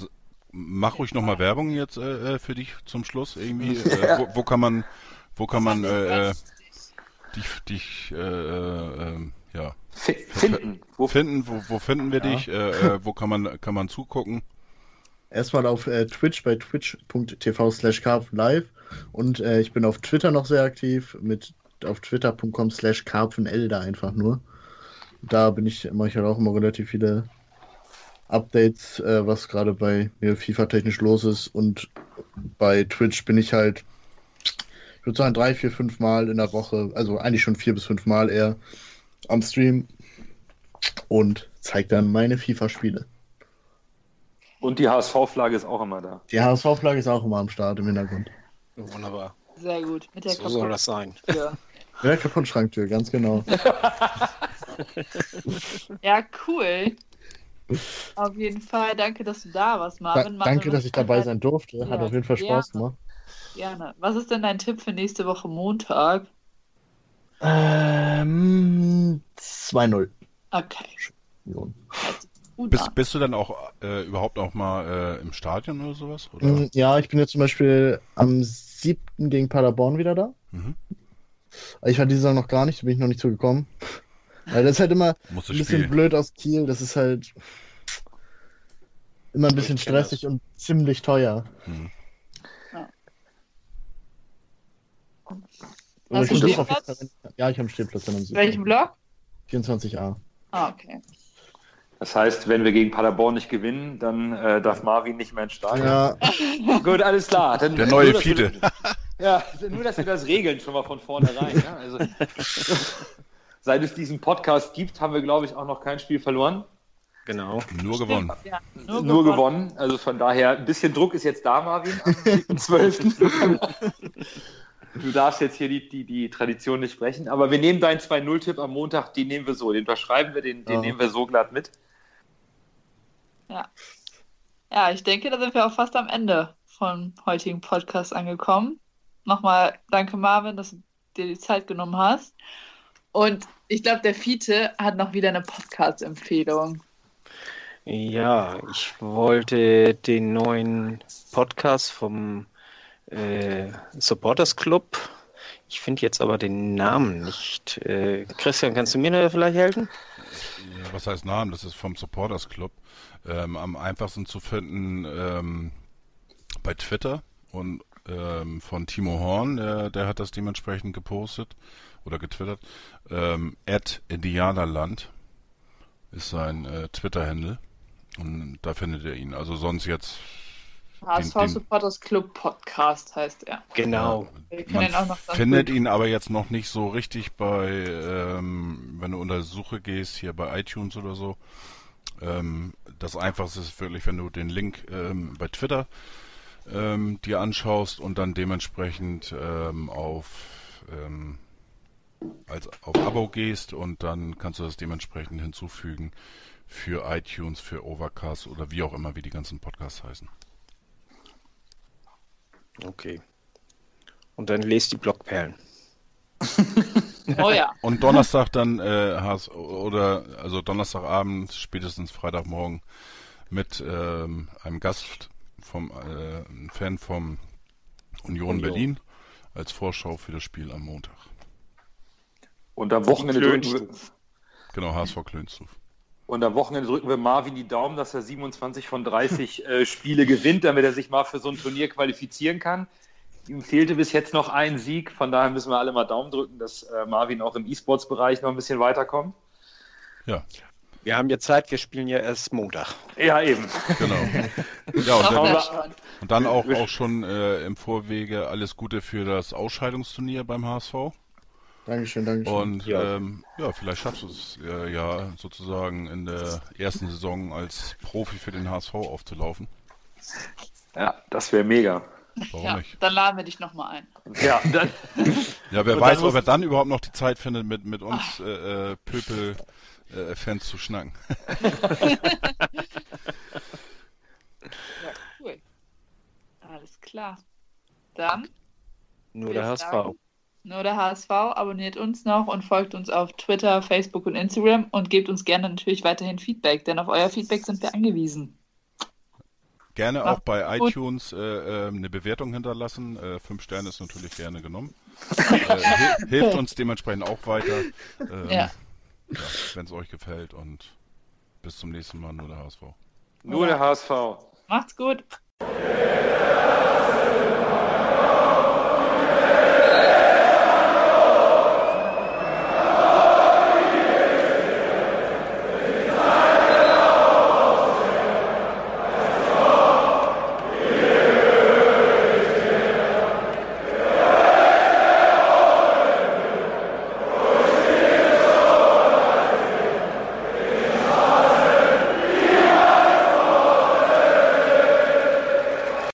mach ruhig nochmal Werbung jetzt äh, äh, für dich zum Schluss irgendwie. Äh, wo, wo kann man, wo kann man äh, äh, dich, dich äh, äh, ähm, ja, Fi- Finden. Wo finden? Wo, wo finden wir Ja. dich? Äh, äh, wo kann man, kann man zugucken? Erstmal auf äh, Twitch bei twitch.tv slash live und äh, ich bin auf Twitter noch sehr aktiv mit auf twitter.com slash karpfenelder einfach nur. Da bin ich, mache ich halt auch immer relativ viele Updates, äh, was gerade bei mir FIFA-technisch los ist und bei Twitch bin ich halt, ich würde sagen, drei, vier, fünf Mal in der Woche, also eigentlich schon vier bis fünf Mal eher am Stream und zeige dann meine FIFA-Spiele. Und die HSV-Flagge ist auch immer da. Die HSV-Flagge ist auch immer am Start im Hintergrund. Wunderbar. Sehr gut. Mit der So soll das sein. Ja, Kaputtschranktür, ganz genau. Ja, cool. Auf jeden Fall, danke, dass du da warst, Da, Marvin. Marvin, danke, was dass ich dabei sein durfte. Hat Ja, auf jeden Fall Spaß gerne. gemacht. Gerne. Was ist denn dein Tipp für nächste Woche Montag? Ähm, 2-0. Okay. Bist, bist du dann auch äh, überhaupt auch mal äh, im Stadion oder sowas? Oder? Mm, Ja, ich bin jetzt zum Beispiel am 7. gegen Paderborn wieder da. Mhm. Ich war diese Saison noch gar nicht, da bin ich noch nicht zugekommen. Weil das ist halt immer ein bisschen spielen. blöd aus Kiel. Das ist halt immer ein bisschen stressig und ziemlich teuer. Mhm. Aber Hast ich du jeden Stehplatz? Ja, ich habe einen Stehplatz dann am 7. Welchen Block? 24a. Ah, okay. Das heißt, wenn wir gegen Paderborn nicht gewinnen, dann äh, darf Marvin nicht mehr ins Stadion. Ja, Gut, alles klar. Dann, Der neue Fiete. Ja, nur, dass wir das regeln schon mal von vornherein. Ja? Also, seit es diesen Podcast gibt, haben wir, glaube ich, auch noch kein Spiel verloren. Genau. Nur gewonnen. Ja, Nur, nur, gewonnen. Also von daher, ein bisschen Druck ist jetzt da, Marvin, am 7.12. Du darfst jetzt hier die, die, die Tradition nicht brechen. Aber wir nehmen deinen 2-0-Tipp am Montag, den nehmen wir so. Den unterschreiben wir, den, den Ja. nehmen wir so glatt mit. Ja, ich denke, da sind wir auch fast am Ende vom heutigen Podcast angekommen. Nochmal danke, Marvin, dass du dir die Zeit genommen hast. Und ich glaube, der Fiete hat noch wieder eine Podcast-Empfehlung. Ja, ich wollte den neuen Podcast vom äh, Supporters Club. Ich finde jetzt aber den Namen nicht. Äh, Christian, kannst du mir da vielleicht helfen? Ja, was heißt Namen? Das ist vom Supporters Club. Ähm, am einfachsten zu finden ähm, bei Twitter und ähm, von Timo Horn, der, der hat das dementsprechend gepostet oder getwittert. Ähm, at Indianerland ist sein äh, Twitter-Handle und da findet ihr ihn. Also sonst jetzt HSV den- Supporters Club Podcast heißt er. Genau. Wir können Man ihn auch noch ganz findet gut- ihn aber jetzt noch nicht so richtig bei, ähm, wenn du unter Suche gehst, hier bei iTunes oder so. Ähm, das Einfachste ist wirklich, wenn du den Link ähm, bei Twitter ähm, dir anschaust und dann dementsprechend ähm, auf, ähm, als, auf Abo gehst und dann kannst du das dementsprechend hinzufügen für iTunes, für Overcast oder wie auch immer, wie die ganzen Podcasts heißen. Okay. Und dann lest die Blockperlen. Oh ja. Und Donnerstag dann äh, oder also Donnerstagabend, spätestens Freitagmorgen mit ähm, einem Gast vom äh, einem Fan vom Union, Union. Berlin als Vorschau für das Spiel am Montag. Und am Wochenende drücken wir. Genau, HSV Klönstuf. und am Wochenende drücken wir Marvin die Daumen, dass er 27 von 30 äh, Spiele gewinnt, damit er sich mal für so ein Turnier qualifizieren kann. Ihm fehlte bis jetzt noch ein Sieg, von daher müssen wir alle mal Daumen drücken, dass äh, Marvin auch im E-Sports-Bereich noch ein bisschen weiterkommt. Ja, Wir haben ja Zeit, wir spielen ja erst Montag. Ja, eben. genau. Ja, und dann, und dann auch, auch schon äh, im Vorwege alles Gute für das Ausscheidungsturnier beim HSV. Dankeschön, Dankeschön. Und Ja. ähm, ja, vielleicht schaffst du es äh, ja sozusagen in der ersten Saison als Profi für den HSV aufzulaufen. Ja, das wäre mega. Warum Ja, nicht? dann laden wir dich nochmal ein. Ja, dann, Ja, wer Und weiß, dann ob er dann überhaupt noch die Zeit findet, mit, mit uns äh, äh, Pöpel-Fans zu schnacken. Ja, cool. Alles klar. Dann Nur der HSV. Nur der HSV abonniert uns noch und folgt uns auf Twitter, Facebook und Instagram und gebt uns gerne natürlich weiterhin Feedback, denn auf euer Feedback sind wir angewiesen. Gerne Macht auch bei gut. iTunes äh, äh, eine Bewertung hinterlassen. Äh, fünf Sterne ist natürlich gerne genommen. äh, hil- hilft uns dementsprechend auch weiter, ähm, Ja. ja, wenn es euch gefällt. Und bis zum nächsten Mal, nur der HSV. nur der HSV. Macht's gut.